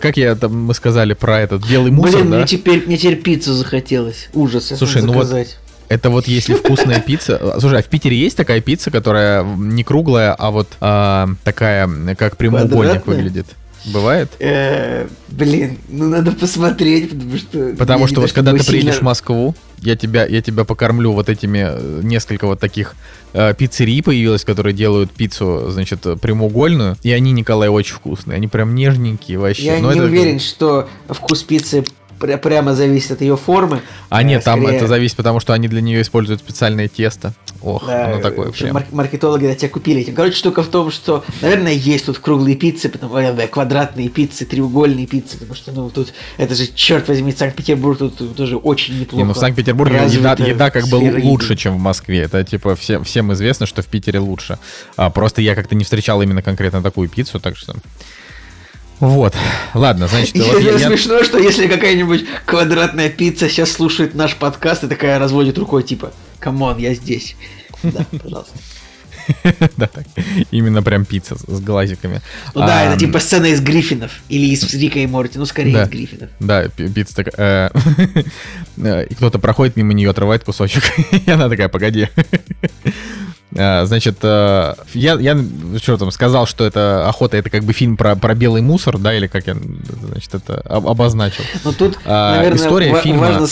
Как я там мы сказали про этот белый мусор, Блин, да? мне теперь, мне теперь пиццу захотелось. Ужас. Слушай, ну заказать. вот это вот если вкусная пицца. Слушай, а в Питере есть такая пицца, которая не круглая, а вот а, такая, как прямоугольник выглядит? Бывает? Э, блин, ну надо посмотреть, потому что... Потому что вот когда ты приедешь в Москву, я тебя, я тебя покормлю вот этими э, несколько вот таких э, пиццерий появилось, которые делают пиццу, значит, прямоугольную, и они, Николай, очень вкусные, они прям нежненькие вообще. Я Но не это... уверен, что вкус пиццы прямо зависит от ее формы. А нет, скорее... там это зависит, потому что они для нее используют специальное тесто. Ох, да, оно такое прям. Мар- маркетологи на тебя купили этим. Короче, штука в том, что, наверное, есть тут круглые пиццы, потому, э, квадратные пиццы, треугольные пиццы, потому что, ну, тут, это же, черт возьми, Санкт-Петербург тут, тут тоже очень неплохо. Не, ну, в Санкт-Петербурге еда, еда как бы лучше, еды. чем в Москве. Это, типа, всем, всем известно, что в Питере лучше. А, просто я как-то не встречал именно конкретно такую пиццу, так что... Вот, ладно, значит... Вот я, смешно, что если какая-нибудь квадратная пицца сейчас слушает наш подкаст и такая разводит рукой, типа, come on, я здесь. Да, пожалуйста. Да, так. Именно прям пицца с глазиками. Ну да, это типа сцена из Гриффинов. Или из Рика и Морти. Ну, скорее из Гриффинов. Да, пицца такая... Э, и кто-то проходит мимо нее, отрывает кусочек. И она такая, погоди. А, значит, э, я, я что там сказал, что это охота, это как бы фильм про, про белый мусор, да, или как я, значит, это обозначил. Но тут, а, наверное, история фильма... важно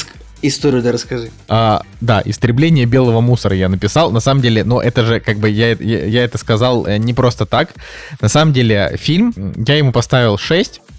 Историю, да, расскажи. А, да, истребление белого мусора я написал. На самом деле, но это же, как бы, я, я, я это сказал э, не просто так. На самом деле, фильм, я ему поставил 6, а,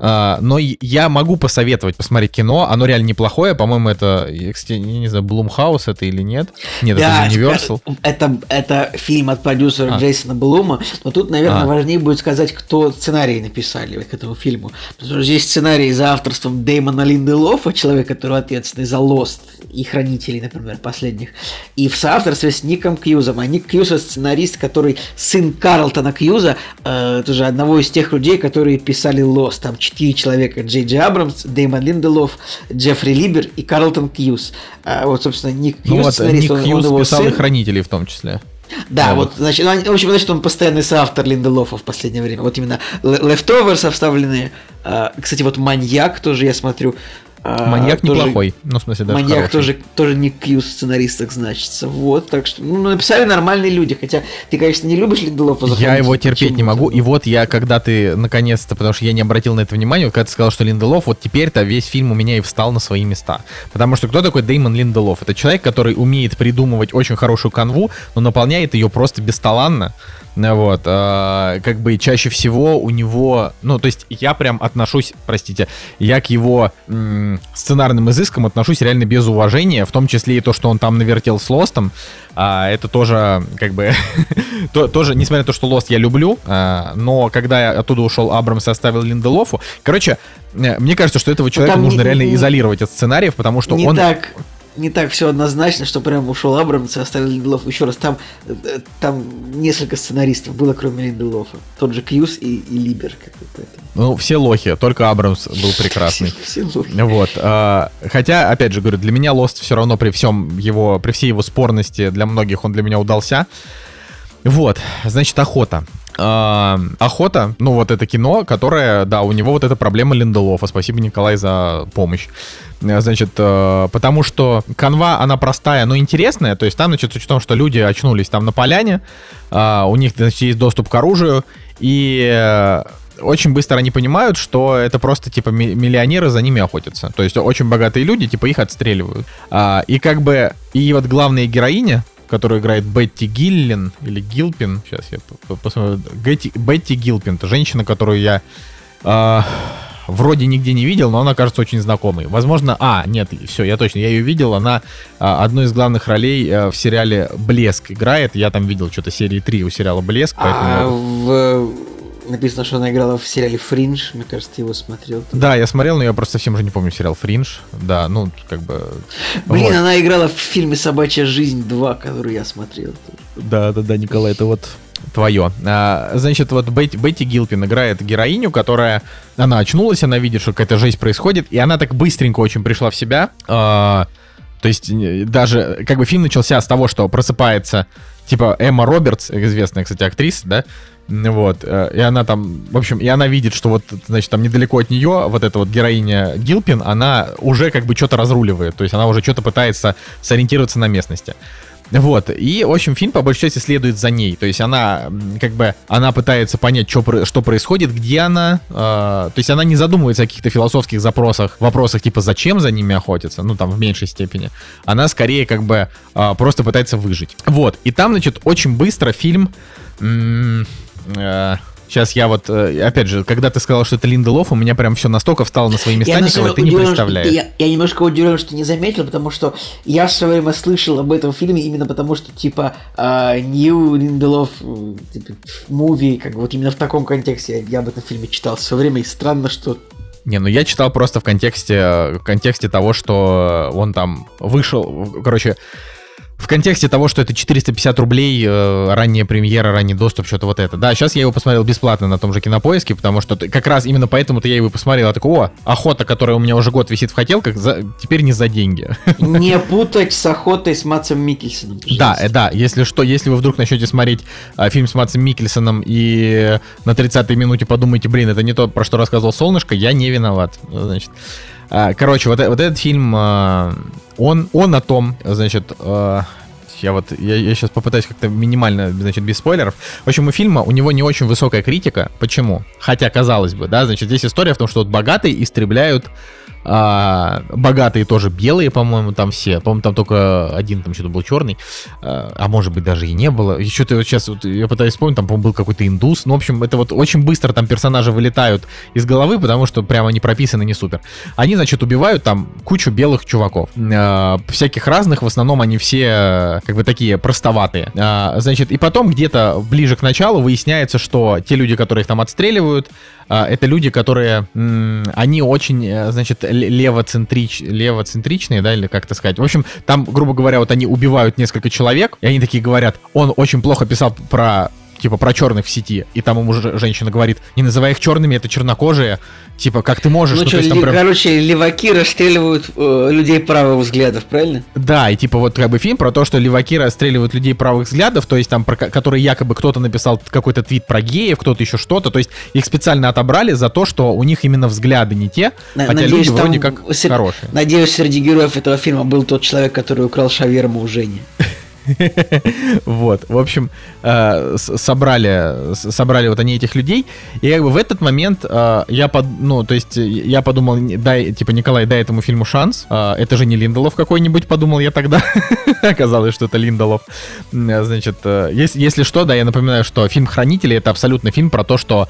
но я могу посоветовать посмотреть кино. Оно реально неплохое. По-моему, это, я, кстати, не знаю, Блумхаус это или нет. Нет, да, это Universal. Это, это фильм от продюсера а. Джейсона Блума. Но тут, наверное, а. важнее будет сказать, кто сценарий написали к этому фильму. Потому что здесь сценарий за авторством Дэймона Линделофа, человека, который ответственный за Lost и Хранителей, например, последних. И в соавторстве с Ником Кьюзом. А Ник Кьюз – сценарист, который сын Карлтона Кьюза, э, тоже одного из тех людей, которые писали Lost. Там четыре человека. Джей Джей Абрамс, Дэймон Линделов, Джеффри Либер и Карлтон Кьюз. А вот, собственно, Ник Кьюз, ну, вот, Ник он, Кьюз он писал сын. и Хранителей в том числе. Да, Да, вот, значит, ну, в общем, значит, он постоянный соавтор Линделофа в последнее время. Вот именно Leftovers вставленные. А, Кстати, вот Маньяк тоже я смотрю. А, Маньяк тоже- неплохой. Ну, в смысле, даже Маньяк хороший. тоже, тоже не Кьюз сценаристах значится. Вот, так что, ну, написали нормальные люди. Хотя ты, конечно, не любишь Линделофа за Я его терпеть не могу. И вот я, когда ты, наконец-то, потому что я не обратил на это внимания, когда ты сказал, что Линделов, вот теперь-то весь фильм у меня и встал на свои места. Потому что кто такой Деймон Линделов? Это человек, который умеет придумывать очень хорошую канву, но наполняет ее просто бесталанно. Вот, а, как бы чаще всего у него, ну, то есть я прям отношусь, простите, я к его м, сценарным изыскам отношусь реально без уважения, в том числе и то, что он там навертел с Лостом, а, это тоже, как бы, то- тоже, несмотря на то, что Лост я люблю, а, но когда я оттуда ушел, Абрамс оставил Линделофу, короче, э, мне кажется, что этого человека там нужно не- реально не- изолировать от сценариев, потому что не он... так не так все однозначно, что прям ушел Абрамс и оставил Линделофа. Еще раз, там, э, там несколько сценаристов было, кроме Линделофа. Тот же Кьюз и, и Либер. Ну, все лохи, только Абрамс был прекрасный. Все, все лохи. Вот. а, Хотя, опять же, говорю, для меня Lost все равно при всем его, при всей его спорности, для многих он для меня удался. Вот, значит, охота. А, охота, ну вот это кино, которое, да, у него вот эта проблема Линделофа. Спасибо, Николай, за помощь. Э, Значит, э, потому что канва, она простая, но интересная. То есть там, значит, суть в том, что люди очнулись там на поляне, а, у них, значит, есть доступ к оружию, и э, очень быстро они понимают, что это просто, типа, ми- миллионеры за ними охотятся. То есть очень богатые люди, типа, их отстреливают. А, и как бы, и вот главная героиня, которую играет Бетти Гиллин, или Гилпин, сейчас я по- по- посмотрю, Гетти- Бетти Гилпин, это женщина, которую я а, вроде нигде не видел, но она кажется очень знакомой. Возможно, а, нет, все, я точно, я ее видел, она а, одну из главных ролей а, в сериале «Блеск» играет, я там видел что-то серии 3 у сериала «Блеск», А поэтому... в... написано, что она играла в сериале Фриндж. Мне кажется, ты его смотрел. Да, я смотрел, но я просто совсем уже не помню сериал «Фриндж». Да, ну, как бы... Блин, вот. она играла в фильме «Собачья жизнь 2», который я смотрел. Да, да, да, Николай, это вот твое. А, значит, вот Бетти, Бетти Гилпин играет героиню, которая... Она очнулась, она видит, что какая-то жизнь происходит, и она так быстренько очень пришла в себя. А, то есть даже, как бы фильм начался с того, что просыпается, типа, Эмма Робертс, известная, кстати, актриса, да, вот, э, и она там, в общем, и она видит, что вот, значит, там недалеко от нее вот эта вот героиня Гилпин, она уже как бы что-то разруливает, то есть она уже что-то пытается сориентироваться на местности. Вот, и, в общем, фильм по большей части следует за ней. То есть она, как бы, она пытается понять, что, что происходит, где она. э, то есть она не задумывается о каких-то философских запросах, вопросах, типа, зачем за ними охотиться, ну, там, в меньшей степени. Она скорее, как бы, э, просто пытается выжить. Вот, и там, значит, очень быстро фильм... э, Сейчас я вот, э, опять же, когда ты сказал, что это Линделов, у меня прям все настолько встало на свои места, Я, Николай, ты не удивлен, представляешь. Я, я немножко удивлен, что не заметил, потому что я в свое время слышал об этом фильме именно потому, что типа э, Нью Линделов э, типа, муви, как вот именно в таком контексте я, об этом фильме читал в свое время, и странно, что Не, ну я читал просто в контексте, в контексте того, что он там вышел, короче, в контексте того, что это 450 рублей, э, ранняя премьера, ранний доступ, что-то вот это. Да, сейчас я его посмотрел бесплатно на том же кинопоиске, потому что как раз именно поэтому-то я его посмотрел. Я такой, о, охота, которая у меня уже год висит в хотелках, за- теперь не за деньги. не путать с охотой с Матсом Микельсоном. Да, пожалуйста. э, да, если что, если вы вдруг начнете смотреть а, фильм с Матсом Микельсоном и на 30-й минуте подумаете, блин, это не то, про что рассказывал Солнышко, я не виноват. Значит, а, короче, вот, э- вот этот фильм, а, он, он о том, значит, а, я вот, я, сейчас попытаюсь как-то минимально, значит, без спойлеров. В общем, у фильма, у него не очень высокая критика. Почему? Хотя, казалось бы, да, значит, здесь история в том, что вот богатые истребляют а, богатые тоже белые, по-моему, там все. По-моему, там только один там что-то был черный. А, а может быть, даже и не было. Еще ты вот сейчас, вот, я пытаюсь вспомнить, там, по-моему, был какой-то индус. Ну, в общем, это вот очень быстро там персонажи вылетают из головы, потому что прямо они прописаны не супер. Они, значит, убивают там кучу белых чуваков. А, всяких разных, в основном они все как бы такие простоватые. А, значит, и потом где-то ближе к началу выясняется, что те люди, которые их там отстреливают, а, это люди, которые, они очень, э, значит, левоцентрич, левоцентричные, да, или как это сказать. В общем, там, грубо говоря, вот они убивают несколько человек, и они такие говорят, он очень плохо писал про типа про черных в сети, и там ему же женщина говорит, не называй их черными, это чернокожие, типа, как ты можешь? Ну, Ну, что, ли- прям- короче, леваки расстреливают э, людей правых взглядов, правильно? Да, и типа вот как бы фильм про то, что леваки расстреливают людей правых взглядов, то есть там, про, ко- которые якобы кто-то написал какой-то твит про геев, кто-то еще что-то, то есть их специально отобрали за то, что у них именно взгляды не те, На- хотя надеюсь, люди вроде как сре- хорошие. Надеюсь, среди героев этого фильма был тот человек, который украл шаверму у Жени. Вот, в общем, э, собрали, собрали вот они этих людей, и как бы в этот момент э, я под, ну, то есть э, я подумал, дай, типа, Николай, дай этому фильму шанс, это же не Линдолов какой-нибудь, подумал я тогда, оказалось, что это Линдолов, значит, если, если что, да, я напоминаю, что фильм «Хранители» это абсолютно фильм про то, что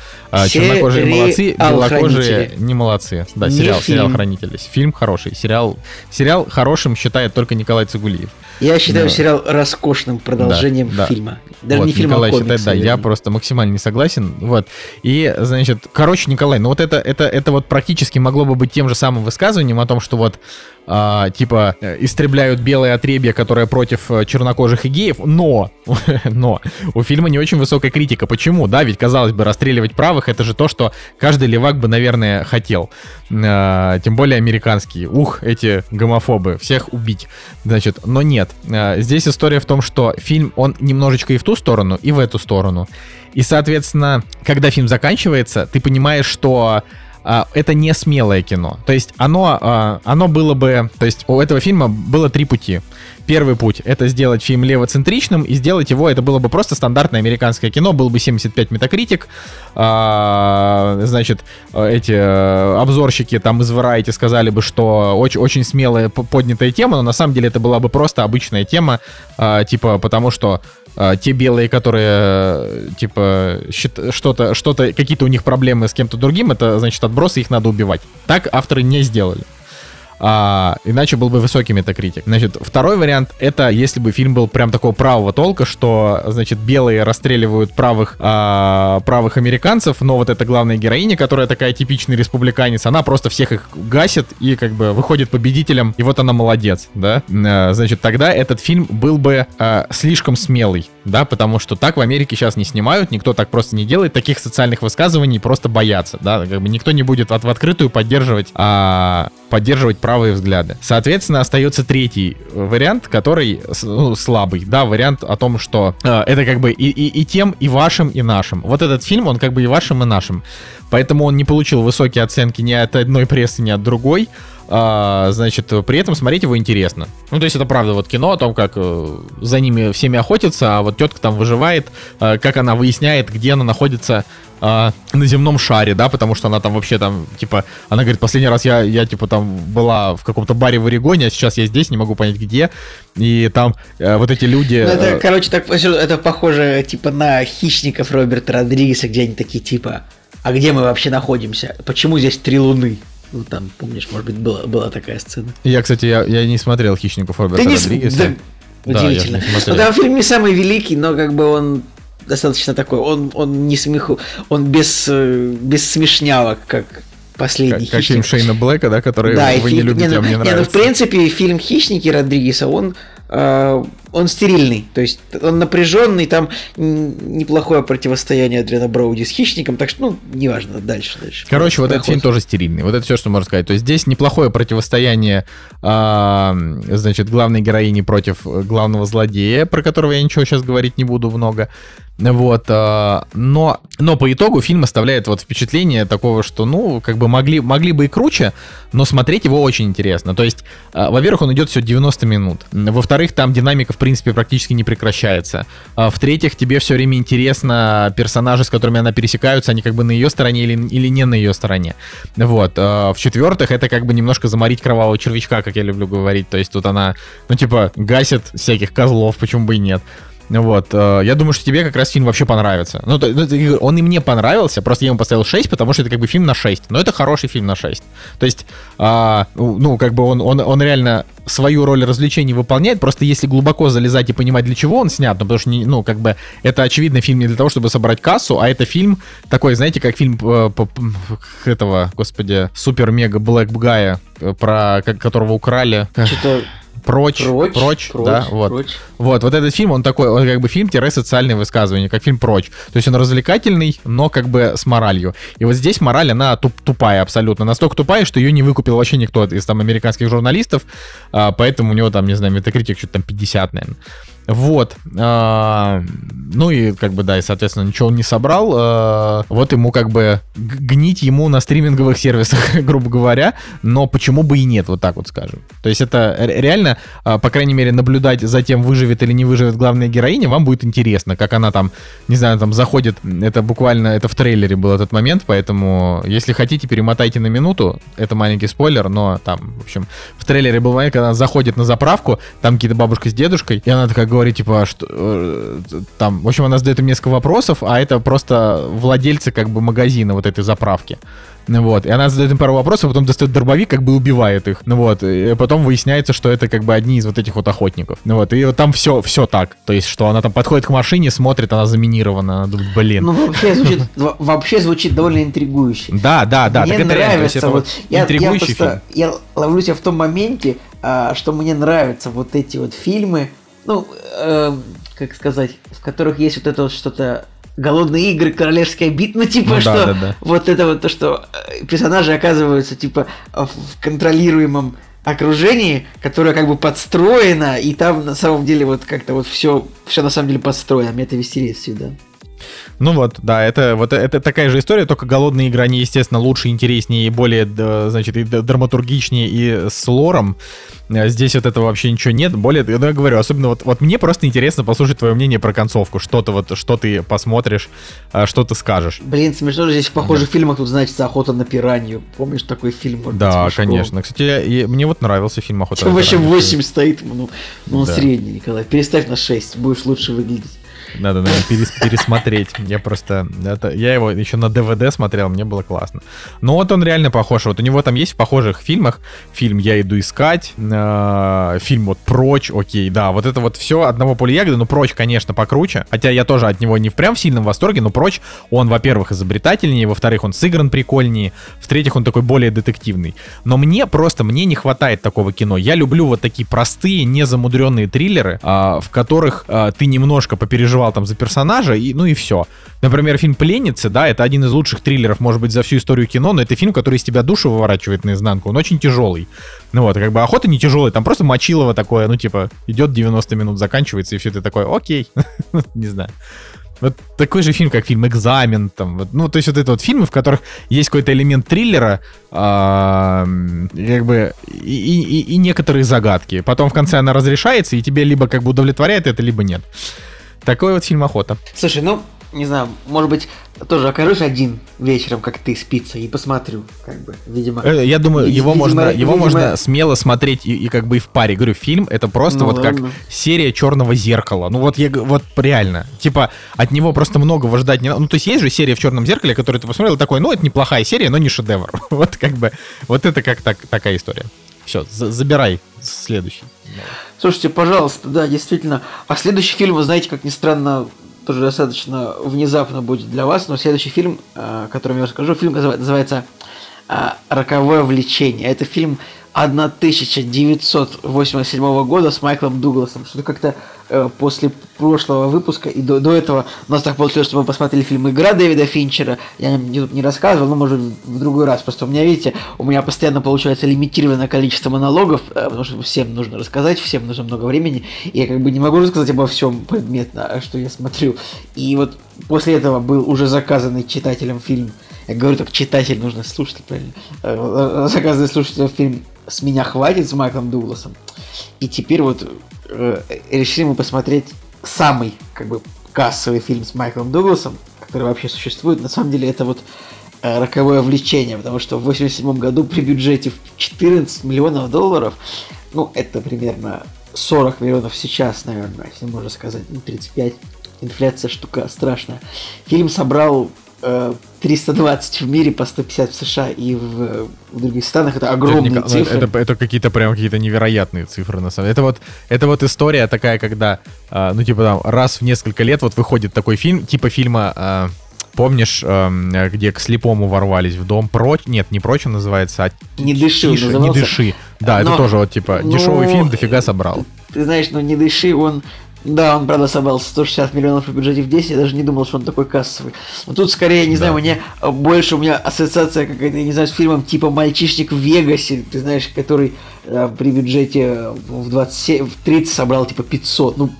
чернокожие молодцы, белокожие не молодцы, да, сериал, сериал. «Хранители», фильм хороший, сериал, сериал хорошим считает только Николай Цигулиев. Я считаю сериал роскошным продолжением Да, да. фильма. Даже Вот, не фильма, Николай а комикса. считает, да, я просто максимально не согласен. Вот. И, значит, короче, Николай, ну вот это, это, это вот практически могло бы быть тем же самым высказыванием о том, что вот а, типа э, истребляют белое отребье, которое против э, чернокожих и геев, но, но у фильма не очень высокая критика. Почему? Да, ведь казалось бы, расстреливать правых это же то, что каждый левак бы, наверное, хотел. А, тем более американские. Ух, эти гомофобы, всех убить. Значит, но нет. А, здесь история в том, что фильм, он немножечко и в ту сторону, и в эту сторону. И, соответственно, когда фильм заканчивается, ты понимаешь, что а, это не смелое кино. То есть оно, а, оно было бы... То есть у этого фильма было три пути. Первый путь — это сделать фильм левоцентричным, и сделать его, это было бы просто стандартное американское кино, был бы 75 метакритик, а, значит, эти э, обзорщики там из Variety сказали бы, что очень, очень смелая поднятая тема, но на самом деле это была бы просто обычная тема, типа, потому что а, те белые, которые, э, типа, что-то, что-то, какие-то у них проблемы с кем-то другим, это, значит, отбросы, их надо убивать. Так авторы не сделали. А, иначе был бы высокий метакритик. Значит, второй вариант это если бы фильм был прям такого правого толка, что, значит, белые расстреливают правых, а, правых американцев, но вот эта главная героиня, которая такая типичный республиканец, она просто всех их гасит и как бы выходит победителем, и вот она молодец, да. А, значит, тогда этот фильм был бы а, слишком смелый, да, потому что так в Америке сейчас не снимают, никто так просто не делает, таких социальных высказываний просто боятся, да, как бы никто не будет от, в открытую поддерживать, а, поддерживать правые взгляды. Соответственно, остается третий вариант, который ну, слабый, да, вариант о том, что э, это как бы и, и, и тем, и вашим, и нашим. Вот этот фильм, он как бы и вашим, и нашим. Поэтому он не получил высокие оценки ни от одной прессы, ни от другой. А, значит, при этом смотреть его интересно. Ну, то есть это правда вот кино о том, как э, за ними всеми охотятся, а вот тетка там выживает, э, как она выясняет, где она находится а, на земном шаре, да, потому что она там вообще там, типа, она говорит, последний раз я, я типа, там была в каком-то баре в Орегоне, а сейчас я здесь, не могу понять где, и там э, вот эти люди... Ну, это, э, короче, так это похоже, типа, на хищников Роберта Родригеса, где они такие, типа, а где мы вообще находимся? Почему здесь три луны? Ну, там, помнишь, может быть, была, была такая сцена. Я, кстати, я, я не смотрел «Хищников Роберта Ты не с- Родригеса. да, Да, удивительно. не ну, там фильм не самый великий, но как бы он достаточно такой, он, он не смеху, он без, э, без смешнявок, как последний Как, как фильм «Хищник». Шейна Блэка, да, который Да, вы не фильм- любите, не, а ну- мне не, ну, нравится. в принципе, фильм «Хищники» Родригеса, он, э, он стерильный, то есть он напряженный, там неплохое противостояние Адриана Броуди с «Хищником», так что, ну, неважно, дальше, дальше. Короче, вот этот фильм тоже стерильный. Вот это все, что можно сказать. То есть здесь неплохое противостояние, а, значит, главной героини против э, главного злодея, про которого я ничего сейчас говорить не буду много. Вот, а, но, но по итогу фильм оставляет вот впечатление такого, что, ну, как бы могли, могли бы и круче, но смотреть его очень интересно. То есть, а, во-первых, он идет все 90 минут. Во-вторых, там динамика, в принципе, практически не прекращается. А, В-третьих, тебе все время интересно персонажи, с которыми она пересекаются, они как бы на ее стороне или, или не на ее стороне. Вот. А, В-четвертых, это как бы немножко заморить кровавого червячка, как я люблю говорить. То есть тут она, ну, типа, гасит всяких козлов, почему бы и нет. Вот, э, я думаю, что тебе как раз фильм вообще понравится. Ну, ну, он и мне понравился, просто я ему поставил 6, потому что это как бы фильм на 6. Но это хороший фильм на 6. То есть, а, ну, как бы он, он, он реально свою роль развлечений выполняет, просто если глубоко залезать и понимать, для чего он снят, ну, потому что, ну, как бы, это очевидно фильм не для того, чтобы собрать кассу, а это фильм такой, знаете, как фильм э, этого, господи, супер-мега Блэк Гая, э, про ко- которого украли. Что-то Прочь, прочь, прочь, прочь да, вот. Прочь. Вот, вот этот фильм, он такой, он как бы фильм-социальное высказывание, как фильм «Прочь». То есть он развлекательный, но как бы с моралью. И вот здесь мораль, она туп тупая абсолютно. Настолько тупая, что ее не выкупил вообще никто из там американских журналистов, а, поэтому у него там, не знаю, метакритик что-то там 50, наверное. Вот. А, ну и как бы, да, и, соответственно, ничего он не собрал. А, вот ему как бы гнить ему на стриминговых сервисах, грубо говоря, но почему бы и нет, вот так вот скажем. То есть это реально, а, по крайней мере, наблюдать за тем, выживет или не выживет главная героиня, вам будет интересно, как она там, не знаю, там заходит, это буквально, это в трейлере был этот момент, поэтому, если хотите, перемотайте на минуту, это маленький спойлер, но там, в общем, в трейлере был момент, когда она заходит на заправку, там какие-то бабушка с дедушкой, и она такая говорит, типа, что э, там, в общем, она задает им несколько вопросов, а это просто владельцы как бы магазина вот этой заправки. Ну вот, и она задает им пару вопросов, потом достает дробовик, как бы убивает их. Ну вот, и потом выясняется, что это как бы одни из вот этих вот охотников. Ну вот, и вот там все, все так. То есть, что она там подходит к машине, смотрит, она заминирована, она думает, блин. Ну, вообще звучит, вообще звучит довольно интригующе. Да, да, да. Мне так это нравится, это вот, я, интригующий я, просто, я ловлю себя в том моменте, а, что мне нравятся вот эти вот фильмы, ну, э, как сказать, в которых есть вот это вот что-то голодные игры, королевская битва, типа, ну, что да, да, да. вот это вот то, что э, персонажи оказываются, типа, в контролируемом окружении, которое как бы подстроено, и там на самом деле вот как-то вот все, все на самом деле подстроено. Мне это веселит всегда. Ну вот, да, это вот это такая же история, только голодные игры, они, естественно, лучше, интереснее и более, значит, и драматургичнее и с лором. А здесь вот этого вообще ничего нет. Более, я говорю, особенно вот, вот мне просто интересно послушать твое мнение про концовку. Что ты вот, что ты посмотришь, а, что ты скажешь. Блин, смешно же здесь в похожих да. фильмах тут значится «Охота на пиранью». Помнишь такой фильм? Да, конечно. Кстати, я, мне вот нравился фильм «Охота на пиранью». Вообще 8 стоит, ну, ну он да. средний, Николай. Переставь на 6, будешь лучше выглядеть. Надо, наверное, перес, пересмотреть. Я просто... Это, я его еще на ДВД смотрел, мне было классно. Но вот он реально похож. Вот у него там есть в похожих фильмах фильм «Я иду искать», э, фильм вот «Прочь», окей, да, вот это вот все одного поля ягоды, но «Прочь», конечно, покруче. Хотя я тоже от него не в прям в сильном восторге, но «Прочь», он, во-первых, изобретательнее, во-вторых, он сыгран прикольнее, в-третьих, он такой более детективный. Но мне просто, мне не хватает такого кино. Я люблю вот такие простые, незамудренные триллеры, э, в которых э, ты немножко попереживаешь переживал там за персонажа, и, ну и все. Например, фильм «Пленницы», да, это один из лучших триллеров, может быть, за всю историю кино, но это фильм, который из тебя душу выворачивает наизнанку, он очень тяжелый. Ну вот, как бы охота не тяжелая, там просто мочилово такое, ну типа, идет 90 минут, заканчивается, и все ты такой, окей, не знаю. Вот такой же фильм, как фильм «Экзамен», там, вот, ну, то есть вот это вот фильмы, в которых есть какой-то элемент триллера, как бы, и, и, и некоторые загадки. Потом в конце она разрешается, и тебе либо как бы удовлетворяет это, либо нет. Такой вот фильм «Охота». Слушай, ну, не знаю, может быть, тоже окажусь один вечером, как ты, спиться, и посмотрю, как бы, видимо. Э, я думаю, его, видимо, можно, его видимо... можно смело смотреть и, и как бы и в паре. Говорю, фильм это просто ну, вот ладно. как серия черного зеркала. Ну вот я вот реально. Типа, от него просто многого ждать не надо. Ну, то есть есть же серия в черном зеркале, которую ты посмотрел, такой, ну, это неплохая серия, но не шедевр. вот как бы, вот это как так, такая история. Все, забирай следующий. Слушайте, пожалуйста, да, действительно. А следующий фильм, вы знаете, как ни странно, тоже достаточно внезапно будет для вас, но следующий фильм, о котором я расскажу, фильм называется «Роковое влечение». Это фильм 1987 года с Майклом Дугласом. Что-то как-то э, после прошлого выпуска и до, до этого у нас так получилось, что мы посмотрели фильм «Игра» Дэвида Финчера. Я не, не рассказывал, но может в другой раз. Просто у меня, видите, у меня постоянно получается лимитированное количество монологов, э, потому что всем нужно рассказать, всем нужно много времени. И я как бы не могу рассказать обо всем предметно, что я смотрю. И вот после этого был уже заказанный читателем фильм я говорю, так читатель нужно слушать, правильно? Э, заказанный слушатель фильм с меня хватит с Майклом Дугласом. И теперь вот э, решили мы посмотреть самый как бы кассовый фильм с Майклом Дугласом, который вообще существует. На самом деле это вот э, роковое влечение, потому что в 87 году при бюджете в 14 миллионов долларов, ну это примерно 40 миллионов сейчас, наверное, если можно сказать, ну 35. Инфляция штука страшная. Фильм собрал 320 э, в мире по 150 в США и в, в других странах это огромные это, цифры. Это, это какие-то прям какие-то невероятные цифры на самом деле. Это вот, это вот история такая, когда, э, ну типа там раз в несколько лет вот выходит такой фильм, типа фильма, э, Помнишь, эм, где к слепому ворвались в дом? Прочь? Нет, не прочь он называется, а Не дыши Тише, не дыши. Да, это Но- тоже вот типа ну, дешевый фильм дофига собрал. Ты знаешь, ну не дыши, он... Да, он, правда, собрал 160 миллионов при бюджете в 10, я даже не думал, что он такой кассовый. Но тут скорее, не знаю, Да. мне э, больше у меня ассоциация какая-то, я не знаю, с фильмом типа «Мальчишник в Вегасе», ты знаешь, который э, при бюджете в 27, в 30 собрал типа 500. Ну,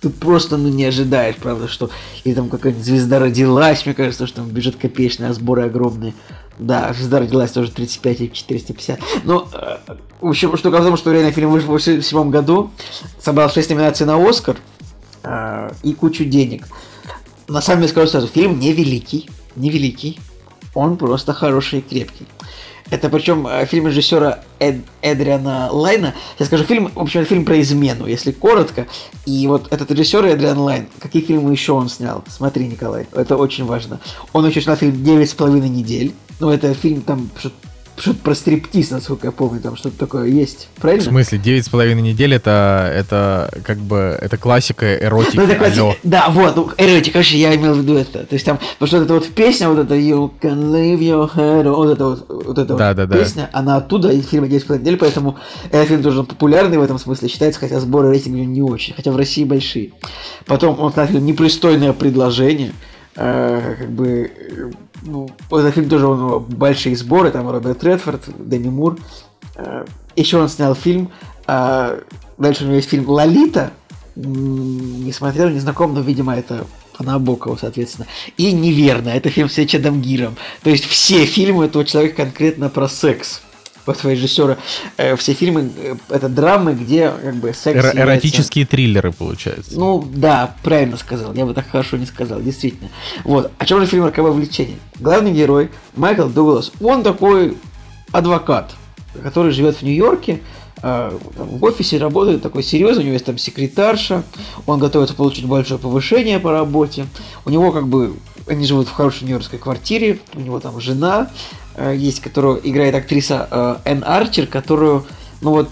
ты просто ну, не ожидаешь, правда, что... Или там какая-нибудь «Звезда родилась», мне кажется, что там бюджет копеечный, а сборы огромные. Да, «Звезда родилась» тоже 35 или 450. Ну, э, в общем, штука в что реально фильм вышел в 87 году, собрал 6 номинаций на «Оскар» э, и кучу денег. На самом деле, скажу сразу, фильм не великий, не великий, он просто хороший и крепкий. Это причем э, фильм режиссера Эд- Эдриана Лайна. Я скажу, фильм, в общем, фильм про измену, если коротко. И вот этот режиссер Эдриан Лайн, какие фильмы еще он снял? Смотри, Николай, это очень важно. Он еще снял фильм «Девять с половиной недель». Ну, это фильм там что-то про стриптиз, насколько я помню, там что-то такое есть. В Правильно? смысле, девять с половиной недель это, это как бы, это классика эротики. Ну, это класси- алло. Да, вот, ну, эротик, короче, я имел в виду это. То есть там, потому что вот эта вот песня, вот эта You can leave your head, on», вот эта вот, вот эта Да, вот да, да. песня, она оттуда, из фильма «10 недель», поэтому этот фильм тоже популярный в этом смысле считается, хотя сборы рейтинга не очень, хотя в России большие. Потом он снял фильм «Непристойное предложение», э, как бы, ну, этот фильм тоже него большие сборы, там Роберт Редфорд, Деми Мур. Э, еще он снял фильм, э, дальше у него есть фильм «Лолита», не смотрел, не знаком, но, видимо, это по Набокову, соответственно. И «Неверно», это фильм с Эчедом Гиром. То есть все фильмы этого человека конкретно про секс. Этого режиссера. Э, все фильмы э, это драмы, где как бы секс является- эротические триллеры, получается. ну да, правильно сказал. Я бы так хорошо не сказал, действительно. Вот. О чем же фильм «Роковое влечение»? Главный герой Майкл Дуглас, он такой адвокат, который живет в Нью-Йорке, э, в офисе работает, такой серьезный, у него есть там секретарша, он готовится получить большое повышение по работе, у него как бы, они живут в хорошей нью-йоркской квартире, у него там жена есть, которую играет актриса э, Энн Арчер, которую, ну вот,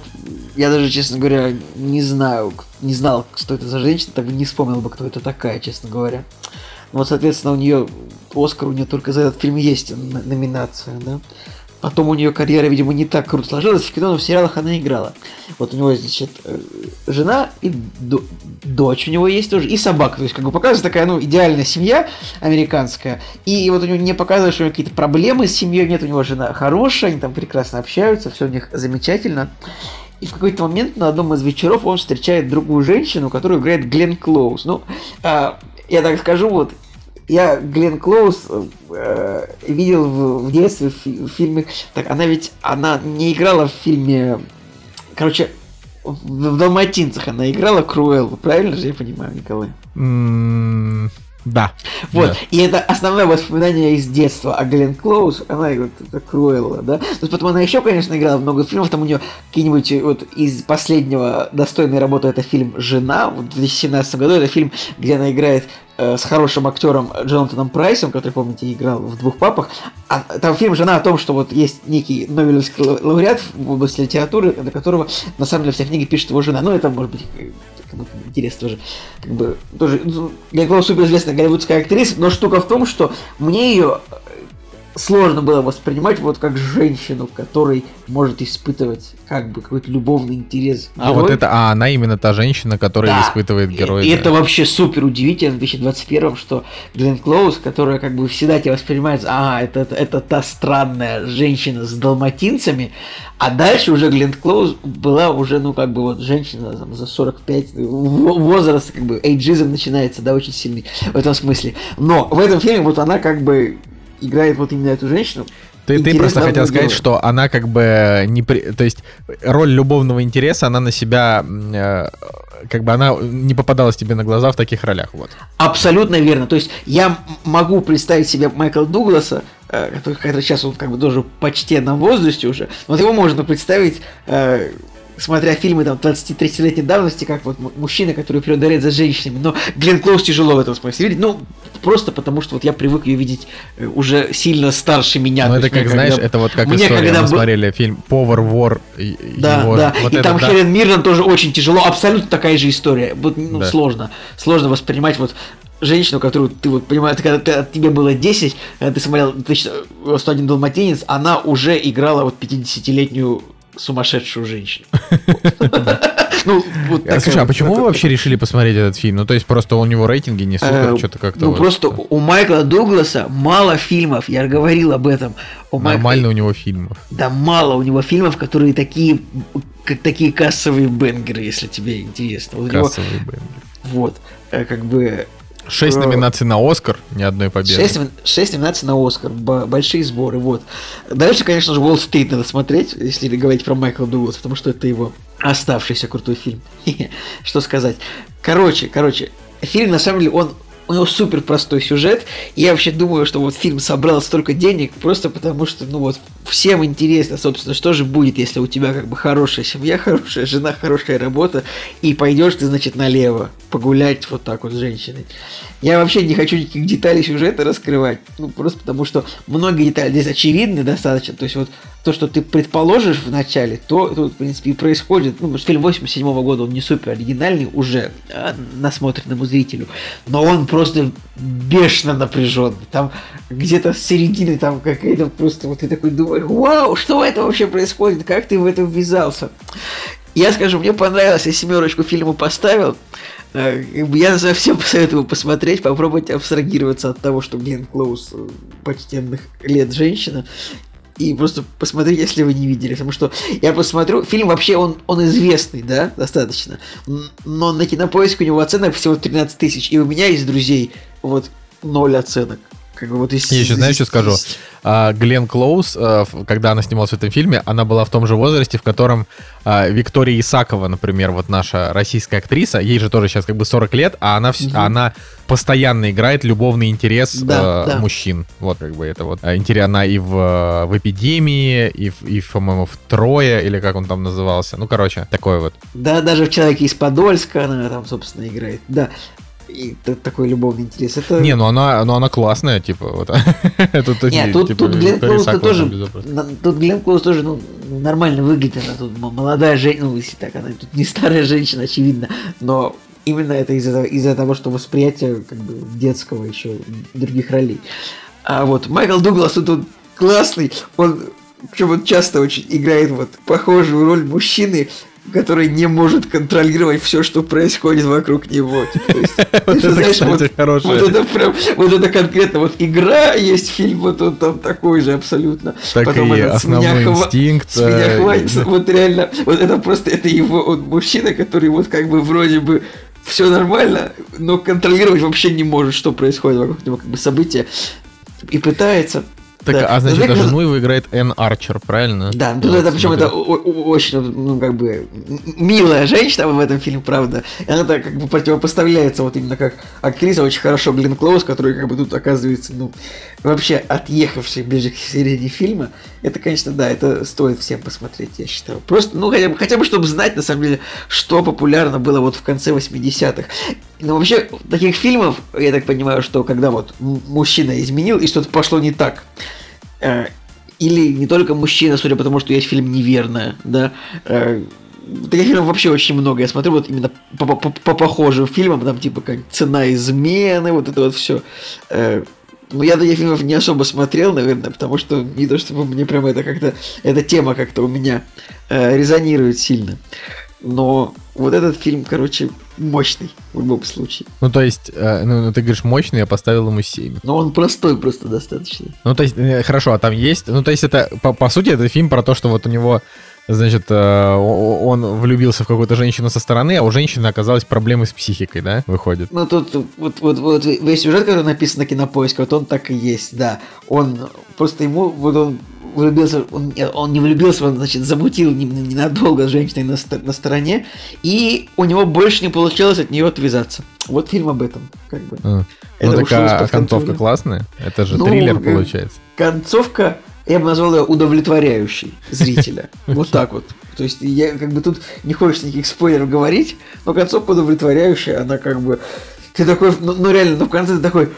я даже, честно говоря, не знаю, не знал, что это за женщина, так не вспомнил бы, кто это такая, честно говоря. Вот, соответственно, у нее Оскар у нее только за этот фильм есть номинация, да. Потом у нее карьера, видимо, не так круто сложилась. В кино, но в сериалах она играла. Вот у него, значит, э, жена и до- дочь у него есть тоже, и собака. То есть, как бы показывается такая, ну, идеальная семья американская. И вот у него не показывают, что у него какие-то проблемы с семьей нет. У него жена хорошая, они там прекрасно общаются, все у них замечательно. И в какой-то момент на одном из вечеров он встречает другую женщину, которую играет Глен Клоуз. Ну, а, я так скажу, вот я Глен Клоуз э, видел в, в детстве в, в фильме. Так, она ведь она не играла в фильме. Короче, в, в Далматинцах она играла Круэллу, правильно же я понимаю, Николай? М, Да. Вот, Да. и это основное воспоминание из детства. А Глен Клоуз, она вот это Круэлла, да? То есть потом она еще, конечно, играла много фильмов, там у нее какие-нибудь э, вот из последнего достойной работы это фильм «Жена», в 2017 году это фильм, где она играет э, с хорошим актером Джонатаном Прайсом, который, помните, играл в «Двух папах». А, там фильм «Жена» о том, что вот есть некий Нобелевский ла- лауреат в области литературы, для которого на самом деле вся книга пишет его жена. Ну, это может быть э, кому-то интересно тоже. Как бы, тоже ну, для кого суперизвестная голливудская актриса, но штука в том, что мне ее сложно было воспринимать вот как женщину, которой может испытывать как бы какой-то любовный интерес. А герой. вот это, а она именно та женщина, которая Да. испытывает И- героя. И, да. это вообще супер удивительно в 2021, что Глен Клоуз, которая как бы всегда тебя воспринимает, а, это, это, это та странная женщина с далматинцами, а дальше уже Глен Клоуз была уже, ну, как бы вот женщина там, за 45, в- возраст, как бы, эйджизм начинается, да, очень сильный в этом смысле. Но в этом фильме вот она как бы играет вот именно эту женщину. Ты, ты просто хотел сказать, героя. что она как бы не... при- То есть роль любовного интереса, она на себя... э, Как бы она не попадалась тебе на глаза в таких ролях, вот. Абсолютно верно. То есть я могу представить себе Майкла Дугласа, э, который, который сейчас он как бы тоже почти на возрасте уже, вот его можно представить, э, смотря фильмы там 23-летней давности, как вот мужчина, который преударяет за женщинами. Но Глен Клоуз тяжело в этом смысле видеть. Ну, просто потому что вот я привык ее видеть э, уже сильно старше меня. Ну То это как, знаешь, когда- это вот как мне история. когда Мы был- смотрели фильм «Повар, вор». Да, его- да. вот и это там да. Хелен Миррен тоже очень тяжело. Абсолютно такая же история. Вот, ну, Да. сложно. Сложно воспринимать вот женщину, которую ты вот понимаешь, когда ты, тебе было 10, когда ты смотрел ты, 101 Далматинец, она уже играла вот 50-летнюю сумасшедшую женщину. Ну, вот а, слушай, а почему вы вообще решили посмотреть этот фильм? Ну, то есть просто у него рейтинги не супер, э, что-то как-то... Ну, просто у Майкла Дугласа мало фильмов, я говорил об этом. Нормально у него фильмов. Да, мало у него фильмов, которые такие, как такие кассовые бенгеры, если тебе интересно. Кассовые бенгеры. Вот, э, как бы Шесть э, номинаций на Оскар, ни одной победы. Шесть, шесть номинаций на Оскар, большие сборы, вот. Дальше, конечно же, Уолл-стрит надо смотреть, если говорить про Майкла Дугласа, потому что это его оставшийся крутой фильм. Что сказать. Короче, короче, фильм, на самом деле, он у него супер простой сюжет. И я вообще думаю, что вот фильм собрал столько денег просто потому, что, ну вот, всем интересно, собственно, что же будет, если у тебя как бы хорошая семья, хорошая жена, хорошая работа, и пойдешь ты, значит, налево погулять вот так вот с женщиной. Я вообще не хочу никаких деталей сюжета раскрывать, ну, просто потому что многие детали здесь очевидны достаточно, то есть вот то, что ты предположишь в начале, то тут, в принципе, и происходит. Ну, фильм 87 -го года, он не супер оригинальный уже а, насмотренному зрителю, но он просто бешено напряженный. Там где-то с середины там какая-то просто вот ты такой думаешь, вау, что это вообще происходит, как ты в это ввязался? Я скажу, мне понравилось, я семерочку фильму поставил. Э, я совсем посоветую посмотреть, попробовать абстрагироваться от того, что Глен Клоус э, почтенных лет женщина, и просто посмотрите, если вы не видели, потому что я посмотрю, фильм вообще, он, он известный, да, достаточно, но на кинопоиске у него оценок всего 13 тысяч, и у меня есть друзей, вот, ноль оценок. Как бы вот из, Я еще, знаешь, что скажу? А, Глен Клоуз, а, когда она снималась в этом фильме, она была в том же возрасте, в котором а, Виктория Исакова, например, вот наша российская актриса, ей же тоже сейчас как бы 40 лет, а она, угу. она постоянно играет любовный интерес да, э, да. мужчин. Вот как бы это вот. Интерес она и в, в «Эпидемии», и, в, и по-моему, в «Трое», или как он там назывался. Ну, короче, такой вот. Да, даже в «Человеке из Подольска» она там, собственно, играет. Да и такой любовный интерес. Это... Не, ну она, ну она классная, типа, вот. тут, Нет, тут, типа, тут Глен Клоуз тоже, тут Глен Клоуз тоже, ну, нормально выглядит, она тут молодая женщина, ну, если так, она тут не старая женщина, очевидно, но именно это из-за из того, что восприятие как бы детского еще других ролей. А вот Майкл Дуглас тут классный, он причем вот часто очень играет вот похожую роль мужчины, который не может контролировать все, что происходит вокруг него. Вот это прям, вот это конкретно, вот игра есть фильм, вот он там такой же абсолютно. Так и основной инстинкт. С меня э, хватит, вот реально, вот это просто, это его, он мужчина, который вот как бы вроде бы все нормально, но контролировать вообще не может, что происходит вокруг него, как бы события, и пытается так, да. а значит, даже жену его играет Энн Арчер, правильно? Да, ну, это, причем это очень, ну, как бы, милая женщина в этом фильме, правда. И она так как бы противопоставляется вот именно как актриса очень хорошо Глен Клоуз, который как бы тут оказывается, ну, вообще отъехавший ближе к середине фильма. Это, конечно, да, это стоит всем посмотреть, я считаю. Просто, ну, хотя бы, хотя бы чтобы знать, на самом деле, что популярно было вот в конце 80-х. Ну, вообще, таких фильмов, я так понимаю, что когда вот мужчина изменил и что-то пошло не так, э, или не только мужчина, судя по тому, что есть фильм «Неверная», да, э, таких фильмов вообще очень много. Я смотрю вот именно по, по, по похожим фильмам, там типа как «Цена измены», вот это вот все. Э, ну, я таких фильмов не особо смотрел, наверное, потому что не то чтобы мне прям это как-то, эта тема как-то у меня э, резонирует сильно. Но вот этот фильм, короче, мощный в любом случае. Ну, то есть, э, ну, ну ты говоришь мощный, я поставил ему 7. Но он простой просто достаточно. Ну, то есть, э, хорошо, а там есть... Ну, то есть, это, по, по сути, это фильм про то, что вот у него значит, э, он влюбился в какую-то женщину со стороны, а у женщины оказалась проблемы с психикой, да, выходит? Ну, тут вот, вот, вот весь сюжет, который написан на Кинопоиске, вот он так и есть, да. Он просто ему, вот он влюбился, он, он не влюбился, он, значит, замутил ненадолго с женщиной на, на стороне, и у него больше не получилось от нее отвязаться. Вот фильм об этом, как бы. А. ну, такая концовка классная? Это же ну, триллер, э, получается. Концовка, я бы назвал ее удовлетворяющей зрителя. Вот так вот. То есть я как бы тут не хочется никаких спойлеров говорить, но концовка удовлетворяющая, она как бы... Ты такой, ну, ну реально, ну в конце ты такой...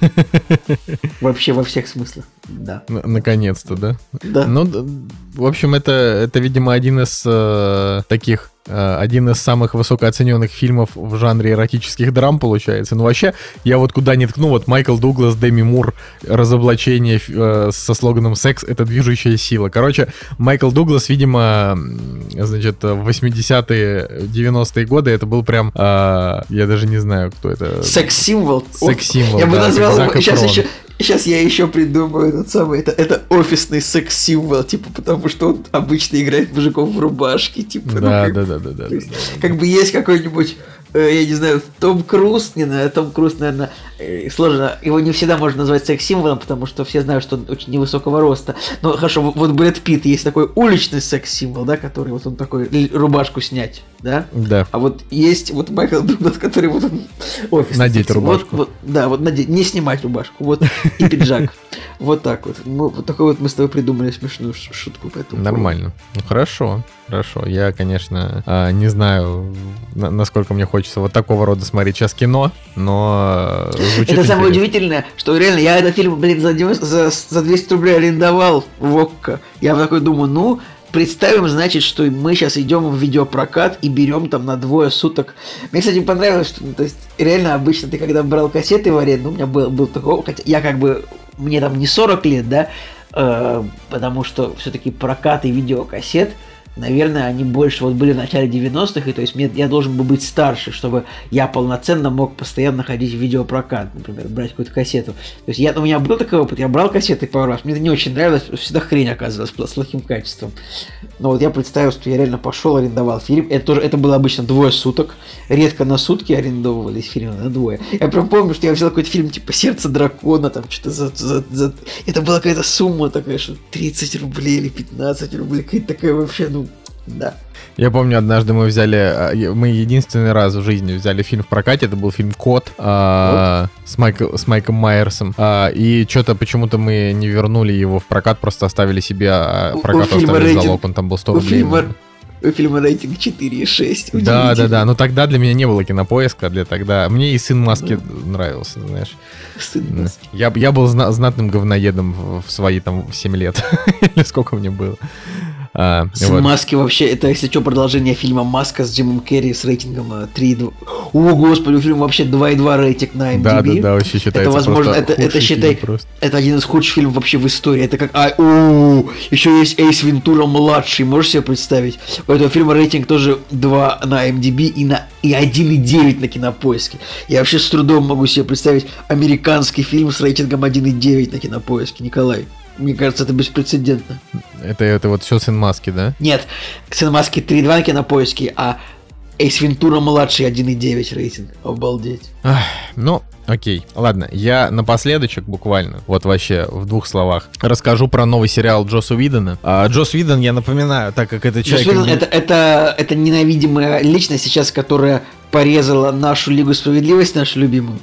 Вообще во всех смыслах, да. Наконец-то, да? Да. Ну, в общем, это, это видимо, один из э, таких один из самых высокооцененных фильмов в жанре эротических драм получается. Ну вообще, я вот куда ни ткну, вот Майкл Дуглас, Деми Мур, разоблачение э, со слоганом «Секс — это движущая сила». Короче, Майкл Дуглас, видимо, значит, в 80-е, 90-е годы это был прям, э, я даже не знаю, кто это. Секс-символ. Секс-символ, Я бы да, назвал его... Зак Сейчас еще... Сейчас я еще придумаю этот самый, это, это офисный секс-символ, типа, потому что он обычно играет мужиков в рубашке, типа, ну, Да, как, да, да, да, да. есть, да, да. как бы есть какой-нибудь, я не знаю, Том Круз, не знаю, Том Круз, наверное, э, сложно, его не всегда можно назвать секс-символом, потому что все знают, что он очень невысокого роста. Но хорошо, вот- Брэд Питт есть такой уличный секс-символ, да, который вот он такой, рубашку снять, да? Да. А вот есть вот Майкл Дуглас, который вот он офис. Надеть рубашку. Вот, вот, да, вот надеть, не снимать рубашку, вот, и пиджак. Вот так вот. Мы- Вот такой вот мы с тобой придумали смешную шутку по этому. Нормально. Ну хорошо, хорошо. Я, конечно, а, не знаю, на- насколько мне хочется вот такого рода смотреть сейчас кино, но э, звучит Это самое интересно. удивительное, что реально я этот фильм, блин, за, 90 за, за 200 рублей арендовал в ОККО. Я такой думаю, ну, представим, значит, что мы сейчас идем в видеопрокат и берем там на двое суток. Мне, кстати, понравилось, что, ну, то есть, реально обычно ты когда брал кассеты в аренду, у меня был, был такой, хотя я как бы, мне там не 40 лет, да, э, потому что все-таки прокат и видеокассет, наверное, они больше вот были в начале 90-х, и то есть мне, я должен был быть старше, чтобы я полноценно мог постоянно ходить в видеопрокат, например, брать какую-то кассету. То есть я, у меня был такой опыт, я брал кассеты пару раз, мне это не очень нравилось, всегда хрень оказывалась с плохим качеством. Но вот я представил, что я реально пошел, арендовал фильм, это тоже, это было обычно двое суток, редко на сутки арендовывались фильмы, на двое. Я прям помню, что я взял какой-то фильм типа «Сердце дракона», там что-то за, за- за- Это была какая-то сумма такая, что 30 рублей или 15 рублей, какая-то такая вообще, ну, да. Я помню, однажды мы взяли, а, мы единственный раз в жизни взяли фильм в прокате, это был фильм «Кот» а, с, Майк- с Майком Майерсом, А, и что-то почему-то мы не вернули его в прокат, просто оставили себе, а У- у прокат фильма оставили рейтинг- залог, он там был 100 У рублей. фильма, у фильма рейтинг 4,6. Да, да, да. Но тогда для меня не было кинопоиска, для тогда. Мне и сын маски нравился, знаешь. Сын М. нас. Я, я был зна- знатным говноедом в, в свои там 7 лет. Или сколько мне было. А, Сын вот. Маски вообще, это, если что, продолжение фильма «Маска» с Джимом Керри с рейтингом э, 3,2. О, господи, у фильма вообще 2,2 рейтинг на MDB. Да, да, да, вообще считается возможно, просто это- это считай- просто. Это один из худших фильмов вообще в истории. Это как... А, о, еще есть Эйс Вентура младший, можешь себе представить? У этого фильма рейтинг тоже 2 на MDB и, на, и 1,9 на кинопоиске. Я вообще с трудом могу себе представить американский фильм с рейтингом 1,9 на кинопоиске. Николай, мне кажется, это беспрецедентно. Это, это вот все сын маски, да? Нет, Сын Маски 3,2 на кинопоиске, а Эйс Вентура младший 1,9 рейтинг. Обалдеть. Ах, ну, окей. Ладно, я напоследочек буквально, вот вообще в двух словах, расскажу про новый сериал Джосса Уидона. А, Джосс Уидон, я напоминаю, так как это Джосс человек... Уидон как бы- это, это, это ненавидимая личность сейчас, которая порезала нашу Лигу Справедливости, нашу любимую.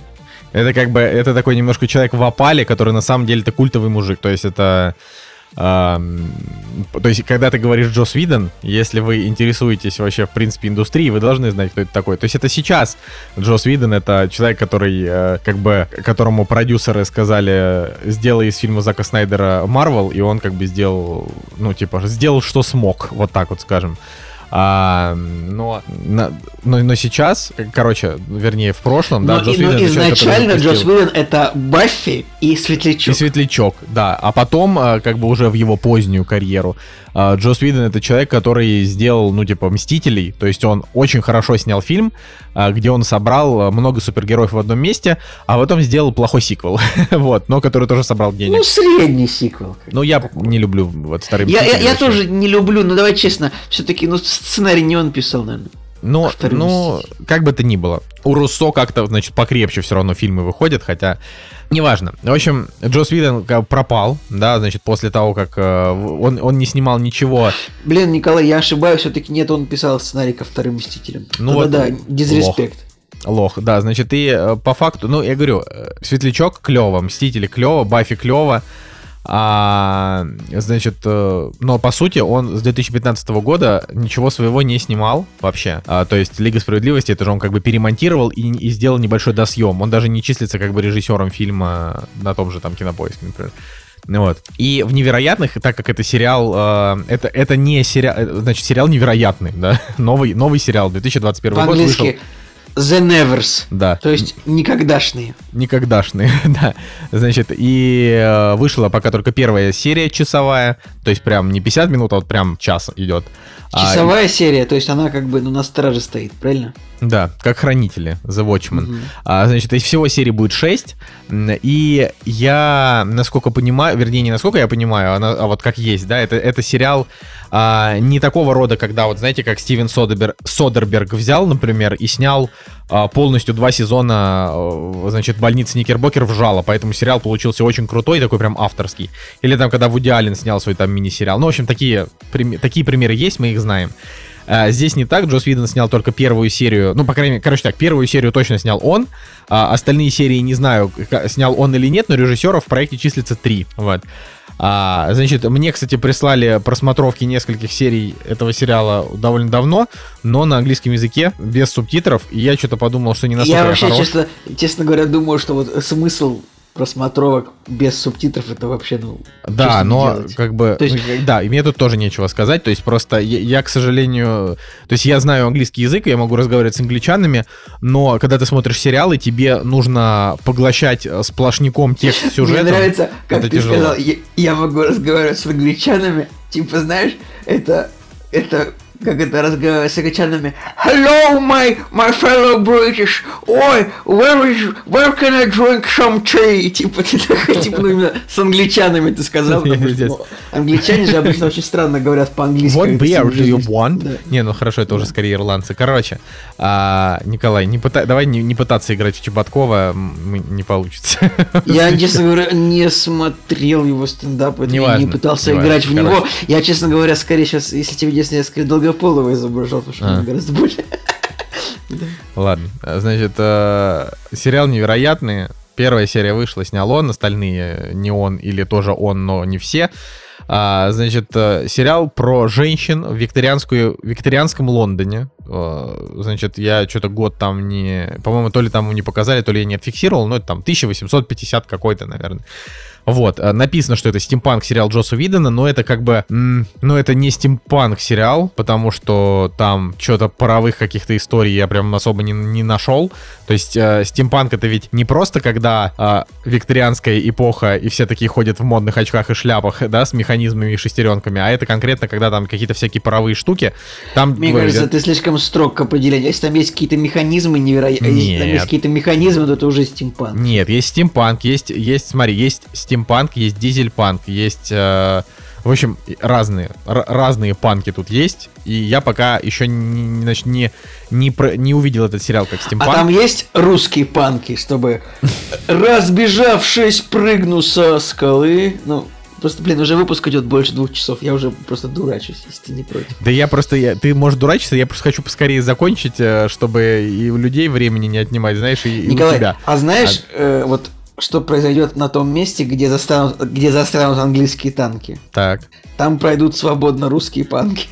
Это как бы, это такой немножко человек в опале, который на самом деле это культовый мужик. То есть это... то есть, когда ты говоришь Джос Виден, если вы интересуетесь вообще, в принципе, индустрией, вы должны знать, кто это такой. То есть, это сейчас Джос Виден, это человек, который, э, как бы, которому продюсеры сказали, сделай из фильма Зака Снайдера Марвел, и он, как бы, сделал, ну, типа, сделал, что смог, вот так вот скажем. А, но, на- но, но сейчас, короче, вернее, в прошлом, да, но, Джос и- Уидон человек, изначально запустил- Джосс Уидон это Баффи и Светлячок. и Светлячок, да. А потом, а, как бы уже в его позднюю карьеру, а, Джос Уидон это человек, который сделал, ну, типа, Мстителей. То есть он очень хорошо снял фильм, а, где он собрал много супергероев в одном месте, а потом сделал плохой сиквел. вот, но который тоже собрал денег. Ну, средний сиквел. Ну, я не люблю вот старые Я, я, тоже не люблю, но давай честно, все-таки ну, сценарий не он писал, наверное. Ну, Второй ну, Мститель. как бы то ни было. У Руссо как-то, значит, покрепче все равно фильмы выходят, хотя неважно. В общем, Джос Виден пропал, да, значит, после того, как э, он, он не снимал ничего. Блин, Николай, я ошибаюсь, все-таки нет, он писал сценарий ко вторым Мстителям. Ну Ну вот, да, да, дизреспект. Лох, да, значит, и э, по факту, ну, я говорю, э, Светлячок клево, Мстители клево, Баффи клево, а, значит, э, но по сути он с 2015 года ничего своего не снимал вообще. А, то есть Лига Справедливости, это же он как бы перемонтировал и, и сделал небольшой досъем. Он даже не числится как бы режиссером фильма на том же там Кинопоиске, например. Вот. И в «Невероятных», так как это сериал, э, это, это не сериал, э, значит, сериал «Невероятный», да, новый, новый сериал, 2021 год вышел. The Nevers. Да. То есть никогдашние. Никогдашный, да. Значит, и э, вышла пока только первая серия часовая, то есть прям не 50 минут, а вот прям час идет. А, Часовая серия, то есть она как бы ну, на страже стоит, правильно? Да, как хранители, The Watchmen. Мгм. А, значит, из всего серии будет 6. И я, насколько понимаю, вернее, не насколько я понимаю, а, на- а вот как есть, да, это, это сериал а, не такого рода, когда, вот знаете, как Стивен Содерберг, Содерберг взял, например, и снял а, полностью два сезона, э, значит, больницы Никербокер вжало, поэтому сериал получился очень крутой, такой прям авторский. Или там, когда Вуди Аллен снял свой там мини-сериал. Ну, в общем, такие, такие примеры есть, мы их знаем. А, Здесь не так, Джос Виден снял только первую серию, ну, по крайней мере, короче так, первую серию точно снял он, а остальные серии не знаю, снял он или нет, но режиссеров в проекте числится три, вот. А, значит, мне, кстати, прислали просмотровки нескольких серий этого сериала довольно давно, но на английском языке, без субтитров, и я что-то подумал, что не настолько Я я вообще, хорош. честно, честно говоря, думаю, что вот смысл просмотровок без субтитров это вообще, ну, Да, но делать. как бы, То есть- ну, да, и мне тут тоже нечего сказать, то есть просто я, я, к сожалению, то есть я знаю английский язык, я могу разговаривать с англичанами, но когда ты смотришь сериалы, тебе нужно поглощать э, сплошняком текст сюжета. Мне нравится, как это ты тяжело. сказал, я, я могу разговаривать с англичанами, типа, знаешь, это, это, как это разговаривать с англичанами. Hello, my, my fellow British. Ой, where is, where can I drink some tea? Типа, ты такой, типа, ну, именно с англичанами ты сказал, потому что, ну, англичане же обычно очень странно говорят по-английски. What beer do you want? Да. Не, ну хорошо, это уже скорее ирландцы. Короче, а, Николай, не пытай- давай не, не пытаться играть в Чеботкова, не получится. Я, честно говоря, не смотрел его стендап, поэтому я не пытался играть в него. короче. Я, честно говоря, скорее сейчас, если тебе интересно, я скорее Долгополова изображал, потому что А. гораздо более... Ладно, а, значит, э, сериал невероятный. Первая серия вышла, снял он, остальные не он или тоже он, но не все. А, значит, э, сериал про женщин в викторианскую, викторианском Лондоне. Э, Значит, я что-то год там не... По-моему, то ли там не показали, то ли я не отфиксировал, но это там 1850 какой-то, наверное. Вот, э, написано, что это стимпанк сериал Джосса Видена, но это как бы, м, ну это не стимпанк сериал, потому что там что-то паровых каких-то историй я прям особо не, не нашел. То есть э, стимпанк это ведь не просто когда э, викторианская эпоха и все такие ходят в модных очках и шляпах, да, с механизмами и шестеренками, а это конкретно когда там какие-то всякие паровые штуки. Там Мне говорю, кажется, ты слишком строг к определению. Если там есть какие-то механизмы невероятные, если там есть какие-то механизмы, то это уже стимпанк. Нет, есть стимпанк, есть, есть, смотри, есть стимпанк, есть дизельпанк, есть, э, в общем, разные, разные панки тут есть, и я пока еще не, значит, не, не, про- не увидел этот сериал как А стимпанк. там есть русские панки, чтобы разбежавшись прыгну со скалы. Ну, просто, блин, уже выпуск идет больше двух часов. Я уже просто дурачусь, если ты не против. Да я просто, я, ты можешь дурачиться, я просто хочу поскорее закончить, э, чтобы и у людей времени не отнимать, знаешь, и, и у Николай, тебя. а знаешь, э, вот что произойдет на том месте, где застанут, где застрянут английские танки? Так. Там пройдут свободно русские панки.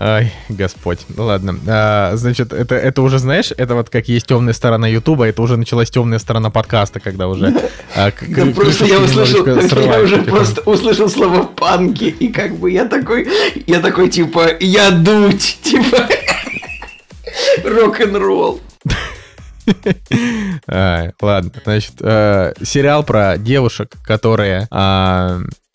Ай, Господь. Ну ладно. А, значит, это, это уже, знаешь, это вот как есть темная сторона Ютуба, это уже началась темная сторона подкаста, когда уже... а, к- Да просто я услышал, я уже типа. просто услышал слово панки, и как бы я такой, я такой, типа, я дуть, типа, рок-н-ролл. Ладно, значит, э, сериал про девушек, которые...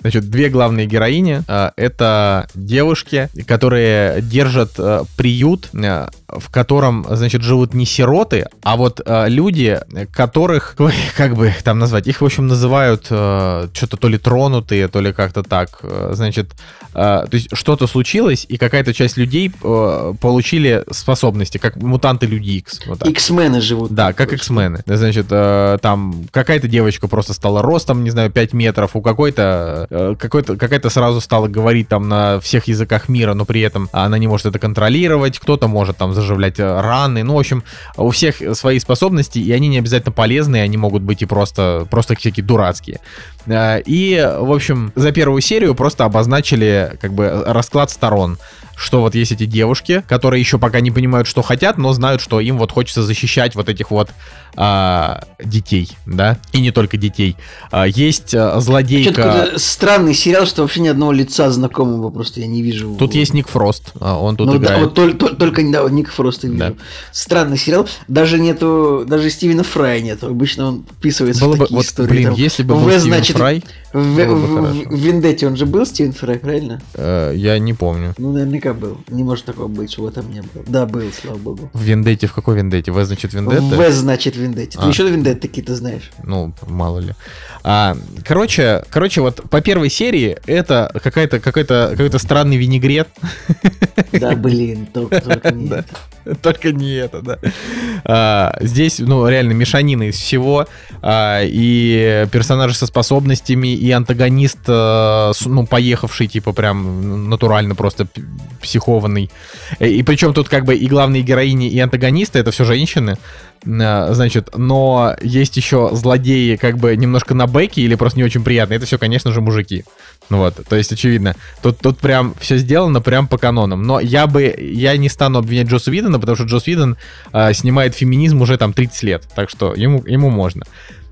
Значит, две главные героини а, это девушки, которые держат э, приют, э, в котором, значит, живут не сироты, а вот э, люди, которых, как бы их там назвать, их, в общем, называют э, что-то то ли тронутые, то ли как-то так. Э, Значит, э, то есть что-то случилось, и какая-то часть людей э, получили способности, как мутанты Люди Икс. Вот. Иксмены живут. Да, как X-мены. Значит, э, там какая-то девочка просто стала ростом, не знаю, 5 метров, у какой-то, э, какой-то, какая-то сразу стала говорить там на всех языках мира, но при этом она не может это контролировать, кто-то может там заживлять э, раны, ну, в общем, у всех свои способности, и они не обязательно полезные, они могут быть и просто, просто всякие дурацкие. Э, И, в общем, за первую серию просто обозначили как бы расклад сторон что вот есть эти девушки, которые еще пока не понимают, что хотят, но знают, что им вот хочется защищать вот этих вот а, детей, да, и не только детей. А, есть а, злодейка... Странный сериал, что вообще ни одного лица знакомого просто я не вижу. Тут есть Ник Фрост, а, он тут ну, играет. Да, вот только, только недавно Ник Фроста вижу. Да. Странный сериал, даже нету, даже Стивена Фрая нету, обычно он вписывается Было в такие бы, истории. Вот, блин, там, если бы был Стивен значит, Фрай, в, в, в, в Вендетте он же был Стивен Фрай, правильно? Э, я не помню. Ну, наверняка был. Не может такого быть, что в этом не было. Да, был, слава богу. В Вендетте, в какой Вендетте? В значит Вендетта? В значит Вендетте. Ты А. еще Вендетты какие-то знаешь? Ну, мало ли. А, короче, короче, вот по первой серии это какая-то какой-то какой-то странный винегрет. Да, блин, только, только не это. Только не это, да. А, здесь, ну, реально мешанина из всего. А, и персонажи со способностями, и антагонист, э, ну, поехавший, типа, прям натурально просто психованный. И, и причем тут как бы и главные героини, и антагонисты это все женщины. А, Значит, но есть еще злодеи, как бы немножко на бэке или просто не очень приятные. Это все, конечно же, мужики. Ну вот, то есть, очевидно, тут, тут прям все сделано прям по канонам. Но я бы, я не стану обвинять Джосса Видона, потому что Джосс Видон а, снимает феминизм уже там 30 лет, так что ему, ему можно.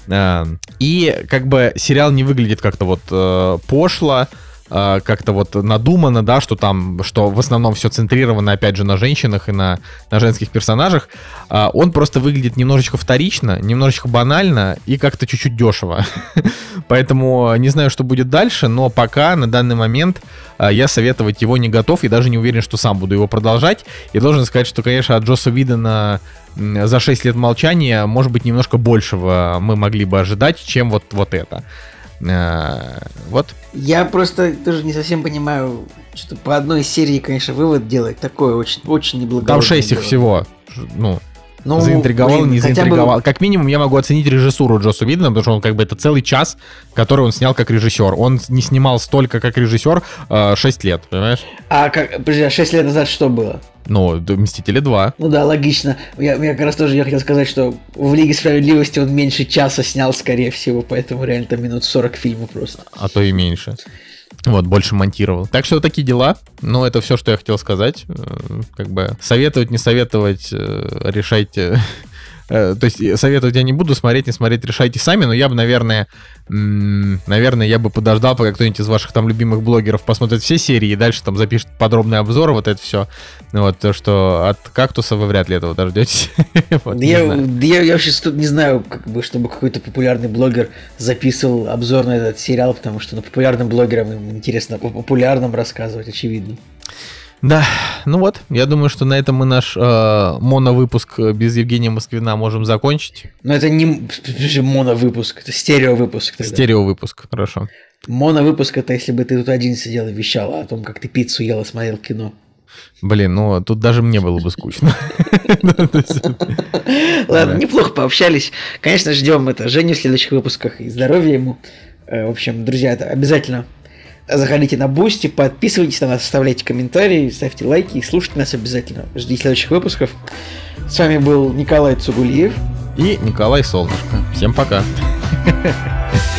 А, и как бы сериал не выглядит как-то вот э, пошло, э, как-то вот надумано, да, что там, что в основном все центрировано, опять же, на женщинах и на, на женских персонажах. А, он просто выглядит немножечко вторично, немножечко банально и как-то чуть-чуть дешево. Поэтому не знаю, что будет дальше, но пока на данный момент а, я советовать его не готов и даже не уверен, что сам буду его продолжать. И должен сказать, что, конечно, от Джоса Видена за 6 лет молчания, может быть, немножко большего мы могли бы ожидать, чем вот, вот это. А, Вот. Я просто тоже не совсем понимаю, что по одной серии, конечно, вывод делать такой очень, очень неблагородный. Там 6 их дело. всего. Ну, Ну, заинтриговал, блин, не хотя бы- заинтриговал. Как минимум, я могу оценить режиссуру Джосса Видена, потому что он как бы это целый час, который он снял как режиссер. Он не снимал столько как режиссер э, 6 лет, понимаешь? А как, подожди, а 6 лет назад что было? Ну, Мстители 2. Ну да, логично. Я, я как раз тоже я хотел сказать, что в Лиге Справедливости он меньше часа снял, скорее всего, поэтому реально там минут 40 фильма просто. а то и меньше. Вот, больше монтировал. Так что вот такие дела. Ну, это все, что я хотел сказать. Как бы советовать, не советовать, э, решайте. Э, То есть советовать я не буду, смотреть, не смотреть, решайте сами, но я бы, наверное, наверное, я бы подождал, пока кто-нибудь из ваших там любимых блогеров посмотрит все серии и дальше там запишет подробный обзор, вот это все. Ну вот, то, что от кактуса вы вряд ли этого дождетесь. Вот, я, я, я вообще тут не знаю, как бы, чтобы какой-то популярный блогер записывал обзор на этот сериал, потому что ну, популярным блогерам интересно о популярном рассказывать, очевидно. Да, ну вот, я думаю, что на этом мы наш э, моновыпуск без Евгения Москвина можем закончить. Но это не моновыпуск, это стереовыпуск. тогда. Стереовыпуск, хорошо. Моновыпуск это если бы ты тут один сидел и вещал о том, как ты пиццу ел и смотрел кино. Блин, ну тут даже мне было бы скучно. Ладно, неплохо пообщались. Конечно, ждем это Женю в следующих выпусках и здоровья ему. Э, В общем, друзья, это обязательно заходите на Boosty, подписывайтесь на нас, оставляйте комментарии, ставьте лайки и слушайте нас обязательно. Ждите следующих выпусков. С вами был Николай Цугулиев. И Николай Солнышко. Всем пока. The